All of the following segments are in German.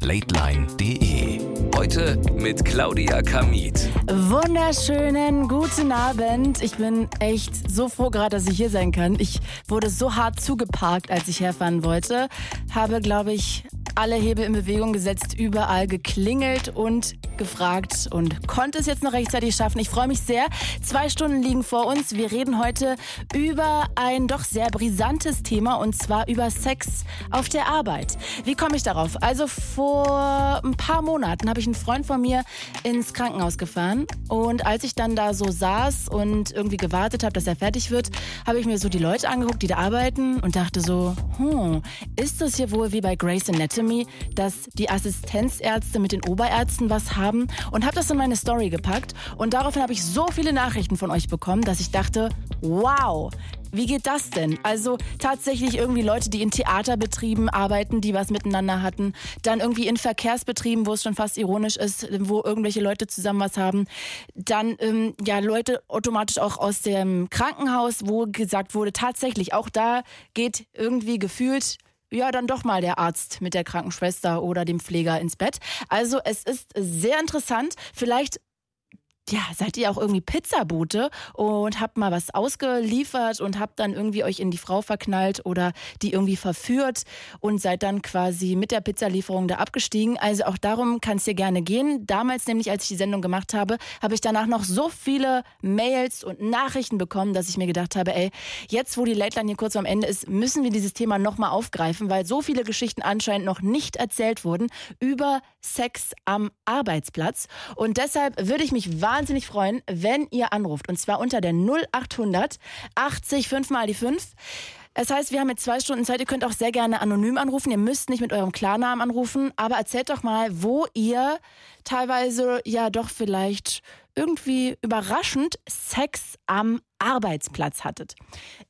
Lateline.de. Heute mit Claudia Kamit. Wunderschönen guten Abend. Ich bin echt so froh gerade, dass ich hier sein kann. Ich wurde so hart zugeparkt, als ich herfahren wollte. Habe, glaube ich, alle Hebel in Bewegung gesetzt, überall geklingelt und gefragt und konnte es jetzt noch rechtzeitig schaffen. Ich freue mich sehr. Zwei Stunden liegen vor uns. Wir reden heute über ein doch sehr brisantes Thema und zwar über Sex auf der Arbeit. Wie komme ich darauf? Also vor ein paar Monaten habe ich einen Freund von mir ins Krankenhaus gefahren. Und als ich dann da so saß und irgendwie gewartet habe, dass er fertig wird, habe ich mir so die Leute angeguckt, die da arbeiten und dachte so, hm, ist das hier wohl wie bei Grace Anatomy, dass die Assistenzärzte mit den Oberärzten was haben? Und habe das in meine Story gepackt. Und daraufhin habe ich so viele Nachrichten von euch bekommen, dass ich dachte, wow, wie geht das denn? Also tatsächlich irgendwie Leute, die in Theaterbetrieben arbeiten, die was miteinander hatten, dann irgendwie in Verkehrsbetrieben, wo es schon fast ironisch ist, wo irgendwelche Leute zusammen was haben, dann ähm, ja Leute automatisch auch aus dem Krankenhaus, wo gesagt wurde, tatsächlich auch da geht irgendwie gefühlt ja, dann doch mal der Arzt mit der Krankenschwester oder dem Pfleger ins Bett. Also es ist sehr interessant. Vielleicht ja, seid ihr auch irgendwie Pizzabote und habt mal was ausgeliefert und habt dann irgendwie euch in die Frau verknallt oder die irgendwie verführt und seid dann quasi mit der Pizzalieferung da abgestiegen. Also auch darum kann es dir gerne gehen. Damals nämlich, als ich die Sendung gemacht habe, habe ich danach noch so viele Mails und Nachrichten bekommen, dass ich mir gedacht habe, ey, jetzt wo die Late hier kurz am Ende ist, müssen wir dieses Thema nochmal aufgreifen, weil so viele Geschichten anscheinend noch nicht erzählt wurden über Sex am Arbeitsplatz. Und deshalb würde ich mich wahnsinnig wahnsinnig freuen, wenn ihr anruft. Und zwar unter der 0800 80 5 mal die 5. Das heißt, wir haben jetzt zwei Stunden Zeit. Ihr könnt auch sehr gerne anonym anrufen. Ihr müsst nicht mit eurem Klarnamen anrufen. Aber erzählt doch mal, wo ihr teilweise ja doch vielleicht irgendwie überraschend Sex am Arbeitsplatz hattet.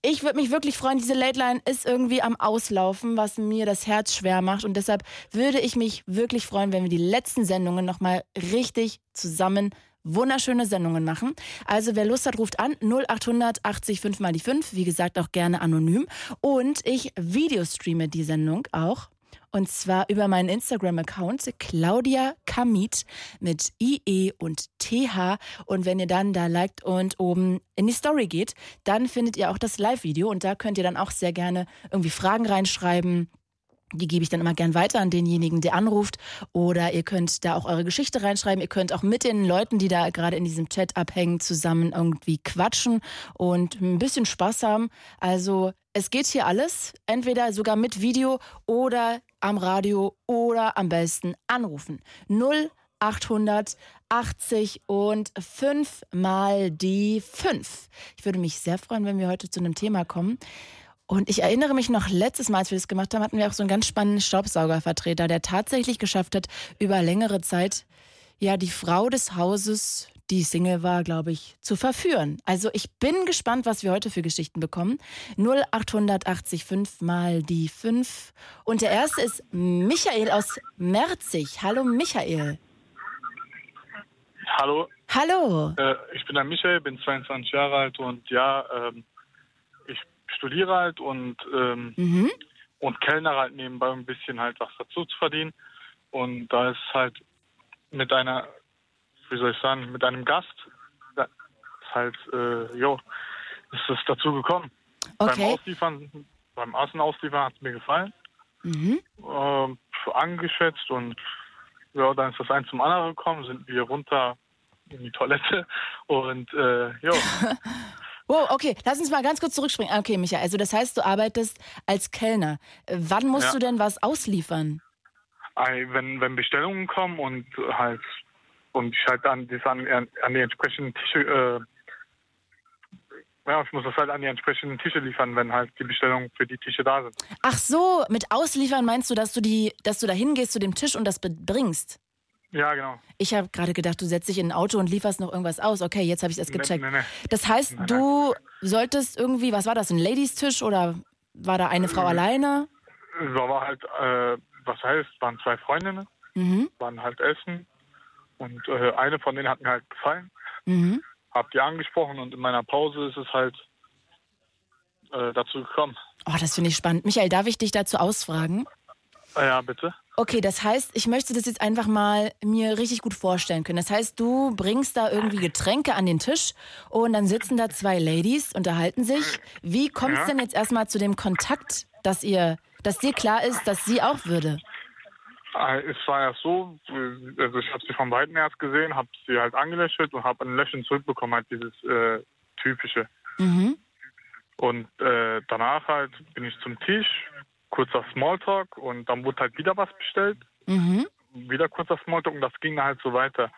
Ich würde mich wirklich freuen, diese Late Line ist irgendwie am Auslaufen, was mir das Herz schwer macht. Und deshalb würde ich mich wirklich freuen, wenn wir die letzten Sendungen nochmal richtig zusammen wunderschöne Sendungen machen. Also wer Lust hat, ruft an 0800 80 5 mal die 5. Wie gesagt, auch gerne anonym. Und ich videostreame die Sendung auch. Und zwar über meinen Instagram-Account Claudia Kamit mit IE und TH. Und wenn ihr dann da liked und oben in die Story geht, dann findet ihr auch das Live-Video. Und da könnt ihr dann auch sehr gerne irgendwie Fragen reinschreiben die gebe ich dann immer gern weiter an denjenigen, der anruft. Oder ihr könnt da auch eure Geschichte reinschreiben. Ihr könnt auch mit den Leuten, die da gerade in diesem Chat abhängen, zusammen irgendwie quatschen und ein bisschen Spaß haben. Also es geht hier alles, entweder sogar mit Video oder am Radio oder am besten anrufen. 0800 80 und 5 mal die 5. Ich würde mich sehr freuen, wenn wir heute zu einem Thema kommen. Und ich erinnere mich noch, letztes Mal, als wir das gemacht haben, hatten wir auch so einen ganz spannenden Staubsaugervertreter, der tatsächlich geschafft hat, über längere Zeit, ja, die Frau des Hauses, die Single war, glaube ich, zu verführen. Also ich bin gespannt, was wir heute für Geschichten bekommen. 0885 mal die 5. Und der erste ist Michael aus Merzig. Hallo Michael. Hallo. Hallo. Äh, ich bin der Michael, bin 22 Jahre alt und ja, ähm, studiere halt und, ähm, mhm. und Kellner halt nebenbei ein bisschen halt was dazu zu verdienen. Und da ist halt mit einer, wie soll ich sagen, mit einem Gast, ist halt, äh, jo, ist es dazu gekommen. Okay. Beim Ausliefern, beim Essen ausliefern hat es mir gefallen. Mhm. Äh, angeschätzt und ja, dann ist das ein zum anderen gekommen, sind wir runter in die Toilette und äh, ja. Wow, okay, lass uns mal ganz kurz zurückspringen. Okay, Michael, also das heißt, du arbeitest als Kellner. Wann musst ja. du denn was ausliefern? Wenn, wenn Bestellungen kommen und halt und ich halt an, das an, an die entsprechenden Tische, äh, ja, ich muss das halt an die entsprechenden Tische liefern, wenn halt die Bestellungen für die Tische da sind. Ach so, mit ausliefern meinst du, dass du die, dass du da hingehst zu dem Tisch und das bringst? Ja, genau. Ich habe gerade gedacht, du setzt dich in ein Auto und lieferst noch irgendwas aus. Okay, jetzt habe ich das gecheckt. Nee, nee, nee. Das heißt, du solltest irgendwie, was war das, ein Ladies-Tisch oder war da eine Frau äh, alleine? So war halt, äh, was heißt, waren zwei Freundinnen, Mhm. waren halt essen und äh, eine von denen hat mir halt gefallen. Mhm. Hab die angesprochen und in meiner Pause ist es halt äh, dazu gekommen. Oh, das finde ich spannend. Michael, darf ich dich dazu ausfragen? Ah ja, bitte. Okay, das heißt, ich möchte das jetzt einfach mal mir richtig gut vorstellen können. Das heißt, du bringst da irgendwie Getränke an den Tisch und dann sitzen da zwei Ladies, unterhalten sich. Wie kommt es Ja. denn jetzt erstmal zu dem Kontakt, dass ihr, dass dir klar ist, dass sie auch würde? Äh, Es war ja so, äh, also ich habe sie von Weitem erst gesehen, habe sie halt angelächelt und habe ein Lächeln zurückbekommen, halt dieses äh, typische. Mhm. Und äh, danach halt bin ich zum Tisch, kurzer Smalltalk und dann wurde halt wieder was bestellt, Mhm. wieder kurzer Smalltalk und das ging halt so weiter.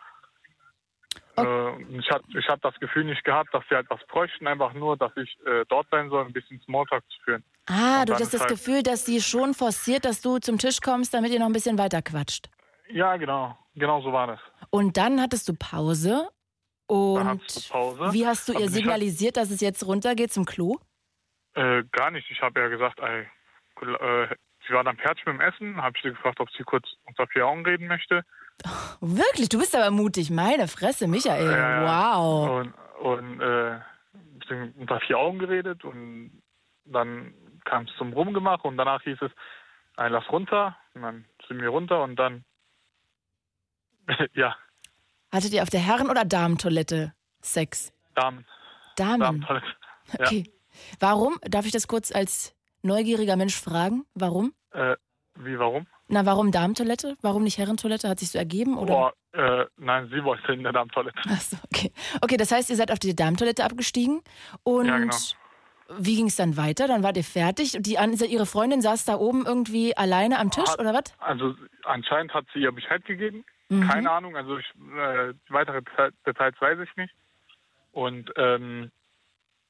Äh, und ich hatte ich hab das Gefühl nicht gehabt, dass sie halt was bräuchten, einfach nur, dass ich äh, dort sein soll, ein bisschen Smalltalk zu führen. Ah, Und du hast das halt- Gefühl, dass sie schon forciert, dass du zum Tisch kommst, damit ihr noch ein bisschen weiter quatscht. Ja, genau, genau so war das. Und dann hattest du Pause. Und du Pause. wie hast du ihr signalisiert, dass es jetzt runtergeht zum Klo? Äh, gar nicht. Ich habe ja gesagt, ey, äh, sie war dann fertig mit dem Essen, habe ich sie gefragt, ob sie kurz unter vier Augen reden möchte. Wirklich, du bist aber mutig. Meine Fresse, Michael. Ja. Wow. Und, und äh, unter vier Augen geredet und dann kam es zum Rumgemacht und danach hieß es, ey, lass runter. Und dann sind wir runter und dann, ja, Hattet ihr auf der Herren- oder Damentoilette Sex? Damen, Damen. Damen, ja. Okay. Warum? Darf ich das kurz als neugieriger Mensch fragen? Warum? Äh, wie, warum? Na, warum Damentoilette? Warum nicht Herrentoilette? Hat sich so ergeben? Oder? Boah, äh, nein, sie wollte in der Damentoilette. Achso, okay. Okay, das heißt, ihr seid auf die Damentoilette abgestiegen und Ja, genau. wie ging es dann weiter? Dann wart ihr fertig. Die, ihre Freundin saß da oben irgendwie alleine am Tisch Hat- oder was? Also anscheinend hat sie ihr Bescheid gegeben. Mhm. Keine Ahnung, also ich, äh, weitere Deta- Details weiß ich nicht. Und ähm,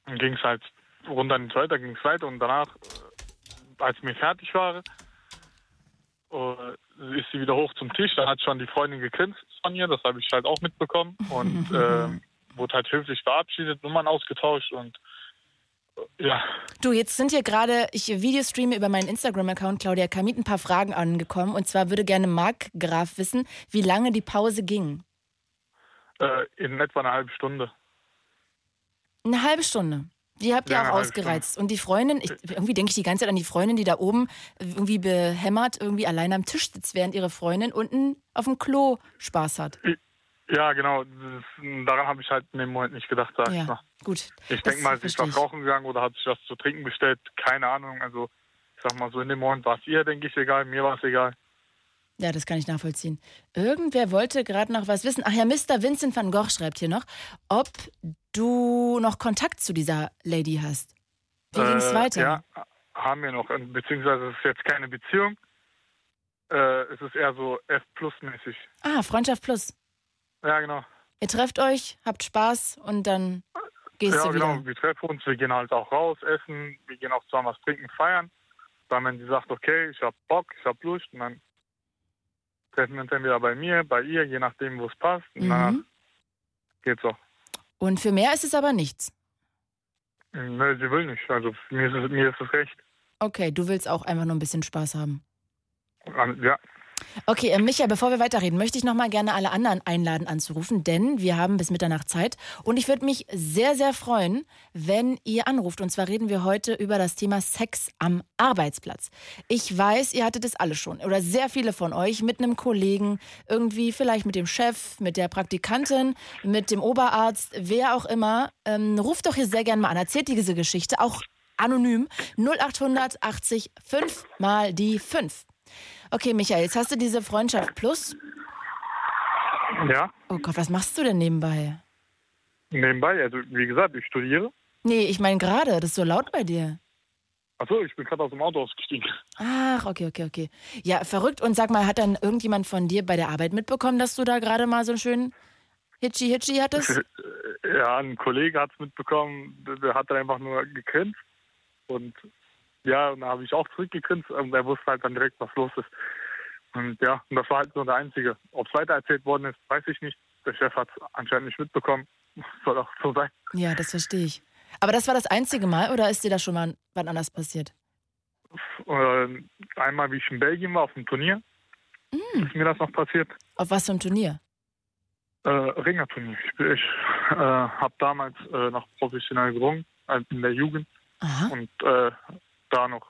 dann ging es halt in die Toilette, ging es weiter und danach, äh, als wir fertig waren, äh, ist sie wieder hoch zum Tisch. Dann hat schon die Freundin gegrinst von ihr, das habe ich halt auch mitbekommen. Und äh, wurde halt höflich verabschiedet, Nummern ausgetauscht und äh, ja. Du, jetzt sind hier gerade, ich Videostreame über meinen Instagram-Account Claudia Kamit ein paar Fragen angekommen. Und zwar würde gerne Marc Graf wissen, wie lange die Pause ging. Äh, in etwa eine halbe Stunde. Eine halbe Stunde. Die habt ihr Ja, auch ausgereizt. Und die Freundin, ich, irgendwie denke ich die ganze Zeit an die Freundin, die da oben irgendwie behämmert, irgendwie alleine am Tisch sitzt, während ihre Freundin unten auf dem Klo Spaß hat. Ja, genau. Das, daran habe ich halt in dem Moment nicht gedacht, sag ich Ja, mal. gut. Ich denke mal, sie ist was ich. rauchen gegangen oder hat sich was zu trinken bestellt. Keine Ahnung. Also, ich sag mal so, in dem Moment war es ihr, denke ich, egal. Mir war es egal. Ja, das kann ich nachvollziehen. Irgendwer wollte gerade noch was wissen. Ach ja, Mr. Vincent van Gogh schreibt hier noch, ob du noch Kontakt zu dieser Lady hast. Wie ging es Äh, weiter? Ja, haben wir noch. Beziehungsweise es ist jetzt keine Beziehung. Äh, es ist eher so F-Plus-mäßig. Ah, Freundschaft Plus. Ja, genau. Ihr trefft euch, habt Spaß und dann gehst ja, du wieder. genau. Wir treffen uns, wir gehen halt auch raus, essen, wir gehen auch zusammen was trinken, feiern. Dann, wenn sie sagt, okay, ich hab Bock, ich hab Lust, und dann treffen uns entweder bei mir, bei ihr, je nachdem, wo es passt. Mhm. geht's auch. Und für mehr ist es aber nichts. Nö, sie will nicht. Also mir ist es, mir ist es recht. Okay, du willst auch einfach nur ein bisschen Spaß haben. Ja, Okay, äh, Michael, bevor wir weiterreden, möchte ich noch mal gerne alle anderen einladen anzurufen, denn wir haben bis Mitternacht Zeit und ich würde mich sehr, sehr freuen, wenn ihr anruft. Und zwar reden wir heute über das Thema Sex am Arbeitsplatz. Ich weiß, ihr hattet es alle schon oder sehr viele von euch mit einem Kollegen, irgendwie vielleicht mit dem Chef, mit der Praktikantin, mit dem Oberarzt, wer auch immer. Ähm, ruft doch hier sehr gerne mal an, erzählt diese Geschichte, auch anonym. 0800 80 5 mal die 5. Okay, Michael, jetzt hast du diese Freundschaft Plus. ja. Oh Gott, was machst du denn nebenbei? Nebenbei, also wie gesagt, ich studiere. Nee, ich meine gerade, das ist so laut bei dir. Achso, ich bin gerade aus dem Auto ausgestiegen. Ach, okay, okay, okay. Ja, verrückt. Und sag mal, hat dann irgendjemand von dir bei der Arbeit mitbekommen, dass du da gerade mal so einen schönen Hitchi-Hitchi hattest? Ja, ein Kollege hat es mitbekommen, der- hat dann einfach nur gegrinst. Und ja, und da habe ich auch zurückgegrinst und er wusste halt dann direkt, was los ist. Und ja, und das war halt nur der Einzige. Ob es weitererzählt worden ist, weiß ich nicht. Der Chef hat es anscheinend nicht mitbekommen. Soll auch so sein. Ja, das verstehe ich. Aber das war das einzige Mal oder ist dir das schon mal wann anders passiert? Äh, einmal, wie ich in Belgien war, auf dem Turnier, Mm. ist mir das noch passiert. Auf was für ein Turnier? Äh, Ringerturnier. Ich, ich äh, habe damals äh, noch professionell gerungen, äh, in der Jugend. Aha. Und äh, da noch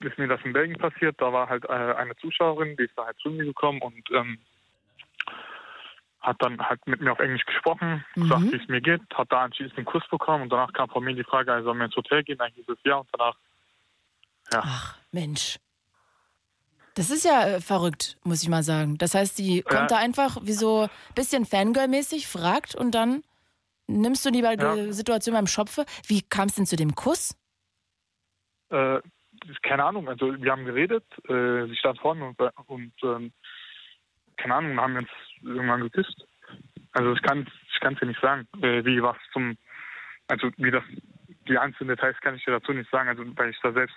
ist mir das in Belgien passiert. Da war halt äh, eine Zuschauerin, die ist da halt zu mir gekommen und ähm, hat dann halt mit mir auf Englisch gesprochen, Mhm. gesagt, wie es mir geht, hat da anschließend einen Kuss bekommen und danach kam von mir die Frage, also sollen wir ins Hotel gehen? Dann hieß es ja und danach, Ach, Mensch. Das ist ja äh, verrückt, muss ich mal sagen. Das heißt, die kommt da Ja. einfach wie so ein bisschen Fangirl-mäßig, fragt und dann nimmst du die Ja. die Situation beim Schopfe. Wie kam es denn zu dem Kuss? Äh, keine Ahnung, also wir haben geredet, äh, sie stand vor mir und, und ähm, keine Ahnung, haben wir uns irgendwann geküsst. Also ich kann ich kann dir nicht sagen, äh, wie was zum also wie das die einzelnen Details kann ich dir dazu nicht sagen, also weil ich da selbst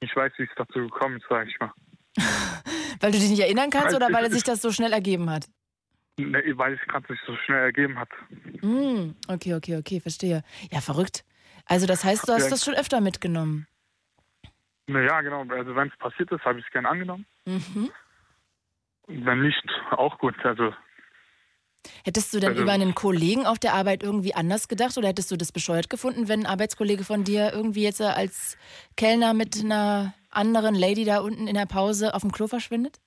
nicht weiß, wie es dazu gekommen ist, sage ich mal. Weil du dich nicht erinnern kannst oder weil sich das so schnell ergeben hat? Nee, weil es gerade nicht so schnell ergeben hat. Hm, okay, okay, okay, verstehe. Ja, verrückt. Also das heißt, du hast Ja. das schon öfter mitgenommen. Naja, genau, also wenn es passiert ist, habe ich es gern angenommen. Mhm. Und wenn nicht, auch gut. Also Hättest du denn Also- über einen Kollegen auf der Arbeit irgendwie anders gedacht oder hättest du das bescheuert gefunden, wenn ein Arbeitskollege von dir irgendwie jetzt äh, als Kellner mit einer anderen Lady da unten in der Pause auf dem Klo verschwindet?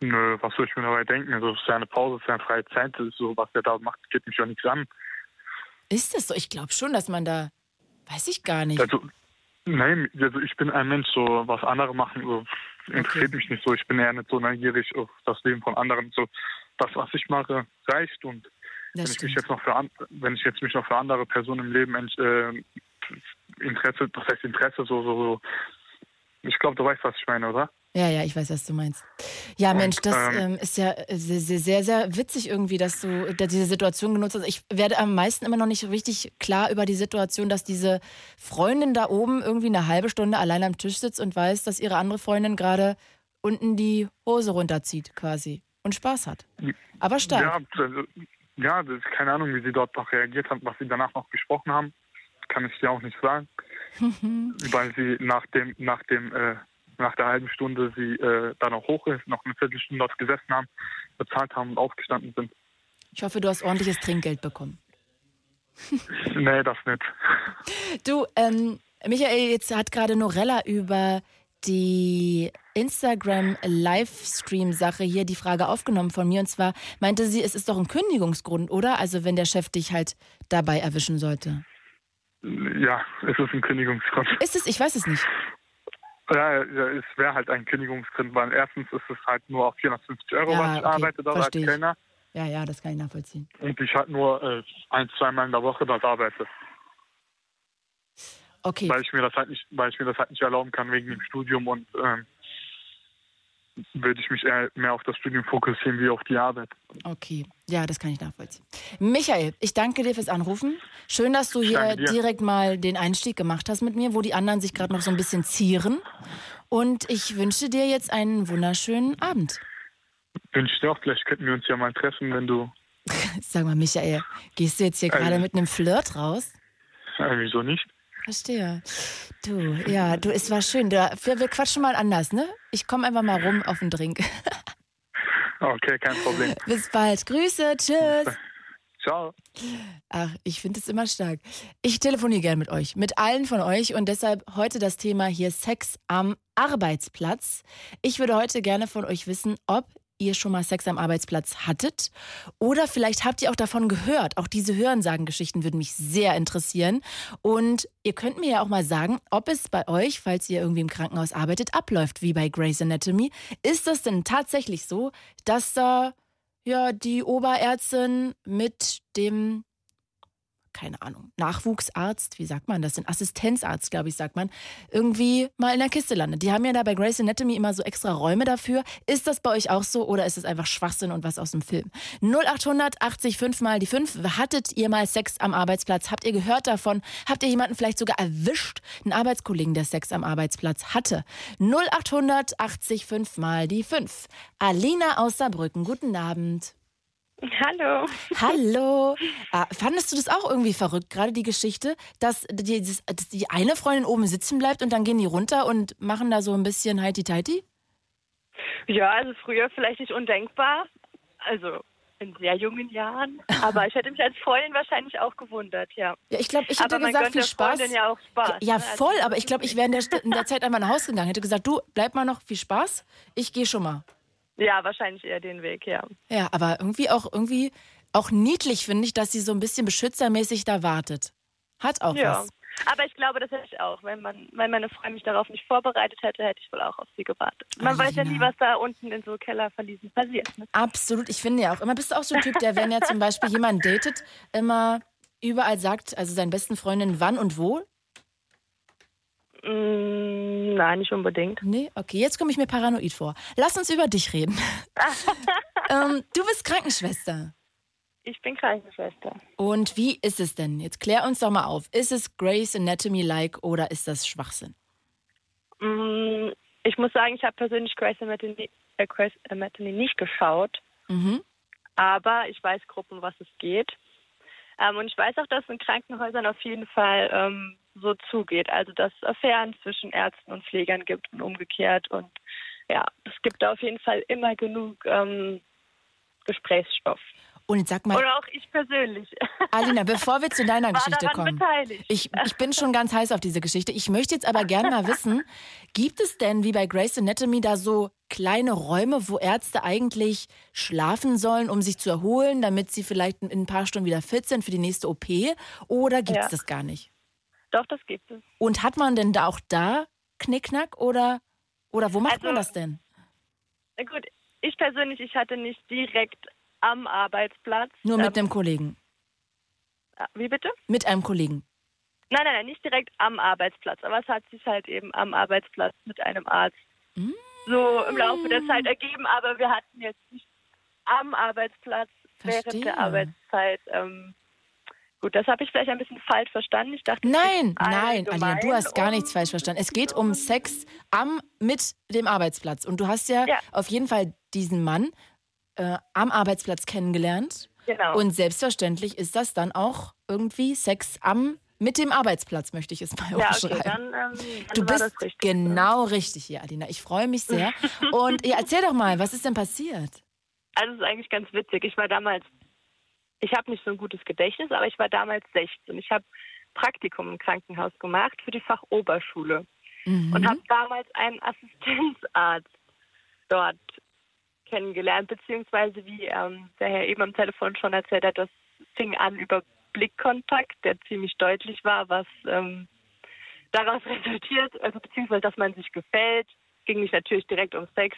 Nö, was soll ich mir dabei denken? Also, es ist ja eine Pause, es ist ja eine freie Zeit, so, was der da macht, geht mich ja nichts an. Ist das so? Ich glaube schon, dass man da, weiß ich gar nicht. Also, nein, also ich bin ein Mensch, so was andere machen, so, interessiert mich nicht so. Ich bin eher nicht so neugierig auf das Leben von anderen. So, das, was ich mache, reicht und wenn Das ich mich stimmt. jetzt noch für an, wenn ich jetzt mich noch für andere Personen im Leben äh, Interesse, das heißt Interesse, so, so, so. Ich glaube, du weißt, was ich meine, oder? Ja, ja, ich weiß, was du meinst. Ja, Mensch, das ähm, ähm, ist ja sehr, sehr, sehr, sehr witzig irgendwie, dass du diese Situation genutzt hast. Ich werde am meisten immer noch nicht richtig klar über die Situation, dass diese Freundin da oben irgendwie eine halbe Stunde allein am Tisch sitzt und weiß, dass ihre andere Freundin gerade unten die Hose runterzieht quasi und Spaß hat. Aber stark. Ja, also, ja, das ist keine Ahnung, wie sie dort noch reagiert hat, was sie danach noch gesprochen haben, kann ich dir auch nicht sagen. Weil sie nach dem, nach dem, äh, nach der halben Stunde sie äh, da noch hoch ist, noch eine Viertelstunde dort gesessen haben, bezahlt haben und aufgestanden sind. Ich hoffe, du hast ordentliches Trinkgeld bekommen. nee, das nicht. Du, ähm, Michael, jetzt hat gerade Norella über die Instagram-Livestream-Sache hier die Frage aufgenommen von mir. Und zwar meinte sie, es ist doch ein Kündigungsgrund, oder? Also wenn der Chef dich halt dabei erwischen sollte. Ja, es ist ein Kündigungsgrund. Ist es? Ich weiß es nicht. Ja, es wäre halt ein Kündigungsgrund, weil erstens ist es halt nur auf 450 Euro, Ja, was ich okay, arbeite dort als. Kellner. Ja, ja, das kann ich nachvollziehen. Und ich halt nur äh, ein, zweimal in der Woche dort arbeite. Okay, weil ich mir das halt nicht, weil ich mir das halt nicht erlauben kann wegen dem Studium und ähm, würde ich mich eher mehr auf das Studium fokussieren wie auf die Arbeit. okay. Ja, das kann ich nachvollziehen. Michael, ich danke dir fürs Anrufen. Schön, dass du hier direkt mal den Einstieg gemacht hast mit mir, wo die anderen sich gerade noch so ein bisschen zieren. Und ich wünsche dir jetzt einen wunderschönen Abend. Wünsche ich dir auch, vielleicht könnten wir uns ja mal treffen, wenn du, Sag mal, Michael, gehst du jetzt hier gerade Also- mit einem Flirt raus? äh, wieso nicht? Verstehe. Du, ja, du, es war schön. Da, wir, wir quatschen mal anders, ne? Ich komme einfach mal rum auf den Drink. Okay, kein Problem. Bis bald. Grüße, tschüss. Ciao. Ach, ich finde es immer stark. Ich telefoniere gern mit euch, mit allen von euch und deshalb heute das Thema hier Sex am Arbeitsplatz. Ich würde heute gerne von euch wissen, ob ihr schon mal Sex am Arbeitsplatz hattet oder vielleicht habt ihr auch davon gehört. Auch diese Hörensagen-Geschichten würden mich sehr interessieren. Und ihr könnt mir ja auch mal sagen, ob es bei euch, falls ihr irgendwie im Krankenhaus arbeitet, abläuft wie bei Grey's Anatomy. Ist das denn tatsächlich so, dass da ja die Oberärztin mit dem keine Ahnung, Nachwuchsarzt, wie sagt man das denn? Assistenzarzt, glaube ich, sagt man, irgendwie mal in der Kiste landet. Die haben ja da bei Grey's Anatomy immer so extra Räume dafür. Ist das bei euch auch so oder ist es einfach Schwachsinn und was aus dem Film? 0800 80 5 mal die 5. Hattet ihr mal Sex am Arbeitsplatz? Habt ihr gehört davon? Habt ihr jemanden vielleicht sogar erwischt? Einen Arbeitskollegen, der Sex am Arbeitsplatz hatte? 0800 80 5 mal die 5. Alina aus Saarbrücken, guten Abend. Hallo. Hallo. Ah, fandest du das auch irgendwie verrückt, gerade die Geschichte, dass die, dass die eine Freundin oben sitzen bleibt und dann gehen die runter und machen da so ein bisschen heiti-teiti? Ja, also früher vielleicht nicht undenkbar. Also in sehr jungen Jahren. Aber ich hätte mich als Freundin wahrscheinlich auch gewundert, ja. Ja, ich glaube, ich hätte aber gesagt, viel Spaß. Freundin ja auch Spaß. Ja, ne? Also voll, aber ich glaube, ich wäre in in der Zeit einmal nach Hause gegangen, hätte gesagt, du, bleib mal noch, viel Spaß, ich gehe schon mal. Ja, wahrscheinlich eher den Weg, ja. Ja, aber irgendwie auch irgendwie auch niedlich finde ich, dass sie so ein bisschen beschützermäßig da wartet. Hat auch Ja. was. Aber ich glaube, das hätte ich auch. Wenn, man, wenn meine Freundin mich darauf nicht vorbereitet hätte, hätte ich wohl auch auf sie gewartet. Man weiß ja nie, Alina. was da unten in so Kellerverliesen passiert. Ne? Absolut, ich finde ja auch immer, bist du auch so ein Typ, der, wenn er zum Beispiel jemanden datet, immer überall sagt, also seinen besten Freundinnen wann und wo? Mm, nein, nicht unbedingt. Nee, okay, jetzt komme ich mir paranoid vor. Lass uns über dich reden. ähm, du bist Krankenschwester. Ich bin Krankenschwester. Und wie ist es denn? Jetzt klär uns doch mal auf. Ist es Grey's Anatomy-like oder ist das Schwachsinn? Mm, ich muss sagen, ich habe persönlich Grey's Anatomy, äh, Grey's Anatomy nicht geschaut. Mhm. aber ich weiß grob, um was es geht. Ähm, und ich weiß auch, dass in Krankenhäusern auf jeden Fall ähm, so zugeht. Also, dass es Affären zwischen Ärzten und Pflegern gibt und umgekehrt. Und ja, es gibt da auf jeden Fall immer genug ähm, Gesprächsstoff. Und sag mal, Oder auch ich persönlich. Alina, bevor wir zu deiner Geschichte kommen. beteiligt. Ich, ich bin schon ganz heiß auf diese Geschichte. Ich möchte jetzt aber gerne mal wissen, gibt es denn wie bei Grey's Anatomy da so kleine Räume, wo Ärzte eigentlich schlafen sollen, um sich zu erholen, damit sie vielleicht in ein paar Stunden wieder fit sind für die nächste OP? Oder gibt es Ja. das gar nicht? Doch, das gibt es. Und hat man denn da auch da Knickknack oder, oder wo macht Also- man das denn? Na gut, ich persönlich, ich hatte nicht direkt am Arbeitsplatz. Nur mit ähm, einem Kollegen. Wie bitte? Mit einem Kollegen. Nein, nein, nein, nicht direkt am Arbeitsplatz, aber es hat sich halt eben am Arbeitsplatz mit einem Arzt Mm. so im Laufe der Zeit ergeben, aber wir hatten jetzt nicht am Arbeitsplatz während Verstehe. der Arbeitszeit. Ähm, gut, das habe ich vielleicht ein bisschen falsch verstanden. Ich dachte, Nein, nein, Alina, du hast gar nichts falsch verstanden. Es geht um Sex am mit dem Arbeitsplatz. Und du hast ja, Ja. auf jeden Fall diesen Mann äh, am Arbeitsplatz kennengelernt. Genau. Und selbstverständlich ist das dann auch irgendwie Sex am mit dem Arbeitsplatz, möchte ich es mal ja, okay, aufschreiben. dann, ähm, dann Du bist richtig. genau richtig hier, Alina. Ich freue mich sehr. Und ja, erzähl doch mal, was ist denn passiert? Also es ist eigentlich ganz witzig. Ich war damals, ich habe nicht so ein gutes Gedächtnis, aber ich war damals 16. Ich habe Praktikum im Krankenhaus gemacht für die Fachoberschule Mhm. und habe damals einen Assistenzarzt dort kennengelernt, beziehungsweise wie ähm, der Herr eben am Telefon schon erzählt hat, das fing an über Blickkontakt, der ziemlich deutlich war, was ähm, daraus resultiert, also beziehungsweise, dass man sich gefällt. Ging nicht natürlich direkt um Sex,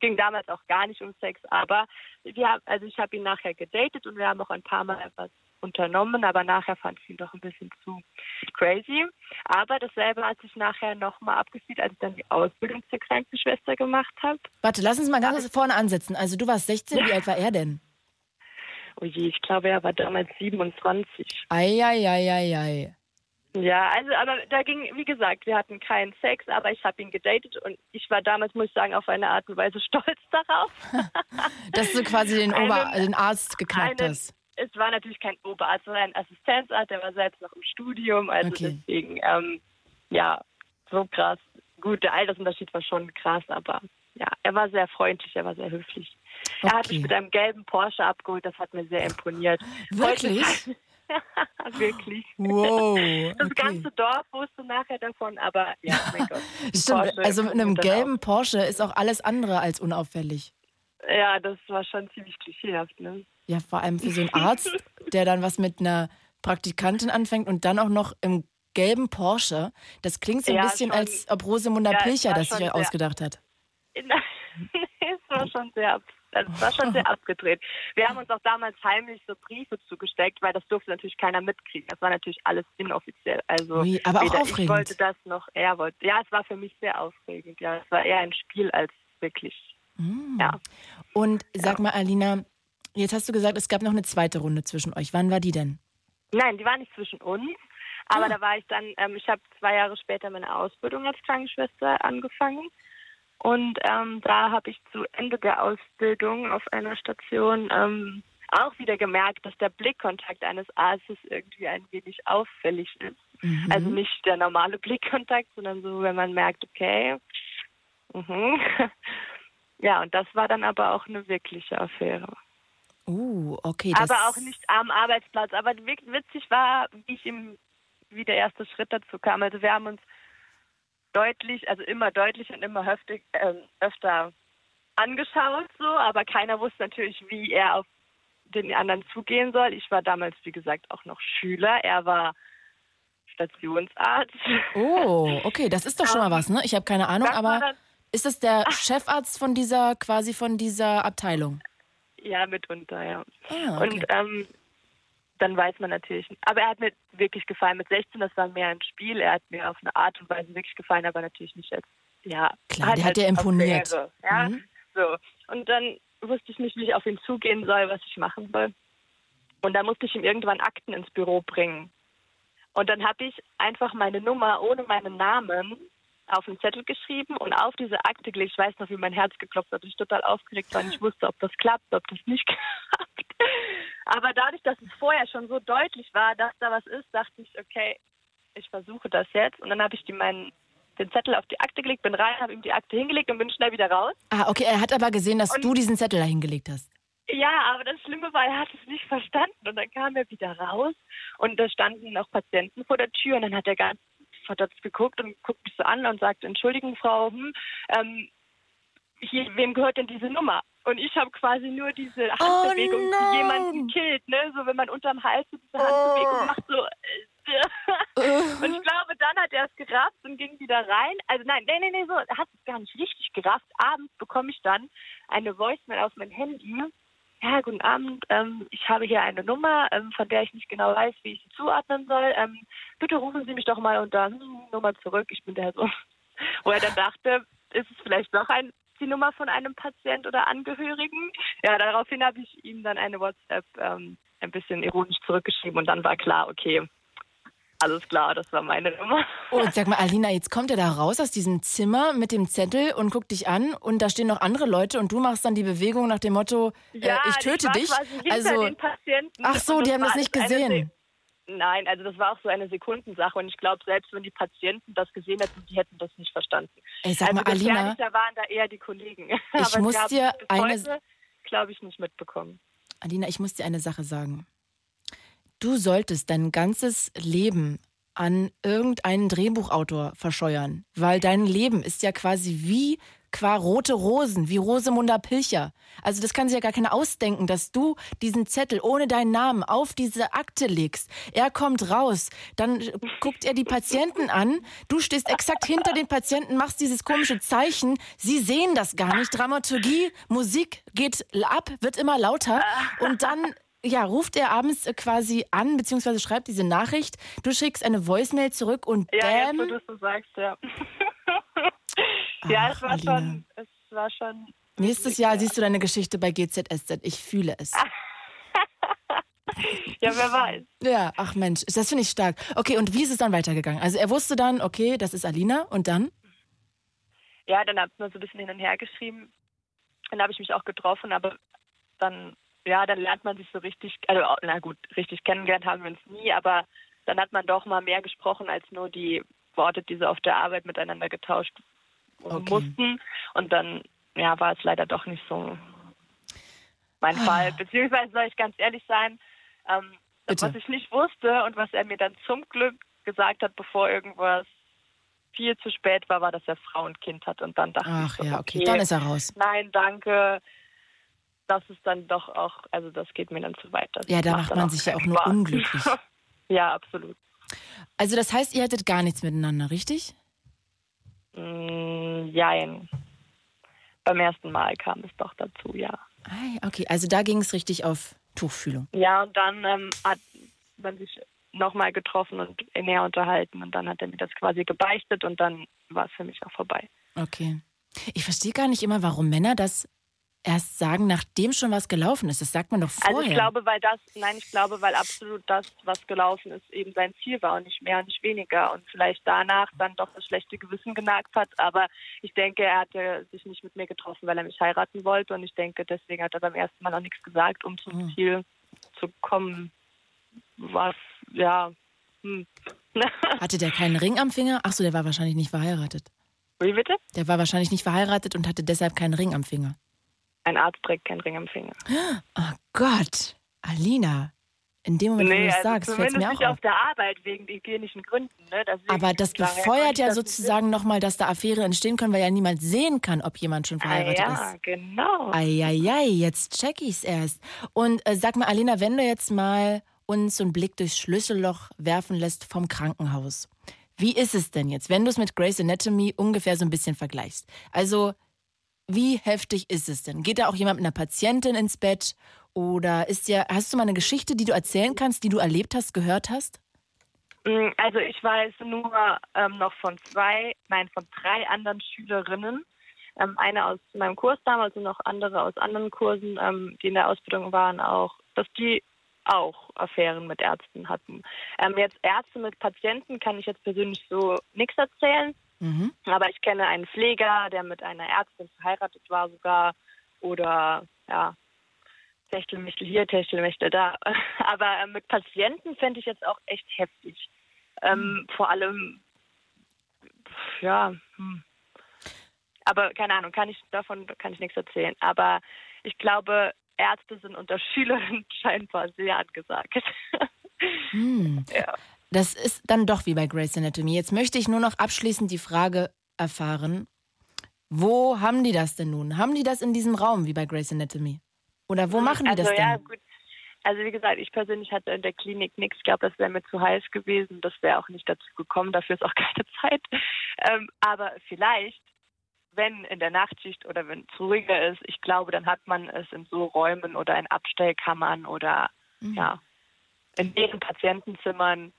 ging damals auch gar nicht um Sex, aber wir also ich habe ihn nachher gedatet und wir haben auch ein paar Mal etwas unternommen, aber nachher fand ich ihn doch ein bisschen zu crazy. Aber dasselbe hat sich nachher nochmal abgespielt, als ich dann die Ausbildung zur Krankenschwester gemacht habe. Warte, lass uns mal ganz vorne ansetzen. Also du warst 16, wie alt war er denn? Oh je, ich glaube, er war damals 27. Eieieiei. Ja, also aber da ging, wie gesagt, wir hatten keinen Sex, aber ich habe ihn gedatet und ich war damals, muss ich sagen, auf eine Art und Weise stolz darauf. Dass du quasi den, Einen- Ober, den Arzt geknackt einen- hast. Es war natürlich kein Oberarzt, sondern ein Assistenzarzt, der war selbst noch im Studium, also Okay. deswegen, ähm, ja, so krass. Gut, der Altersunterschied war schon krass, aber ja, er war sehr freundlich, er war sehr höflich. Er hat Okay. mich mit einem gelben Porsche abgeholt, das hat mir sehr imponiert. Wirklich? Heute- Wirklich. Wow. Das Okay. ganze Dorf wusste nachher davon, aber ja, mein Gott. Stimmt, Porsche also mit einem gelben Porsche ist auch alles andere als unauffällig. auch. Ja, das war schon ziemlich klischeehaft, ne? Ja, vor allem für so einen Arzt, der dann was mit einer Praktikantin anfängt und dann auch noch im gelben Porsche. Das klingt so ein Ja, bisschen, schon. als ob Rosemunda Ja, Pilcher das sich sehr- ausgedacht hat. es war schon sehr, ab- also es war schon sehr abgedreht. Wir haben uns auch damals heimlich so Briefe zugesteckt, weil das durfte natürlich keiner mitkriegen. Das war natürlich alles inoffiziell. Also Ui, aber auch weder aufregend. ich wollte das noch er wollte. Ja, es war für mich sehr aufregend. Ja, es war eher ein Spiel als wirklich. Mm. Ja. Und sag mal, Alina, jetzt hast du gesagt, es gab noch eine zweite Runde zwischen euch. Wann war die denn? Nein, die war nicht zwischen uns. Aber Ah. da war ich dann, ähm, ich habe zwei Jahre später meine Ausbildung als Krankenschwester angefangen. Und ähm, da habe ich zu Ende der Ausbildung auf einer Station ähm, auch wieder gemerkt, dass der Blickkontakt eines Arztes irgendwie ein wenig auffällig ist. Mhm. Also nicht der normale Blickkontakt, sondern so, wenn man merkt, okay, mhm. ja, und das war dann aber auch eine wirkliche Affäre. Uh, okay. aber auch nicht am Arbeitsplatz. Aber witzig war, wie ich ihm, wie der erste Schritt dazu kam. Also wir haben uns deutlich, also immer deutlich und immer höftig, äh, öfter angeschaut, so, aber keiner wusste natürlich, wie er auf den anderen zugehen soll. Ich war damals, wie gesagt, auch noch Schüler. Er war Stationsarzt. Oh, okay, das ist doch schon mal was, ne? Ich habe keine Ahnung, aber ist das der Chefarzt von dieser, quasi von dieser Abteilung? Ja, mitunter, ja. Ah, okay. Und ähm, dann weiß man natürlich. Aber er hat mir wirklich gefallen. Mit 16, das war mehr ein Spiel. Er hat mir auf eine Art und Weise wirklich gefallen, aber natürlich nicht als, ja. Klar, halt der hat ja imponiert. Ehre, ja, mhm. so. Und dann wusste ich nicht, wie ich auf ihn zugehen soll, was ich machen soll. Und dann musste ich ihm irgendwann Akten ins Büro bringen. Und dann habe ich einfach meine Nummer ohne meinen Namen auf einen Zettel geschrieben und auf diese Akte gelegt. Ich weiß noch, wie mein Herz geklopft hat. Ich total aufgeregt war und ich wusste, ob das klappt, ob das nicht klappt. Aber dadurch, dass es vorher schon so deutlich war, dass da was ist, dachte ich, okay, ich versuche das jetzt. Und dann habe ich die meinen den Zettel auf die Akte gelegt, bin rein, habe ihm die Akte hingelegt und bin schnell wieder raus. Ah, okay, er hat aber gesehen, dass und, du diesen Zettel da hingelegt hast. Ja, aber das Schlimme war, er hat es nicht verstanden und dann kam er wieder raus und da standen noch Patienten vor der Tür und dann hat er ganz verdutzt geguckt und guckt mich so an und sagt, entschuldigen Frau, hm, ähm, hier, wem gehört denn diese Nummer? Und ich habe quasi nur diese oh Handbewegung, oh die jemanden killt, ne? So wenn man unterm Hals so diese Handbewegung oh. macht, so äh, und ich glaube, dann hat er es gerafft und ging wieder rein. Also nein, nee, nee, nee, so, er hat es gar nicht richtig gerafft. Abends bekomme ich dann eine Voicemail auf mein Handy. Ja, guten Abend. Ähm, ich habe hier eine Nummer, ähm, von der ich nicht genau weiß, wie ich sie zuordnen soll. Ähm, bitte rufen Sie mich doch mal unter hm, Nummer zurück. Ich bin der so. Wo er dann dachte, ist es vielleicht noch ein, die Nummer von einem Patient oder Angehörigen? Ja, daraufhin habe ich ihm dann eine WhatsApp ähm, ein bisschen ironisch zurückgeschrieben und dann war klar, okay, alles klar, das war meine Nummer. Oh, und sag mal, Alina, jetzt kommt er da raus aus diesem Zimmer mit dem Zettel und guckt dich an und da stehen noch andere Leute und du machst dann die Bewegung nach dem Motto, äh, ja, äh, ich töte ich dich. also, ach so, die haben das nicht gesehen. Nein, also das war auch so eine Sekundensache und ich glaube, selbst wenn die Patienten das gesehen hätten, die hätten das nicht verstanden. Ich sag also mal, Alina, da waren da eher die Kollegen. Ich muss dir eine, glaube ich, nicht mitbekommen. Alina, ich muss dir eine Sache sagen. Du solltest dein ganzes Leben an irgendeinen Drehbuchautor verscheuern, weil dein Leben ist ja quasi wie qua rote Rosen, wie Rosemunda Pilcher. Also das kann sich ja gar keiner ausdenken, dass du diesen Zettel ohne deinen Namen auf diese Akte legst. Er kommt raus, dann guckt er die Patienten an, du stehst exakt hinter den Patienten, machst dieses komische Zeichen, sie sehen das gar nicht. Dramaturgie, Musik geht ab, wird immer lauter und dann ja, ruft er abends äh, quasi an, beziehungsweise schreibt diese Nachricht. Du schickst eine Voicemail zurück und ja, bam. Ja, wo du so sagst, ja. ja, es war Alina. schon, es war schon. Nächstes Jahr ja. siehst du deine Geschichte bei GZSZ. Ich fühle es. ja, wer weiß. Ja, ach Mensch, das finde ich stark. Okay, und wie ist es dann weitergegangen? Also er wusste dann, okay, das ist Alina und dann? Ja, dann hat man so ein bisschen hin und her geschrieben. Dann habe ich mich auch getroffen, aber dann ja, dann lernt man sich so richtig, also na gut, richtig kennengelernt haben wir uns nie, aber dann hat man doch mal mehr gesprochen als nur die Worte, die so auf der Arbeit miteinander getauscht okay. mussten. Und dann, ja, war es leider doch nicht so mein ah. Fall. Beziehungsweise soll ich ganz ehrlich sein, ähm, was ich nicht wusste und was er mir dann zum Glück gesagt hat, bevor irgendwas viel zu spät war, war, dass er Frau und Kind hat. Und dann dachte Ach, ich, so, ja, okay. okay, dann ist er raus. Nein, danke das ist dann doch auch, also das geht mir dann zu weit. Das ja, da macht man sich ja auch nur Spaß. unglücklich. ja, absolut. Also das heißt, ihr hattet gar nichts miteinander, richtig? Mm, jein. Beim ersten Mal kam es doch dazu, ja. Okay, also da ging es richtig auf Tuchfühlung. Ja, und dann ähm, hat man sich nochmal getroffen und näher unterhalten und dann hat er mir das quasi gebeichtet und dann war es für mich auch vorbei. Okay. Ich verstehe gar nicht immer, warum Männer das erst sagen, nachdem schon was gelaufen ist. Das sagt man doch vorher. Also ich glaube, weil das, nein, ich glaube, weil absolut das, was gelaufen ist, eben sein Ziel war und nicht mehr und nicht weniger. Und vielleicht danach dann doch das schlechte Gewissen genagt hat. Aber ich denke, er hatte sich nicht mit mir getroffen, weil er mich heiraten wollte. Und ich denke, deswegen hat er beim ersten Mal noch nichts gesagt, um zum mhm. Ziel zu kommen. Was, ja. Hm. hatte der keinen Ring am Finger? Achso, der war wahrscheinlich nicht verheiratet. Wie bitte? Der war wahrscheinlich nicht verheiratet und hatte deshalb keinen Ring am Finger. Ein Arzt trägt keinen Ring am Finger. Oh Gott, Alina. In dem Moment, nee, wo du das also sagst, fällt mir auch nicht auf. auf der Arbeit wegen hygienischen Gründen. Ne? Aber das befeuert ja sozusagen nochmal, dass da Affäre entstehen können, weil ja niemand sehen kann, ob jemand schon verheiratet ah, ja, ist. Ja, genau. Eieiei, jetzt check ich's erst. Und äh, sag mal, Alina, wenn du jetzt mal uns so einen Blick durchs Schlüsselloch werfen lässt vom Krankenhaus. Wie ist es denn jetzt, wenn du es mit Grey's Anatomy ungefähr so ein bisschen vergleichst? Also, wie heftig ist es denn? Geht da auch jemand mit einer Patientin ins Bett? Oder ist ja, hast du mal eine Geschichte, die du erzählen kannst, die du erlebt hast, gehört hast? Mm, also ich weiß nur ähm, noch von zwei, nein, von drei anderen Schülerinnen. Ähm, eine aus meinem Kurs damals und noch andere aus anderen Kursen, ähm, die in der Ausbildung waren, auch, dass die auch Affären mit Ärzten hatten. Ähm, jetzt Ärzte mit Patienten kann ich jetzt persönlich so nichts erzählen. Mhm. Aber ich kenne einen Pfleger, der mit einer Ärztin verheiratet war sogar. Oder ja, Techtelmichtel hier, Techtelmichtel da. Aber äh, mit Patienten fände ich jetzt auch echt heftig. Ähm, mhm. Vor allem, ja, hm. aber keine Ahnung, kann ich davon kann ich nichts erzählen. Aber ich glaube, Ärzte sind unter Schülerinnen scheinbar sehr angesagt. Hm. Ja. Das ist dann doch wie bei Grace Anatomy. Jetzt möchte ich nur noch abschließend die Frage erfahren, wo haben die das denn nun? Haben die das in diesem Raum wie bei Grace Anatomy? Oder wo machen die also, das denn? Ja, gut. Also wie gesagt, ich persönlich hatte in der Klinik nichts. Ich glaube, das wäre mir zu heiß gewesen. Das wäre auch nicht dazu gekommen. Dafür ist auch keine Zeit. Ähm, aber vielleicht, wenn in der Nachtschicht oder wenn es ruhiger ist, ich glaube, dann hat man es in so Räumen oder in Abstellkammern oder mhm. ja in deren Patientenzimmern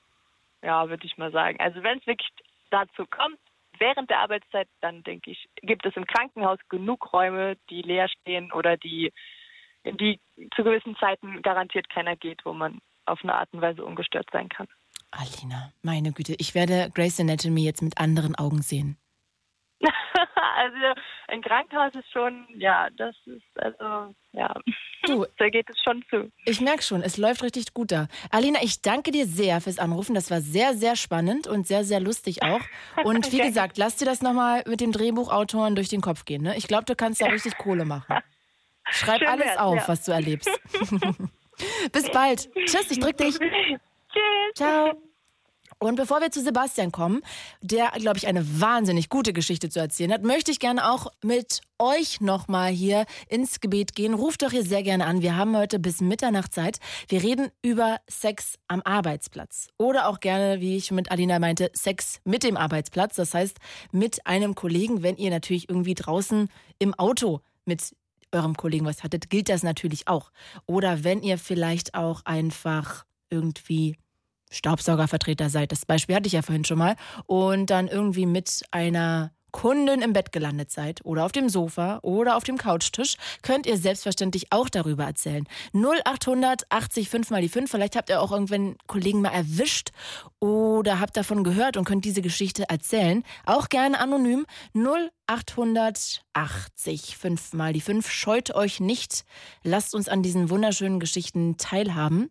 ja, würde ich mal sagen. Also wenn es wirklich dazu kommt, während der Arbeitszeit, dann denke ich, gibt es im Krankenhaus genug Räume, die leer stehen oder die, die zu gewissen Zeiten garantiert keiner geht, wo man auf eine Art und Weise ungestört sein kann. Alina, meine Güte, ich werde Grace Anatomy jetzt mit anderen Augen sehen. Also ein Krankenhaus ist schon, ja, das ist also, ja. Du, da geht es schon zu. Ich merke schon, es läuft richtig gut da. Alina, ich danke dir sehr fürs Anrufen. Das war sehr, sehr spannend und sehr, sehr lustig auch. Und wie okay. gesagt, lass dir das nochmal mit dem Drehbuchautoren durch den Kopf gehen. Ne? Ich glaube, du kannst da richtig Kohle machen. Schreib Schön alles wert, auf, ja. was du erlebst. Bis bald. Tschüss, ich drück dich. Tschüss. Ciao. Und bevor wir zu Sebastian kommen, der, glaube ich, eine wahnsinnig gute Geschichte zu erzählen hat, möchte ich gerne auch mit euch nochmal hier ins Gebet gehen. Ruft doch hier sehr gerne an. Wir haben heute bis Mitternacht Zeit. Wir reden über Sex am Arbeitsplatz. Oder auch gerne, wie ich mit Alina meinte, Sex mit dem Arbeitsplatz. Das heißt, mit einem Kollegen, wenn ihr natürlich irgendwie draußen im Auto mit eurem Kollegen was hattet, gilt das natürlich auch. Oder wenn ihr vielleicht auch einfach irgendwie Staubsaugervertreter seid. Das Beispiel hatte ich ja vorhin schon mal. Und dann irgendwie mit einer Kundin im Bett gelandet seid oder auf dem Sofa oder auf dem Couchtisch, könnt ihr selbstverständlich auch darüber erzählen. 0800 80 5 mal die 5. Vielleicht habt ihr auch irgendwann Kollegen mal erwischt oder habt davon gehört und könnt diese Geschichte erzählen. Auch gerne anonym 0800 80 5 mal die 5. Scheut euch nicht. Lasst uns an diesen wunderschönen Geschichten teilhaben.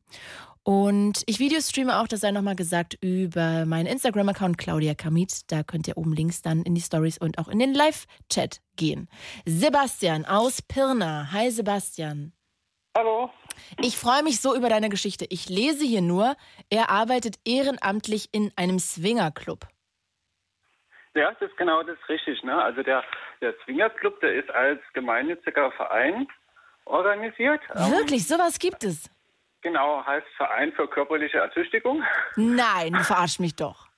Und ich Videostreame auch, das sei nochmal gesagt, über meinen Instagram-Account Claudia Kamit. Da könnt ihr oben links dann in die Stories und auch in den Live-Chat gehen. Sebastian aus Pirna. Hi Sebastian. Hallo. Ich freue mich so über deine Geschichte. Ich lese hier nur, er arbeitet ehrenamtlich in einem Swingerclub. Ja, das ist genau das richtig. Ne? Also der, der Swingerclub, der ist als gemeinnütziger Verein organisiert. Wirklich, sowas gibt es. Genau, heißt Verein für körperliche Ertüchtigung. Nein, du verarsch mich doch.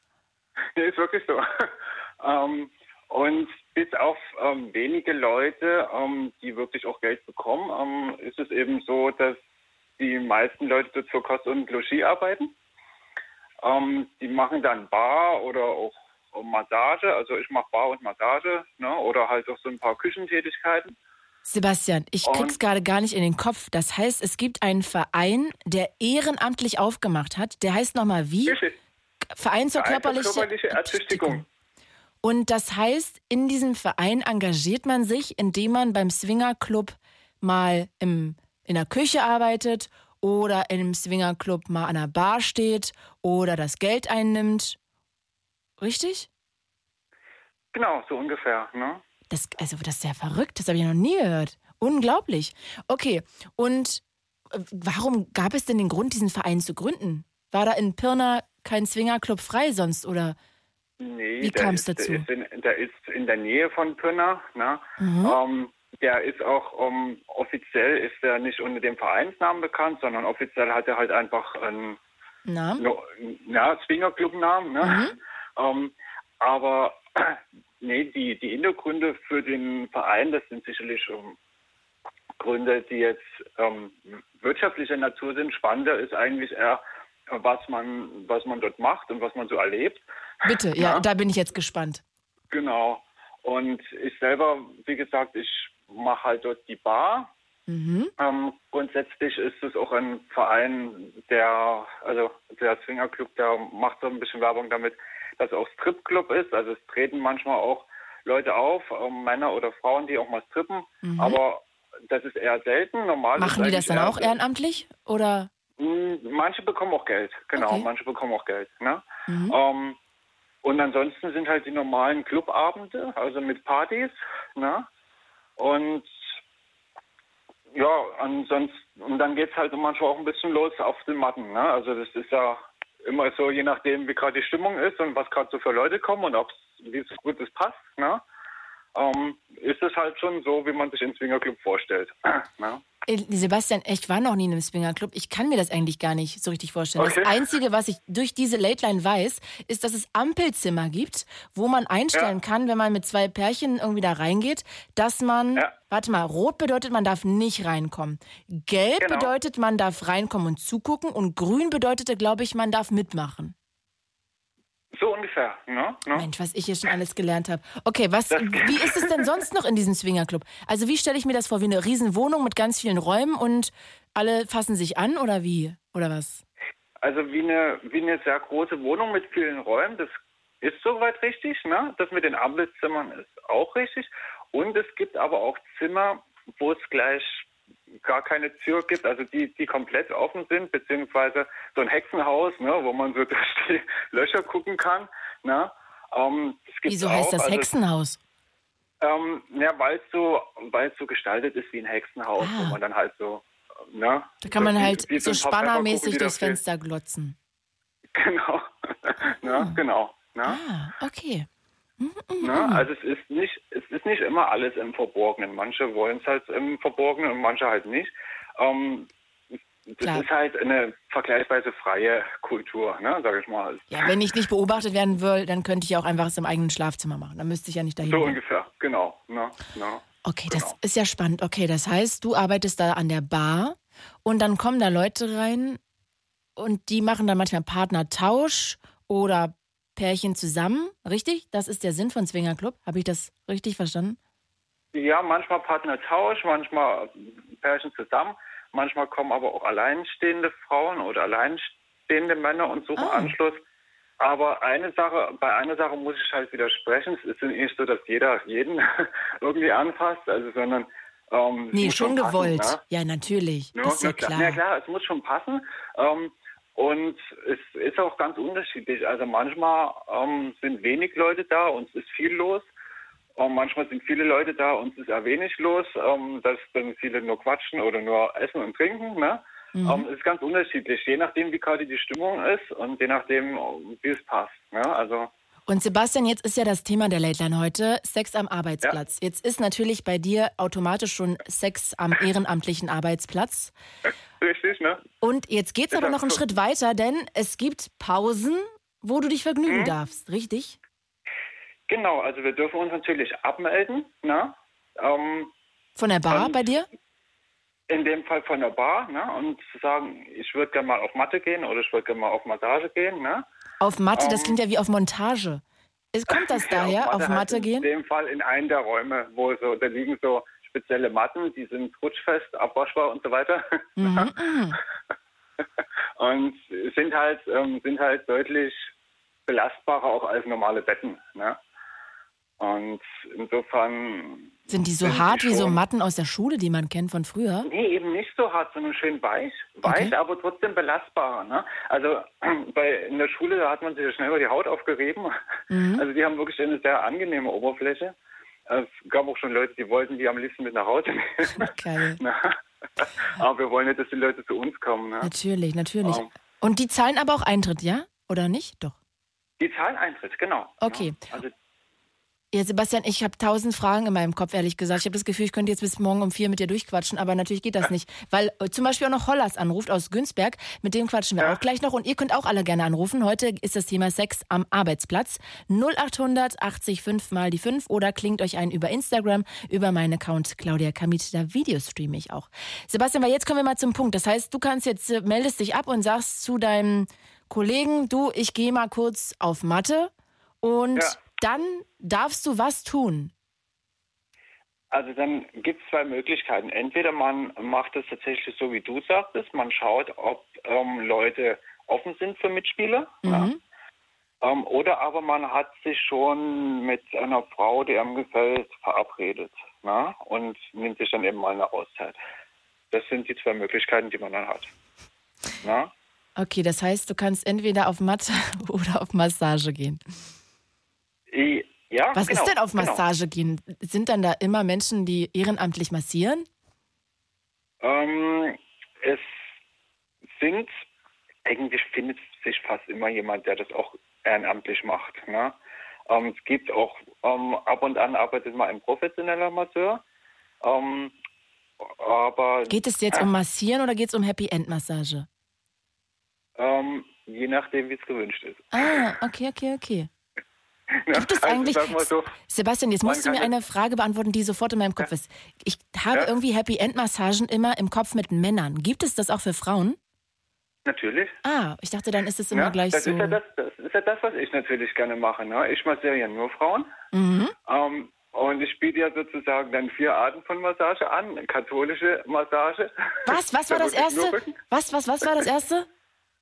nee, ist wirklich so. ähm, und bis auf ähm, wenige Leute, ähm, die wirklich auch Geld bekommen, ähm, ist es eben so, dass die meisten Leute dort für Kost und Logis arbeiten. Ähm, die machen dann Bar oder auch Massage, also ich mache Bar und Massage, ne, oder halt auch so ein paar Küchentätigkeiten. Sebastian, ich Und- krieg's gerade gar nicht in den Kopf. Das heißt, es gibt einen Verein, der ehrenamtlich aufgemacht hat. Der heißt nochmal wie? Richtig. Verein zur Verein körperlichen körperliche Ertüchtigung. Und das heißt, in diesem Verein engagiert man sich, indem man beim Swingerclub mal im, in der Küche arbeitet oder im Swingerclub mal an der Bar steht oder das Geld einnimmt. Richtig? Genau, so ungefähr. Ne? Das, also, das ist ja verrückt. Das habe ich noch nie gehört. Unglaublich. Okay. Und äh, warum gab es denn den Grund, diesen Verein zu gründen? War da in Pirna kein Swingerclub frei sonst oder? Nee, Wie kam's ist- dazu? Der ist, in, der ist in der Nähe von Pirna. Ne? Mhm. Ähm, der ist auch ähm, offiziell ist er nicht unter dem Vereinsnamen bekannt, sondern offiziell hat er halt einfach einen Na? no, ja, Swingerclub-Namen. Ne? Mhm. Ähm, aber nee, die, die Hintergründe für den Verein, das sind sicherlich ähm, Gründe, die jetzt ähm, wirtschaftlicher Natur sind. Spannender ist eigentlich eher, was man, was man dort macht und was man so erlebt. Bitte, ja, Ja. da bin ich jetzt gespannt. Genau. Und ich selber, wie gesagt, ich mache halt dort die Bar. Mhm. Ähm, grundsätzlich ist es auch ein Verein, der, also der Swingerclub, der macht so ein bisschen Werbung damit, dass es auch Stripclub ist. Also es treten manchmal auch Leute auf, ähm, Männer oder Frauen, die auch mal strippen. Aber das ist eher selten. Normal Mhm. Machen die das dann auch ehrenamtlich? Oder? Mm, Manche bekommen auch Geld, genau, Okay. manche bekommen auch Geld. Ne? Mhm. Ähm, und ansonsten sind halt die normalen Clubabende, also mit Partys. Ne? Und ja, ansonsten, und dann geht's halt manchmal auch ein bisschen los auf den Matten. Ne? Also das ist ja immer so, je nachdem, wie gerade die Stimmung ist und was gerade so für Leute kommen und ob's, wie es gut es passt, ne? ähm, ist es halt schon so, wie man sich den Swingerclub vorstellt. ne? Sebastian, ich war noch nie in einem Swingerclub. Ich kann mir das eigentlich gar nicht so richtig vorstellen. Okay. Das Einzige, was ich durch diese Late Line weiß, ist, dass es Ampelzimmer gibt, wo man einstellen Ja. kann, wenn man mit zwei Pärchen irgendwie da reingeht, dass man, Ja. warte mal, rot bedeutet, man darf nicht reinkommen. Gelb Genau. bedeutet, man darf reinkommen und zugucken und grün bedeutete, glaube ich, man darf mitmachen. So ungefähr. Ne? Ne? Mensch, was ich hier schon alles gelernt habe. Okay, was, Das- wie ist es denn sonst noch in diesem Swingerclub? Also wie stelle ich mir das vor? Wie eine Riesenwohnung mit ganz vielen Räumen und alle fassen sich an oder wie? Oder was? Also wie eine, wie eine sehr große Wohnung mit vielen Räumen, das ist soweit richtig. Ne? Das mit den Ampelzimmern ist auch richtig. Und es gibt aber auch Zimmer, wo es gleich gar keine Tür gibt, also die, die komplett offen sind, beziehungsweise so ein Hexenhaus, ne, wo man so durch die Löcher gucken kann. Ne? Ähm, Wieso heißt auch. das Also, Hexenhaus? Ähm, ja, weil es so, weil es so gestaltet ist wie ein Hexenhaus, Ah. wo man dann halt so, ne? Da kann man wie- halt wie so Pfefferkuchen, spannermäßig durchs. Fenster glotzen. Genau. ne? Genau. Ne? Ah, okay. Ne? Also es ist nicht, es ist nicht immer alles im Verborgenen. Manche wollen es halt im Verborgenen und manche halt nicht. Ähm, das Klar. ist halt eine vergleichsweise freie Kultur, ne, sag ich mal. Ja, wenn ich nicht beobachtet werden will, dann könnte ich auch einfach es im eigenen Schlafzimmer machen. Dann müsste ich ja nicht dahin. So gehen. ungefähr, genau. Ne? Ne? Okay, das Genau. ist ja spannend. Okay, das heißt, du arbeitest da an der Bar und dann kommen da Leute rein und die machen dann manchmal Partnertausch oder Pärchen zusammen, richtig? Das ist der Sinn von Swingerclub. Habe ich das richtig verstanden? Ja, manchmal Partnertausch, manchmal Pärchen zusammen, manchmal kommen aber auch alleinstehende Frauen oder alleinstehende Männer und suchen Ah. Anschluss. Aber eine Sache, bei einer Sache muss ich halt widersprechen. Es ist nicht so, dass jeder jeden irgendwie anfasst, also sondern ähm, Nee, muss schon passen, gewollt. ne? Ja, natürlich. Ja, das ist ja klar. Ja, klar, es muss schon passen. Ähm, und es ist auch ganz unterschiedlich. Also manchmal ähm, sind wenig Leute da und es ist viel los. Und manchmal sind viele Leute da und es ist eher wenig los, ähm, dass dann viele nur quatschen oder nur essen und trinken. Ne? Mhm. Ähm, es ist ganz unterschiedlich, je nachdem, wie gerade die Stimmung ist und je nachdem, wie es passt. Ne? Also Und Sebastian, jetzt ist ja das Thema der Late Line heute Sex am Arbeitsplatz. Jetzt ist natürlich bei dir automatisch schon Sex am ehrenamtlichen Arbeitsplatz. richtig, ne? Und jetzt geht's Ist aber ja noch einen so. Schritt weiter, denn es gibt Pausen, wo du dich vergnügen Mhm. darfst, richtig? Genau, also wir dürfen uns natürlich abmelden. Ne? Ähm, Von der Bar bei dir? in dem Fall von der Bar ne, und zu sagen, ich würde gerne mal auf Matte gehen oder ich würde gerne mal auf Massage gehen. Ne? Auf Matte, das Ähm, klingt ja wie auf Montage. Ist, kommt das daher, auf Matte halt gehen? In dem Fall in einem der Räume, wo so, da liegen so speziell spezielle Matten, die sind rutschfest, abwaschbar und so weiter. Mhm. und sind halt, ähm, sind halt deutlich belastbarer auch als normale Betten. Ne? Und insofern. Sind die so sind hart die wie so Matten aus der Schule, die man kennt von früher? Nee, eben nicht so hart, sondern schön weich. Weich, Okay. aber trotzdem belastbarer. Ne? Also bei, der Schule, da hat man sich ja schnell über die Haut aufgerieben. Mhm. Also die haben wirklich eine sehr angenehme Oberfläche. Es gab auch schon Leute, die wollten die am liebsten mit nach Hause nehmen. Geil. Aber wir wollen nicht, dass die Leute zu uns kommen. Ne? Natürlich, natürlich. Ähm. Und die zahlen aber auch Eintritt, ja? Oder nicht? Doch. Die zahlen Eintritt, genau. Okay. Ja, also Ja, Sebastian, ich habe tausend Fragen in meinem Kopf, ehrlich gesagt. Ich habe das Gefühl, ich könnte jetzt bis morgen um vier mit dir durchquatschen, aber natürlich geht das nicht. Weil äh, zum Beispiel auch noch Hollas anruft aus Günzberg. Mit dem quatschen wir Ja. auch gleich noch. Und ihr könnt auch alle gerne anrufen. Heute ist das Thema Sex am Arbeitsplatz. 0800 80 5 mal die 5 oder klingt euch ein über Instagram, über meinen Account Claudia Kamit. Da Videostreame ich auch. Sebastian, weil jetzt kommen wir mal zum Punkt. Das heißt, du kannst jetzt, äh, meldest dich ab und sagst zu deinem Kollegen, du, ich gehe mal kurz auf Mathe und Ja. Dann darfst du was tun. Also dann gibt es zwei Möglichkeiten. Entweder man macht es tatsächlich so, wie du sagtest, man schaut, ob ähm, Leute offen sind für Mitspieler. Ja. Ähm, oder aber man hat sich schon mit einer Frau, die einem gefällt, verabredet na? und nimmt sich dann eben mal eine Auszeit. Das sind die zwei Möglichkeiten, die man dann hat. Na? Okay, das heißt, du kannst entweder auf Mathe oder auf Massage gehen. I- Ja, Was genau, ist denn auf genau. Massage gehen? Sind dann da immer Menschen, die ehrenamtlich massieren? Ähm, es sind, eigentlich findet sich fast immer jemand, der das auch ehrenamtlich macht. Ne? Ähm, es gibt auch, ähm, ab und an arbeitet mal ein professioneller Masseur. Ähm, aber Geht es jetzt um Massieren oder geht es um Happy End Massage? ähm, je nachdem, wie es gewünscht ist. Ah, okay, okay, okay. Gibt es Also, eigentlich. mal so, Sebastian, jetzt musst du mir eine Frage beantworten, die sofort in meinem Kopf ist. Ich habe Ja. irgendwie Happy End Massagen immer im Kopf mit Männern. Gibt es das auch für Frauen? natürlich. Ah, ich dachte, dann ist es immer Ja, gleich das, so. ist ja das, das ist ja das, was ich natürlich gerne mache. Ne? Ich massiere ja nur Frauen. Mhm. Ähm, und ich biete ja sozusagen dann vier Arten von Massage an. Katholische Massage. Was? Was war Da das erste? Was, was, was war das erste?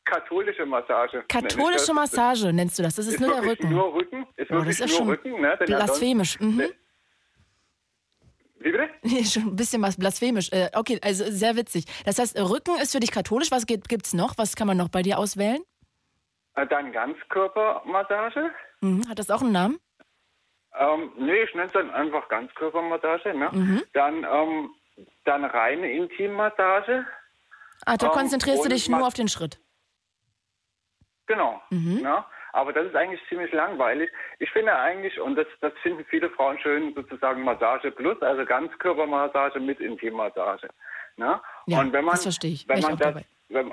Katholische Massage. Katholische. Massage nennst du das. Das ist, Ist nur der Rücken. Nur Rücken. Ist Oh, das ist nur schon Rücken. Ne? Blasphemisch. Mhm. Wie bitte? Nee, schon ein bisschen was blasphemisch. Äh, okay, also sehr witzig. Das heißt, Rücken ist für dich katholisch. Was gibt, gibt's noch? Was kann man noch bei dir auswählen? Äh, Dann Ganzkörpermassage. Mhm. Hat das auch einen Namen? Ähm, nee, ich nenne es dann einfach Ganzkörpermassage. Ne? Mhm. Dann, ähm, dann reine Intimmassage. Ah, da Ähm, konzentrierst du dich nur auf den Schritt. Genau. Mhm. Ja, aber das ist eigentlich ziemlich langweilig. Ich finde eigentlich, und das, das finden viele Frauen schön, sozusagen Massage plus, also Ganzkörpermassage mit Intimmassage. Ne? Ja, und wenn man, das verstehe ich. Wenn ich man das, wenn,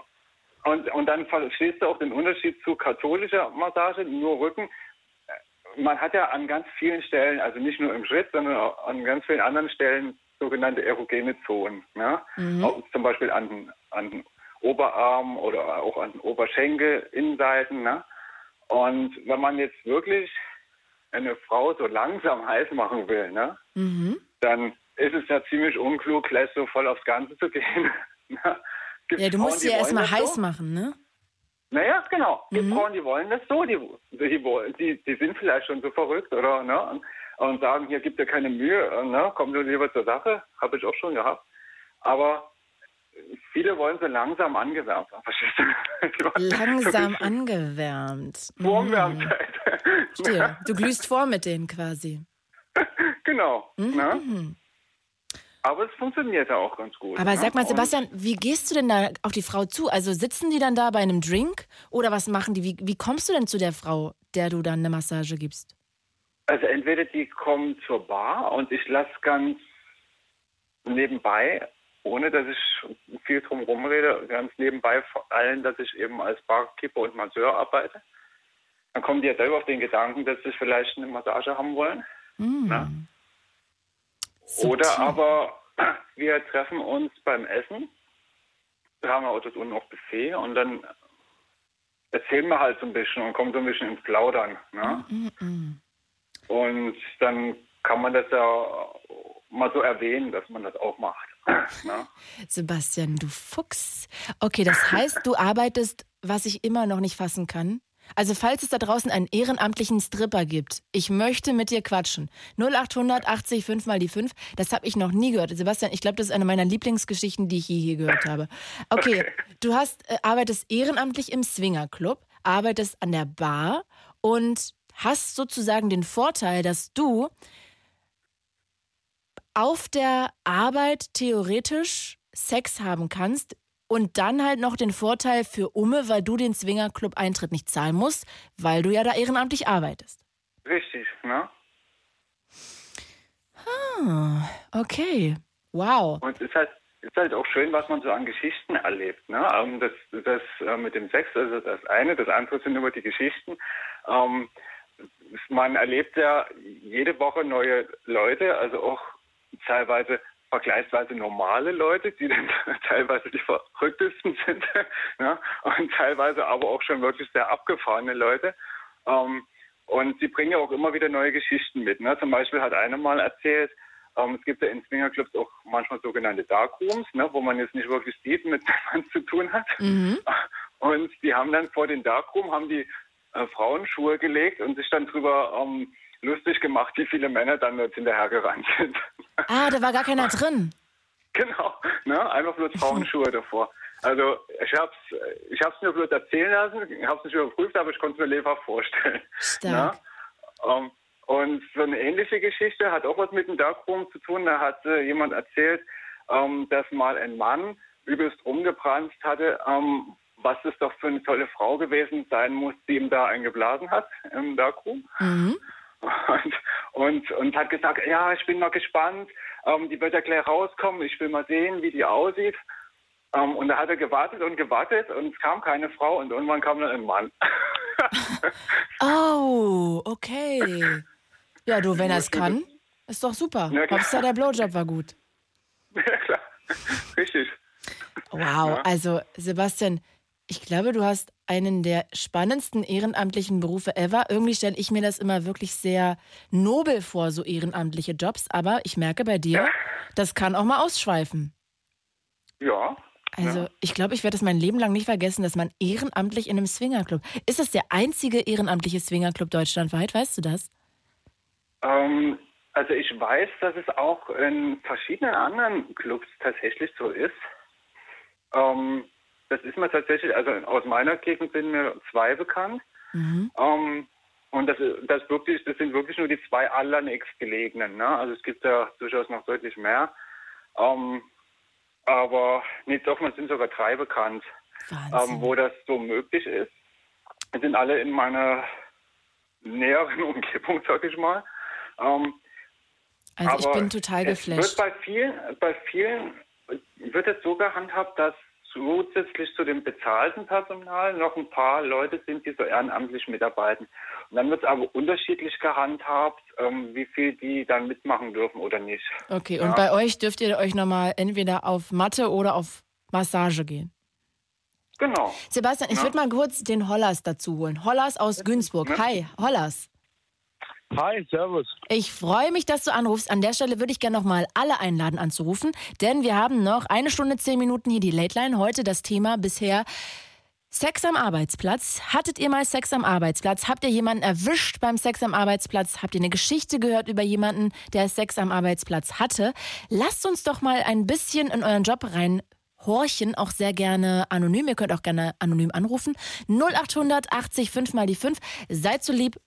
und, und dann verstehst du auch den Unterschied zu katholischer Massage, nur Rücken. Man hat ja an ganz vielen Stellen, also nicht nur im Schritt, sondern auch an ganz vielen anderen Stellen sogenannte erogene Zonen. Ne? Mhm. Auch zum Beispiel an, an den Oberarm oder auch an Oberschenkel, Innenseiten. Ne? Und wenn man jetzt wirklich eine Frau so langsam heiß machen will, ne? Mhm. dann ist es ja ziemlich unklug, gleich so voll aufs Ganze zu gehen. Ne? Ja, du Frauen, musst die sie ja erstmal heiß so? machen, ne? Naja, genau. Gibt Mhm. Frauen, die wollen das so, die, die, die, die sind vielleicht schon so verrückt oder ne, und, und sagen, hier gibt ja keine Mühe, ne, komm du lieber zur Sache, habe ich auch schon gehabt. Aber viele wollen so langsam angewärmt. Langsam angewärmt. Mhm. Vorwärmzeit. Verstehe. Du glühst vor mit denen quasi. genau. Mhm. Ne? Aber es funktioniert ja auch ganz gut. Aber ne? sag mal, Sebastian, wie gehst du denn da auf die Frau zu? Also sitzen die dann da bei einem Drink oder was machen die? Wie, wie kommst du denn zu der Frau, der du dann eine Massage gibst? Also entweder die kommen zur Bar und ich lasse ganz nebenbei, ohne dass ich viel drum rumrede, ganz nebenbei vor allem, dass ich eben als Barkeeper und Masseur arbeite. Dann kommen die ja selber auf den Gedanken, dass sie vielleicht eine Massage haben wollen. Na? Oder Subtil. aber wir treffen uns beim Essen. Da haben wir auch das unten auch Buffet und dann erzählen wir halt so ein bisschen und kommen so ein bisschen ins Plaudern. Ne? Und dann kann man das ja mal so erwähnen, dass man das auch macht. ne? Sebastian, du Fuchs. Okay, das heißt, du arbeitest, was ich immer noch nicht fassen kann. Also falls es da draußen einen ehrenamtlichen Stripper gibt, ich möchte mit dir quatschen. 0800 80 5 mal die 5, das habe ich noch nie gehört. Sebastian, ich glaube, das ist eine meiner Lieblingsgeschichten, die ich je hier gehört habe. Okay, du hast äh, arbeitest ehrenamtlich im Swingerclub, arbeitest an der Bar und hast sozusagen den Vorteil, dass du auf der Arbeit theoretisch Sex haben kannst und dann halt noch den Vorteil für Umme, weil du den Swingerclub Eintritt nicht zahlen musst, weil du ja da ehrenamtlich arbeitest. Richtig, ne? Ah, okay. Wow. Und es ist halt, ist halt auch schön, was man so an Geschichten erlebt. Ne? Ähm, das, das äh, mit dem Sex, also das eine, das andere sind immer die Geschichten. Ähm, man erlebt ja jede Woche neue Leute, also auch teilweise vergleichsweise normale Leute, die dann teilweise die verrücktesten sind ja, und teilweise aber auch schon wirklich sehr abgefahrene Leute. Ähm, und sie bringen ja auch immer wieder neue Geschichten mit. Ne? Zum Beispiel hat einer mal erzählt, ähm, es gibt ja in Swingerclubs auch manchmal sogenannte Darkrooms, ne, wo man jetzt nicht wirklich sieht, mit wem man zu tun hat. Mhm. Und die haben dann vor den Darkroom haben die äh, Frauenschuhe gelegt und sich dann drüber ähm, lustig gemacht, wie viele Männer dann dort hinterhergerannt sind. Ah, da war gar keiner drin. Genau, ne? einfach bloß Frauenschuhe davor. Also ich habe es ich hab's mir bloß erzählen lassen, ich habe es nicht überprüft, aber ich konnte es mir lebhaft vorstellen. Stark. Ne? Um, und so eine ähnliche Geschichte hat auch was mit dem Darkroom zu tun. Da hat äh, jemand erzählt, ähm, dass mal ein Mann übelst rumgebrannt hatte, ähm, was es doch für eine tolle Frau gewesen sein muss, die ihm da eingeblasen hat im Darkroom. Mhm. Und, und, und, hat gesagt, ja, ich bin mal gespannt, ähm, die wird ja gleich rauskommen, ich will mal sehen, wie die aussieht. Ähm, und da hat er gewartet und gewartet und es kam keine Frau und irgendwann kam dann ein Mann. oh, okay. Ja, du, wenn er es kann, ist doch super. Hauptsache der Blowjob war gut. Ja, klar. Richtig. Wow, ja. also Sebastian, ich glaube, du hast einen der spannendsten ehrenamtlichen Berufe ever. Irgendwie stelle ich mir das immer wirklich sehr nobel vor, so ehrenamtliche Jobs. Aber ich merke bei dir, das kann auch mal ausschweifen. Ja. Also ja. ich glaube, ich werde es mein Leben lang nicht vergessen, dass man ehrenamtlich in einem Swingerclub. Ist das der einzige ehrenamtliche Swingerclub deutschlandweit? Weißt du das? Ähm, also ich weiß, dass es auch in verschiedenen anderen Clubs tatsächlich so ist. Ähm, das ist mir tatsächlich, also aus meiner Gegend sind mir zwei bekannt. Mhm. Ähm, und das, das, wirklich, das sind wirklich nur die zwei allernächstgelegenen. Ne? Also es gibt ja durchaus noch deutlich mehr. Ähm, aber nee, doch, man sind sogar drei bekannt, ähm, wo das so möglich ist. Die sind alle in meiner näheren Umgebung, sag ich mal. Ähm, also ich bin total geflasht. Wird bei vielen, bei vielen wird es so gehandhabt, dass zusätzlich zu dem bezahlten Personal noch ein paar Leute sind, die so ehrenamtlich mitarbeiten. Und dann wird es aber unterschiedlich gehandhabt, ähm, wie viel die dann mitmachen dürfen oder nicht. Okay, ja. und bei euch dürft ihr euch nochmal entweder auf Matte oder auf Massage gehen. Genau. Sebastian, ich ja. würde mal kurz den Hollas dazu holen. Hollas aus Günzburg. Hi, Hollas. Hi, servus. Ich freue mich, dass du anrufst. An der Stelle würde ich gerne noch mal alle einladen anzurufen, denn wir haben noch eine Stunde, zehn Minuten hier die Late Line. Heute das Thema bisher Sex am Arbeitsplatz. Hattet ihr mal Sex am Arbeitsplatz? Habt ihr jemanden erwischt beim Sex am Arbeitsplatz? Habt ihr eine Geschichte gehört über jemanden, der Sex am Arbeitsplatz hatte? Lasst uns doch mal ein bisschen in euren Job rein horchen, auch sehr gerne anonym. Ihr könnt auch gerne anonym anrufen. 0800 80 5 mal die 5. Seid so lieb,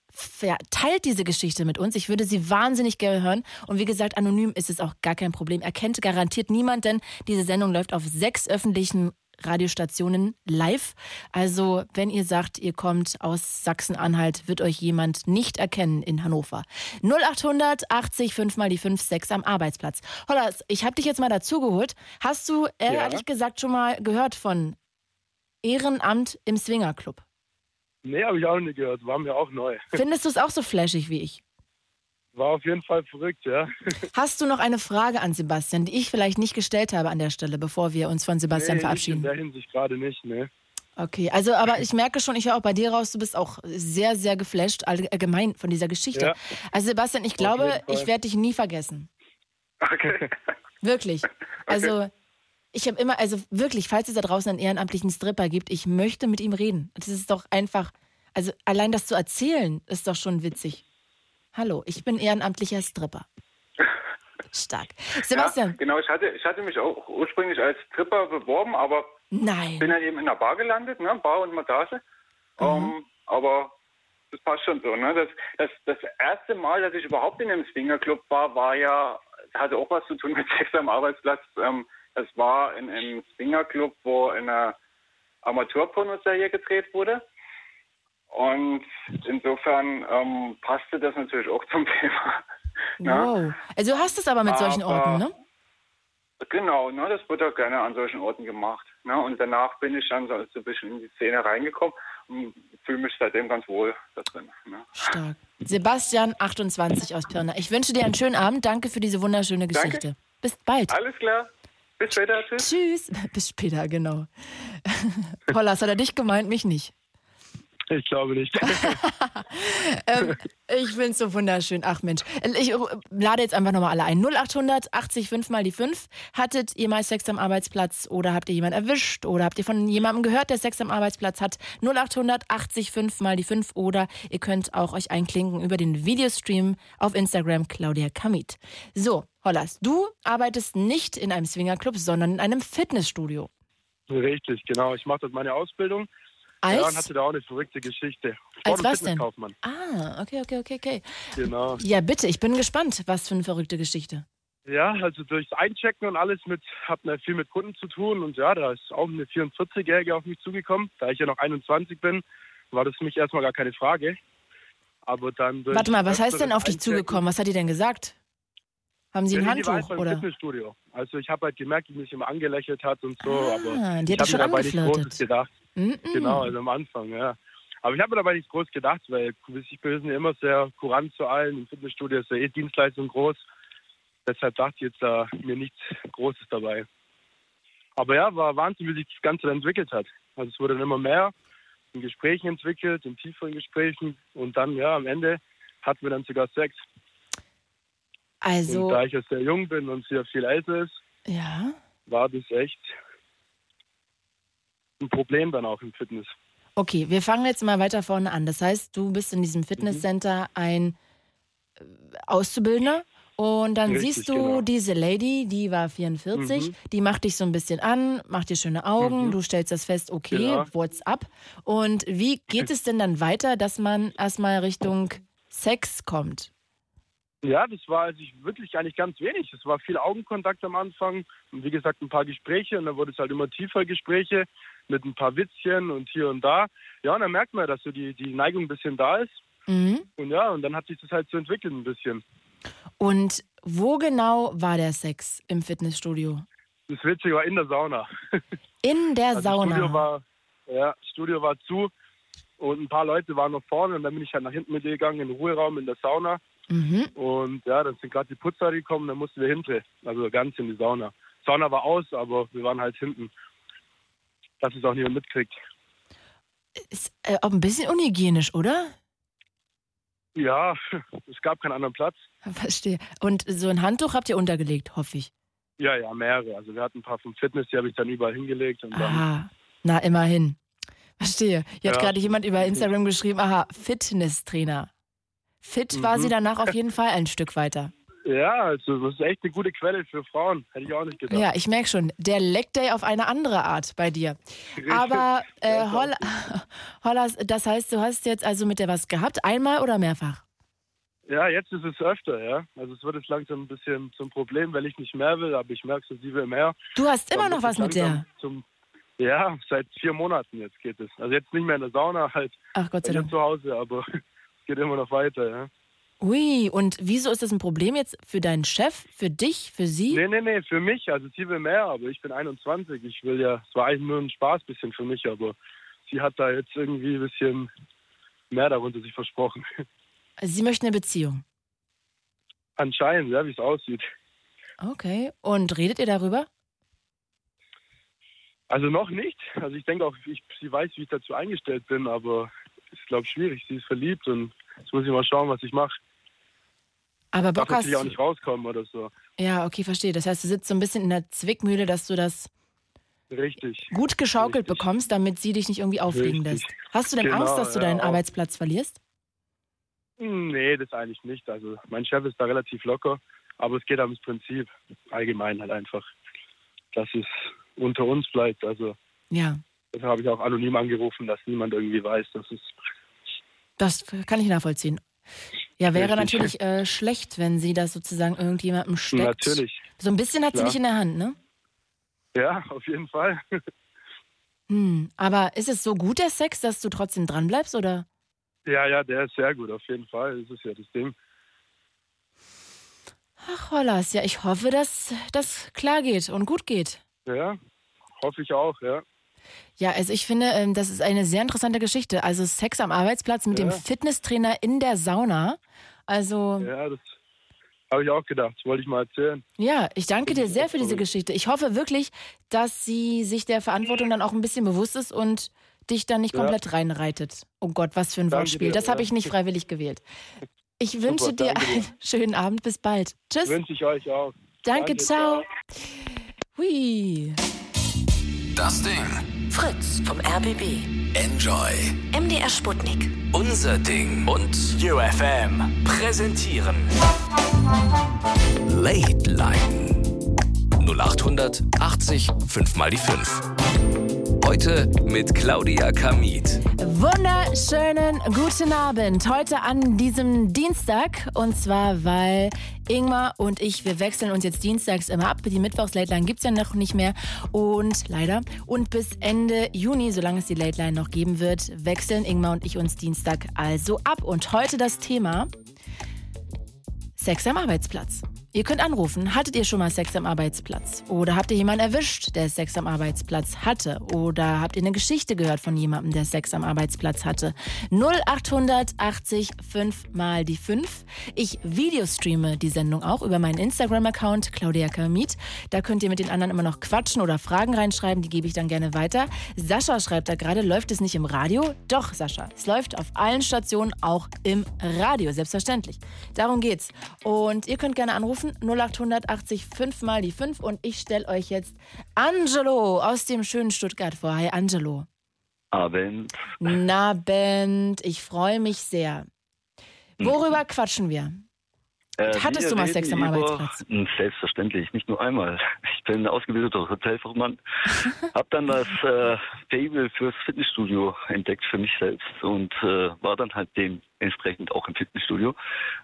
teilt diese Geschichte mit uns. Ich würde sie wahnsinnig gerne hören. Und wie gesagt, anonym ist es auch gar kein Problem. Erkennt garantiert niemand, denn diese Sendung läuft auf sechs öffentlichen Radiostationen live. Also, wenn ihr sagt, ihr kommt aus Sachsen-Anhalt, wird euch jemand nicht erkennen in Hannover. 0800 80 5 mal die 5 6 am Arbeitsplatz. Hollas, ich habe dich jetzt mal dazugeholt. Hast du ja. ehrlich gesagt schon mal gehört von Ehrenamt im Swingerclub? Nee, habe ich auch nicht gehört. War mir auch neu. Findest du es auch so flashig wie ich? War auf jeden Fall verrückt, ja. Hast du noch eine Frage an Sebastian, die ich vielleicht nicht gestellt habe an der Stelle, bevor wir uns von Sebastian nee, verabschieden? In der Hinsicht gerade nicht, ne. Okay, also aber ich merke schon, ich höre auch bei dir raus, du bist auch sehr, sehr geflasht allgemein von dieser Geschichte. Ja. Also Sebastian, ich glaube, ich werde dich nie vergessen. Okay. Wirklich. Also, ich habe immer, also wirklich, falls es da draußen einen ehrenamtlichen Stripper gibt, ich möchte mit ihm reden. Das ist doch einfach, also allein das zu erzählen, ist doch schon witzig. Hallo, ich bin ehrenamtlicher Stripper. Stark. Sebastian. Ja, genau, ich hatte, ich hatte mich auch ursprünglich als Stripper beworben, aber Nein. bin dann eben in der Bar gelandet, ne? Bar und Massage. Mhm. Ähm, aber das passt schon so, ne? Das, das, das erste Mal, dass ich überhaupt in einem Swingerclub war, war ja, hatte auch was zu tun mit Sex am Arbeitsplatz. Ähm, das war in einem Swingerclub, wo eine Amateurpornoserie gedreht wurde. Und insofern ähm, passte das natürlich auch zum Thema. ne? Wow. Also du hast es aber mit solchen Aber- Orten, ne? Genau, ne, das wird auch gerne an solchen Orten gemacht. Ne? Und danach bin ich dann so ein bisschen in die Szene reingekommen und fühle mich seitdem ganz wohl da drin. Ne? Stark. Sebastian, 28 aus Pirna. Ich wünsche dir einen schönen Abend. Danke für diese wunderschöne Danke. Geschichte. Bis bald. Alles klar. Bis später. Tschüss. Tschüss. Bis später, genau. Hollas, hat er dich gemeint, mich nicht. Ich glaube nicht. Ähm, ich finde es so wunderschön. Ach Mensch. Ich lade jetzt einfach nochmal alle ein. 0800 80 5 mal die 5. Hattet ihr mal Sex am Arbeitsplatz oder habt ihr jemanden erwischt oder habt ihr von jemandem gehört, der Sex am Arbeitsplatz hat? 0800 80 5 mal die 5 oder ihr könnt auch euch einklinken über den Videostream auf Instagram Claudia Kamit. So, Hollas, du arbeitest nicht in einem Swingerclub, sondern in einem Fitnessstudio. Richtig, genau. Ich mache dort meine Ausbildung. Ja, und Als? hatte da auch eine verrückte Geschichte. Als Sport- und was denn? Ah, okay, okay, okay, okay. Genau. Ja, bitte, ich bin gespannt, was für eine verrückte Geschichte. Ja, also durchs Einchecken und alles mit, hat mir viel mit Kunden zu tun. Und ja, da ist auch eine 44-Jährige auf mich zugekommen. Da ich ja noch 21 bin, war das für mich erstmal gar keine Frage. Aber dann. durch Warte mal, was heißt denn auf dich zugekommen? Was hat die denn gesagt? Haben sie ein die war Handtuch halt beim oder? Fitnessstudio. Also ich habe halt gemerkt, wie mich immer angelächelt hat und so. Ah, aber die hat ich habe mir dabei nichts angeflirtet. Großes gedacht. Mm-mm. Genau, also am Anfang, ja. Aber ich habe mir dabei nichts groß gedacht, weil ich bin ja immer sehr kurant zu allen. Im Fitnessstudio ist ja eh Dienstleistung groß. Deshalb dachte ich jetzt da mir nichts Großes dabei. Aber ja, war Wahnsinn, wie sich das Ganze dann entwickelt hat. Also es wurde dann immer mehr in Gesprächen entwickelt, in tieferen Gesprächen. Und dann, ja, am Ende hatten wir dann sogar Sex. Und Also, da ich ja sehr jung bin und sie ja viel älter ist, ja. war das echt ein Problem dann auch im Fitness. Okay, wir fangen jetzt mal weiter vorne an. Das heißt, du bist in diesem Fitnesscenter ein äh, Auszubildender und dann Richtig, siehst du genau. diese Lady, die war 44, Mhm. die macht dich so ein bisschen an, macht dir schöne Augen, Mhm. du stellst das fest, okay, Genau. what's up? Und wie geht es denn dann weiter, dass man erstmal Richtung Sex kommt? Ja, das war also ich wirklich eigentlich ganz wenig. Es war viel Augenkontakt am Anfang und wie gesagt ein paar Gespräche und dann wurde es halt immer tiefer Gespräche mit ein paar Witzchen und hier und da. Ja, und dann merkt man, dass so die, die Neigung ein bisschen da ist Mhm. und ja, und dann hat sich das halt so entwickelt ein bisschen. Und wo genau war der Sex im Fitnessstudio? Das Witzige war in der Sauna. In der Also Sauna. Studio war, ja, das Studio war zu und ein paar Leute waren noch vorne und dann bin ich halt nach hinten mit ihr gegangen in den Ruheraum in der Sauna mhm. und ja, dann sind gerade die Putzer gekommen, dann mussten wir hinten, also ganz in die Sauna. Sauna war aus, aber wir waren halt hinten, dass es auch niemand mitkriegt. Ist äh, auch ein bisschen unhygienisch, oder? Ja, es gab keinen anderen Platz. Verstehe. Und so ein Handtuch habt ihr untergelegt, hoffe ich. Ja, ja, mehrere. Also wir hatten ein paar vom Fitness, die habe ich dann überall hingelegt und Aha. Na, immerhin. Verstehe. Hier hat Ja. gerade jemand über Instagram geschrieben, aha, Fitnesstrainer. Fit war Mhm. sie danach auf jeden Fall ein Stück weiter. Ja, also das ist echt eine gute Quelle für Frauen. Hätte ich auch nicht gedacht. Ja, ich merke schon, der leckt Day auf eine andere Art bei dir. Aber äh, Ja, Holla, Hollas, das heißt, du hast jetzt also mit der was gehabt, einmal oder mehrfach? Ja, jetzt ist es öfter, ja. Also es wird jetzt langsam ein bisschen zum Problem, weil ich nicht mehr will, aber ich merke es, sie will mehr. Du hast immer noch was mit der. Zum, ja, seit vier Monaten jetzt geht es. Also jetzt nicht mehr in der Sauna, halt Ach Gott sei Dank. zu Hause, aber es geht immer noch weiter, ja. Ui, und wieso ist das ein Problem jetzt für deinen Chef, für dich, für sie? Nee, nee, nee, für mich. Also sie will mehr, aber ich bin 21. Ich will ja, es war eigentlich nur ein Spaß bisschen für mich, aber sie hat da jetzt irgendwie ein bisschen mehr darunter sich versprochen. Sie möchten eine Beziehung. Anscheinend, ja, wie es aussieht. Okay. Und redet ihr darüber? Also noch nicht. Also ich denke auch, ich, sie weiß, wie ich dazu eingestellt bin, aber ist, glaube ich, schwierig. Sie ist verliebt und jetzt muss ich mal schauen, was ich mache. Aber Darf Bock hast natürlich auch nicht rauskommen oder so. Ja, okay, verstehe. Das heißt, du sitzt so ein bisschen in der Zwickmühle, dass du das Richtig. gut geschaukelt Richtig. bekommst, damit sie dich nicht irgendwie auflegen Richtig. lässt. Hast du denn Genau, Angst, dass du ja, deinen auch. Arbeitsplatz verlierst? Nee, das eigentlich nicht. Also mein Chef ist da relativ locker, aber es geht ums Prinzip allgemein halt einfach, dass es unter uns bleibt. Also Ja, deshalb habe ich auch anonym angerufen, dass niemand irgendwie weiß, dass es das kann ich nachvollziehen. Ja, wäre Richtig. natürlich äh, schlecht, wenn sie das sozusagen irgendjemandem steckt. natürlich. So ein bisschen hat sie Klar. dich in der Hand, ne? Ja, auf jeden Fall. Hm. Aber ist es so gut, der Sex, dass du trotzdem dranbleibst, oder? ja, ja, der ist sehr gut, auf jeden Fall. Das ist ja das Ding. Ach, Hollas, ja, ich hoffe, dass das klar geht und gut geht. Ja, hoffe ich auch, ja. Ja, also ich finde, ähm, das ist eine sehr interessante Geschichte. Also Sex am Arbeitsplatz mit Ja. dem Fitnesstrainer in der Sauna. Also Ja, das habe ich auch gedacht. Das wollte ich mal erzählen. ja, ich danke dir sehr für diese. Geschichte. Ich hoffe wirklich, dass sie sich der Verantwortung dann auch ein bisschen bewusst ist und dich dann nicht Ja. komplett reinreitet. Oh Gott, was für ein Danke Wortspiel. dir, Das habe ja. ich nicht freiwillig gewählt. Ich wünsche dir danke dir. einen schönen Abend. Bis bald. Tschüss. Wünsche ich euch auch. Danke, danke, ciao. Hui. Das Ding. Fritz vom RBB. Enjoy. MDR Sputnik. Unser Ding. Und UFM. Präsentieren. Late Line. 0800 80 5 mal die 5. Heute mit Claudia Kamit. Wunderschönen guten Abend. Heute an diesem Dienstag. Und zwar, weil Ingmar und ich, wir wechseln uns jetzt dienstags immer ab. Die Mittwochs-Late Line gibt es ja noch nicht mehr. Und leider. Und bis Ende Juni, solange es die Late Line noch geben wird, wechseln Ingmar und ich uns Dienstag also ab. Und heute das Thema Sex am Arbeitsplatz. Ihr könnt anrufen. Hattet ihr schon mal Sex am Arbeitsplatz? Oder habt ihr jemanden erwischt, der Sex am Arbeitsplatz hatte? Oder habt ihr eine Geschichte gehört von jemandem, der Sex am Arbeitsplatz hatte? 0880 5 mal die 5. Ich videostreame die Sendung auch über meinen Instagram-Account Claudia Kamit. Da könnt ihr mit den anderen immer noch quatschen oder Fragen reinschreiben. Die gebe ich dann gerne weiter. Sascha schreibt da gerade, läuft es nicht im Radio? Doch, Sascha. Es läuft auf allen Stationen, auch im Radio, selbstverständlich. Darum geht's. Und ihr könnt gerne anrufen, 0880 5 mal die 5. Und ich stelle euch jetzt Angelo aus dem schönen Stuttgart vor. Hi, Angelo. Abend. Nabend, ich freue mich sehr. Worüber quatschen wir? Äh, Hattest du mal Sex am Arbeitsplatz? Hm, Selbstverständlich, nicht nur einmal. Ich bin ausgebildeter Hotelfachmann, habe dann das äh, Fable fürs Fitnessstudio entdeckt für mich selbst und äh, war dann halt dementsprechend auch im Fitnessstudio.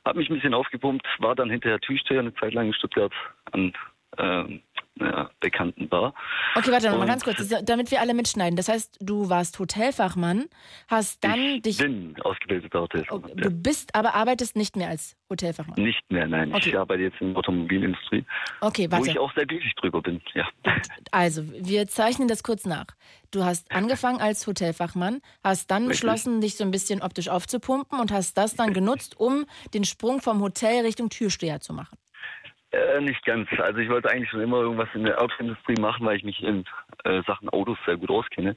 Habe mich ein bisschen aufgepumpt, war dann hinterher Türsteher eine Zeit lang in Stuttgart an ähm, einer bekannten Bar. Okay, warte noch mal Und- ganz kurz, damit wir alle mitschneiden. Das heißt, du warst Hotelfachmann, hast dann ich dich. bin ausgebildeter Hotelfachmann. du bist, aber arbeitest nicht mehr als Hotelfachmann. Nicht mehr, nein. Okay. Ich arbeite jetzt in der Automobilindustrie, Okay, wo warte. ich auch sehr glücklich drüber bin. Ja. Also, wir zeichnen das kurz nach. Du hast angefangen als Hotelfachmann, hast dann Richtig. beschlossen, dich so ein bisschen optisch aufzupumpen und hast das dann genutzt, um den Sprung vom Hotel Richtung Türsteher zu machen. Äh, nicht ganz. Also ich wollte eigentlich schon immer irgendwas in der Autoindustrie machen, weil ich mich in äh, Sachen Autos sehr gut auskenne.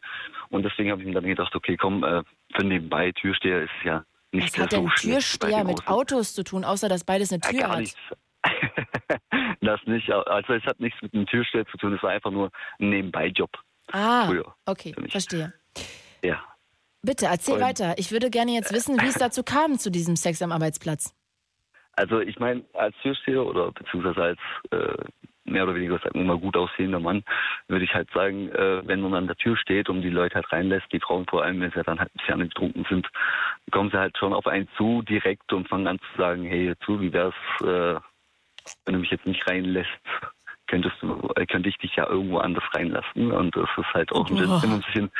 Und deswegen habe ich mir dann gedacht, okay, komm, äh, für nebenbei Türsteher ist es ja nicht Was hat so denn Türsteher mit Autos. Zu tun, außer dass beides eine Ja, Tür gar hat? nichts. das nicht. Also es hat nichts mit einem Türsteher zu tun. Es war einfach nur ein Nebenbei-Job. Ah, früher okay, verstehe. Ja. Bitte, erzähl Und- weiter. Ich würde gerne jetzt wissen, wie es dazu kam, zu diesem Sex am Arbeitsplatz. Also ich meine, als Türsteher oder beziehungsweise als äh, mehr oder weniger, sagen wir mal, gut aussehender Mann, würde ich halt sagen, äh, wenn man an der Tür steht und die Leute halt reinlässt, die Frauen vor allem, wenn sie dann halt ein bisschen betrunken sind, kommen sie halt schon auf einen zu direkt und fangen an zu sagen, hey, zu, wie wär's, äh, wenn du mich jetzt nicht reinlässt, könntest du, äh, könnte ich dich ja irgendwo anders reinlassen. Und das ist halt auch ein Boah. bisschen, ein bisschen,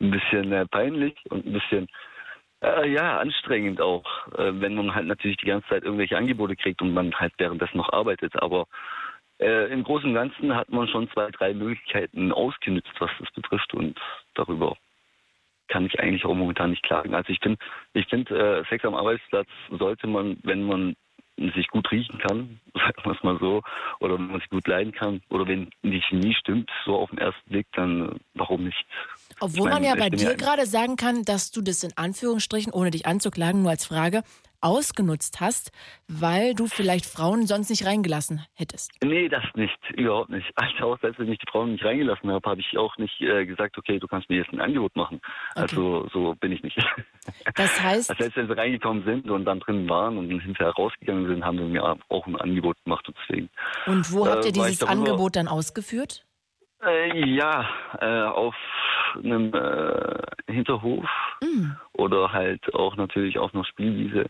ein bisschen äh, peinlich und ein bisschen äh, ja, anstrengend auch, äh, wenn man halt natürlich die ganze Zeit irgendwelche Angebote kriegt und man halt währenddessen noch arbeitet. Aber äh, im Großen und Ganzen hat man schon zwei, drei Möglichkeiten ausgenutzt, was das betrifft und darüber kann ich eigentlich auch momentan nicht klagen. Also ich finde, ich finde, äh, Sex am Arbeitsplatz sollte man, wenn man sich gut riechen kann, sagen wir es mal so, oder wenn man sich gut leiden kann, oder wenn die Chemie stimmt, so auf den ersten Blick, dann äh, warum nicht? Obwohl Ich man meine, ja bei dir gerade sagen kann, dass du das in Anführungsstrichen, ohne dich anzuklagen, nur als Frage, ausgenutzt hast, weil du vielleicht Frauen sonst nicht reingelassen hättest. Nee, das nicht, überhaupt nicht. Also auch selbst wenn ich die Frauen nicht reingelassen habe, habe ich auch nicht äh, gesagt, okay, du kannst mir jetzt ein Angebot machen. Okay. Also so bin ich nicht. Das heißt. Also selbst wenn sie reingekommen sind und dann drin waren und hinterher rausgegangen sind, haben sie mir auch ein Angebot gemacht und deswegen. Und wo habt ihr äh, dieses Angebot dann ausgeführt? Äh, ja, äh, auf einem äh, Hinterhof mm. oder halt auch natürlich auf einer Spielwiese.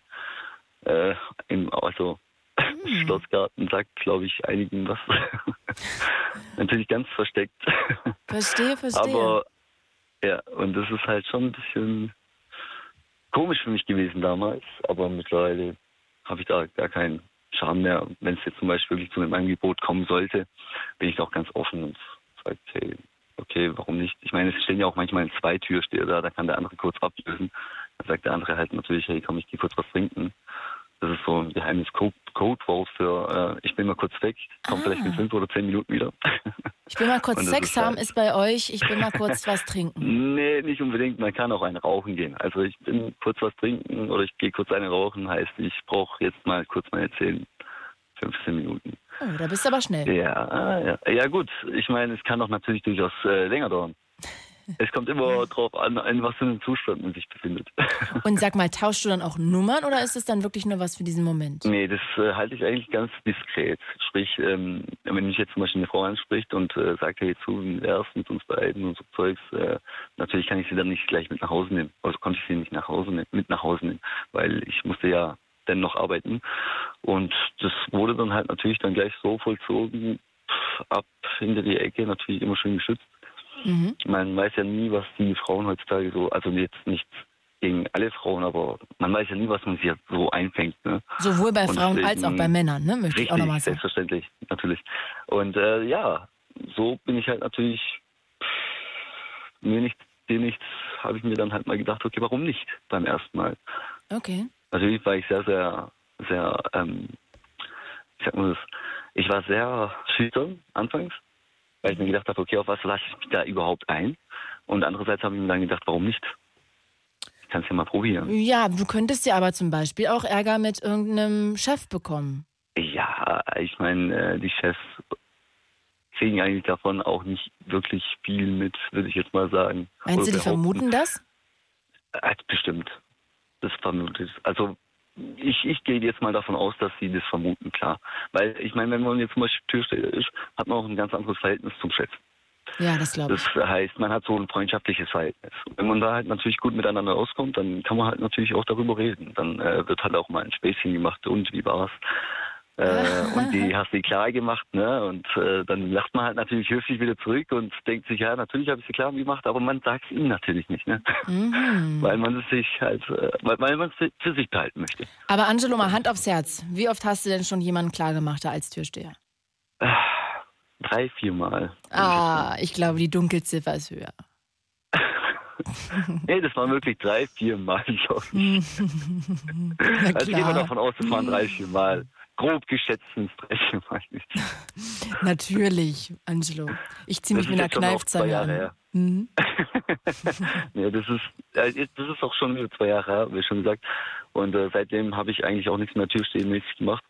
Äh, im, also mm. Schlossgarten sagt, glaube ich, einigen was. natürlich ganz versteckt. Verstehe, verstehe. Aber ja, und das ist halt schon ein bisschen komisch für mich gewesen damals, aber mittlerweile habe ich da gar keinen Charme mehr. Wenn es jetzt zum Beispiel wirklich zu einem Angebot kommen sollte, bin ich auch ganz offen und sage, hey, okay, warum nicht? Ich meine, es stehen ja auch manchmal zwei Türsteher da, da kann der andere kurz ablösen. Dann sagt der andere halt natürlich, hey, komm, ich gehe kurz was trinken. Das ist so ein geheimes Code Codewort für, äh, ich bin mal kurz weg, komm ah. vielleicht in fünf oder zehn Minuten wieder. Ich bin mal kurz Sex ist haben, halt ist bei euch, ich bin mal kurz was trinken. Nee, nicht unbedingt, man kann auch eine rauchen gehen. Also ich bin kurz was trinken oder ich gehe kurz eine rauchen, heißt ich brauche jetzt mal kurz meine 10, 15 Minuten. Oh, da bist du aber schnell. Ja, ja. ja gut. Ich meine, es kann doch natürlich durchaus äh, länger dauern. Es kommt immer drauf an, in was für einem Zustand man sich befindet. Und sag mal, tauschst du dann auch Nummern oder ist es dann wirklich nur was für diesen Moment? Nee, das äh, halte ich eigentlich ganz diskret. Sprich, ähm, wenn mich jetzt zum Beispiel eine Frau anspricht und äh, sagt, hey, zu, wie wär's mit uns beiden und so Zeugs, äh, natürlich kann ich sie dann nicht gleich mit nach Hause nehmen. Also konnte ich sie nicht nach Hause ne mit nach Hause nehmen, weil ich musste ja denn noch arbeiten. Und das wurde dann halt natürlich dann gleich so vollzogen, ab hinter die Ecke, natürlich immer schön geschützt. Mhm. Man weiß ja nie, was die Frauen heutzutage so, also jetzt nicht gegen alle Frauen, aber man weiß ja nie, was man sich so einfängt. Ne? Sowohl bei und Frauen als auch bei Männern, ne? möchte richtig, ich auch nochmal sagen. Selbstverständlich, natürlich. Und äh, ja, so bin ich halt natürlich mir nichts, dir nichts, habe ich mir dann halt mal gedacht, okay, warum nicht beim ersten Mal? Okay. Natürlich war ich sehr, sehr, sehr, ähm, ich sag mal das, ich war sehr schüchtern anfangs, weil ich mir gedacht habe, okay, auf was lasse ich mich da überhaupt ein? Und andererseits habe ich mir dann gedacht, warum nicht? Ich kann es ja mal probieren. Ja, du könntest ja aber zum Beispiel auch Ärger mit irgendeinem Chef bekommen. Ja, ich meine, äh, die Chefs kriegen eigentlich davon auch nicht wirklich viel mit, würde ich jetzt mal sagen. Meinst du, die vermuten das? Äh, bestimmt das vermutet. Also ich, ich gehe jetzt mal davon aus, dass sie das vermuten, klar. Weil ich meine, wenn man jetzt zum Beispiel Türsteher ist, hat man auch ein ganz anderes Verhältnis zum Chef. Ja, das glaube ich. Das heißt, man hat so ein freundschaftliches Verhältnis. wenn man da halt natürlich gut miteinander auskommt, dann kann man halt natürlich auch darüber reden. Dann äh, wird halt auch mal ein Späßchen gemacht und wie war's. Äh, und die hast du klar gemacht, ne? Und äh, dann lacht man halt natürlich höflich wieder zurück und denkt sich, ja, natürlich habe ich sie klar gemacht, aber man sagt es ihm natürlich nicht, ne? Mhm. Weil man es sich halt, äh, weil, weil man es für sich behalten möchte. Aber Angelo, mal Hand aufs Herz. Wie oft hast du denn schon jemanden klar gemacht als Türsteher? Drei, vier Mal. Ah, ich glaube, die Dunkelziffer ist höher. nee, das waren wirklich drei, vier Mal, glaube ich. also gehen wir davon aus, das waren drei, vier Mal grob geschätzten ich. Natürlich, Angelo. Ich ziehe mich mit einer Kneifzange an. Her. Mhm. ja, das ist, das ist auch schon über zwei Jahre her, wie schon gesagt. Und äh, seitdem habe ich eigentlich auch nichts mehr türstehenmäßig gemacht.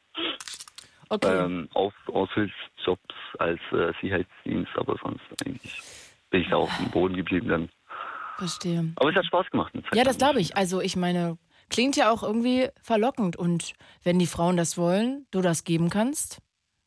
Okay. Ähm, auf Aushilfsjobs als äh, Sicherheitsdienst, aber sonst eigentlich bin ich da auf dem Boden geblieben dann. Verstehe. Aber es hat Spaß gemacht. Ja, das glaube ich. Also ich meine, Klingt ja auch irgendwie verlockend. Und wenn die Frauen das wollen, du das geben kannst.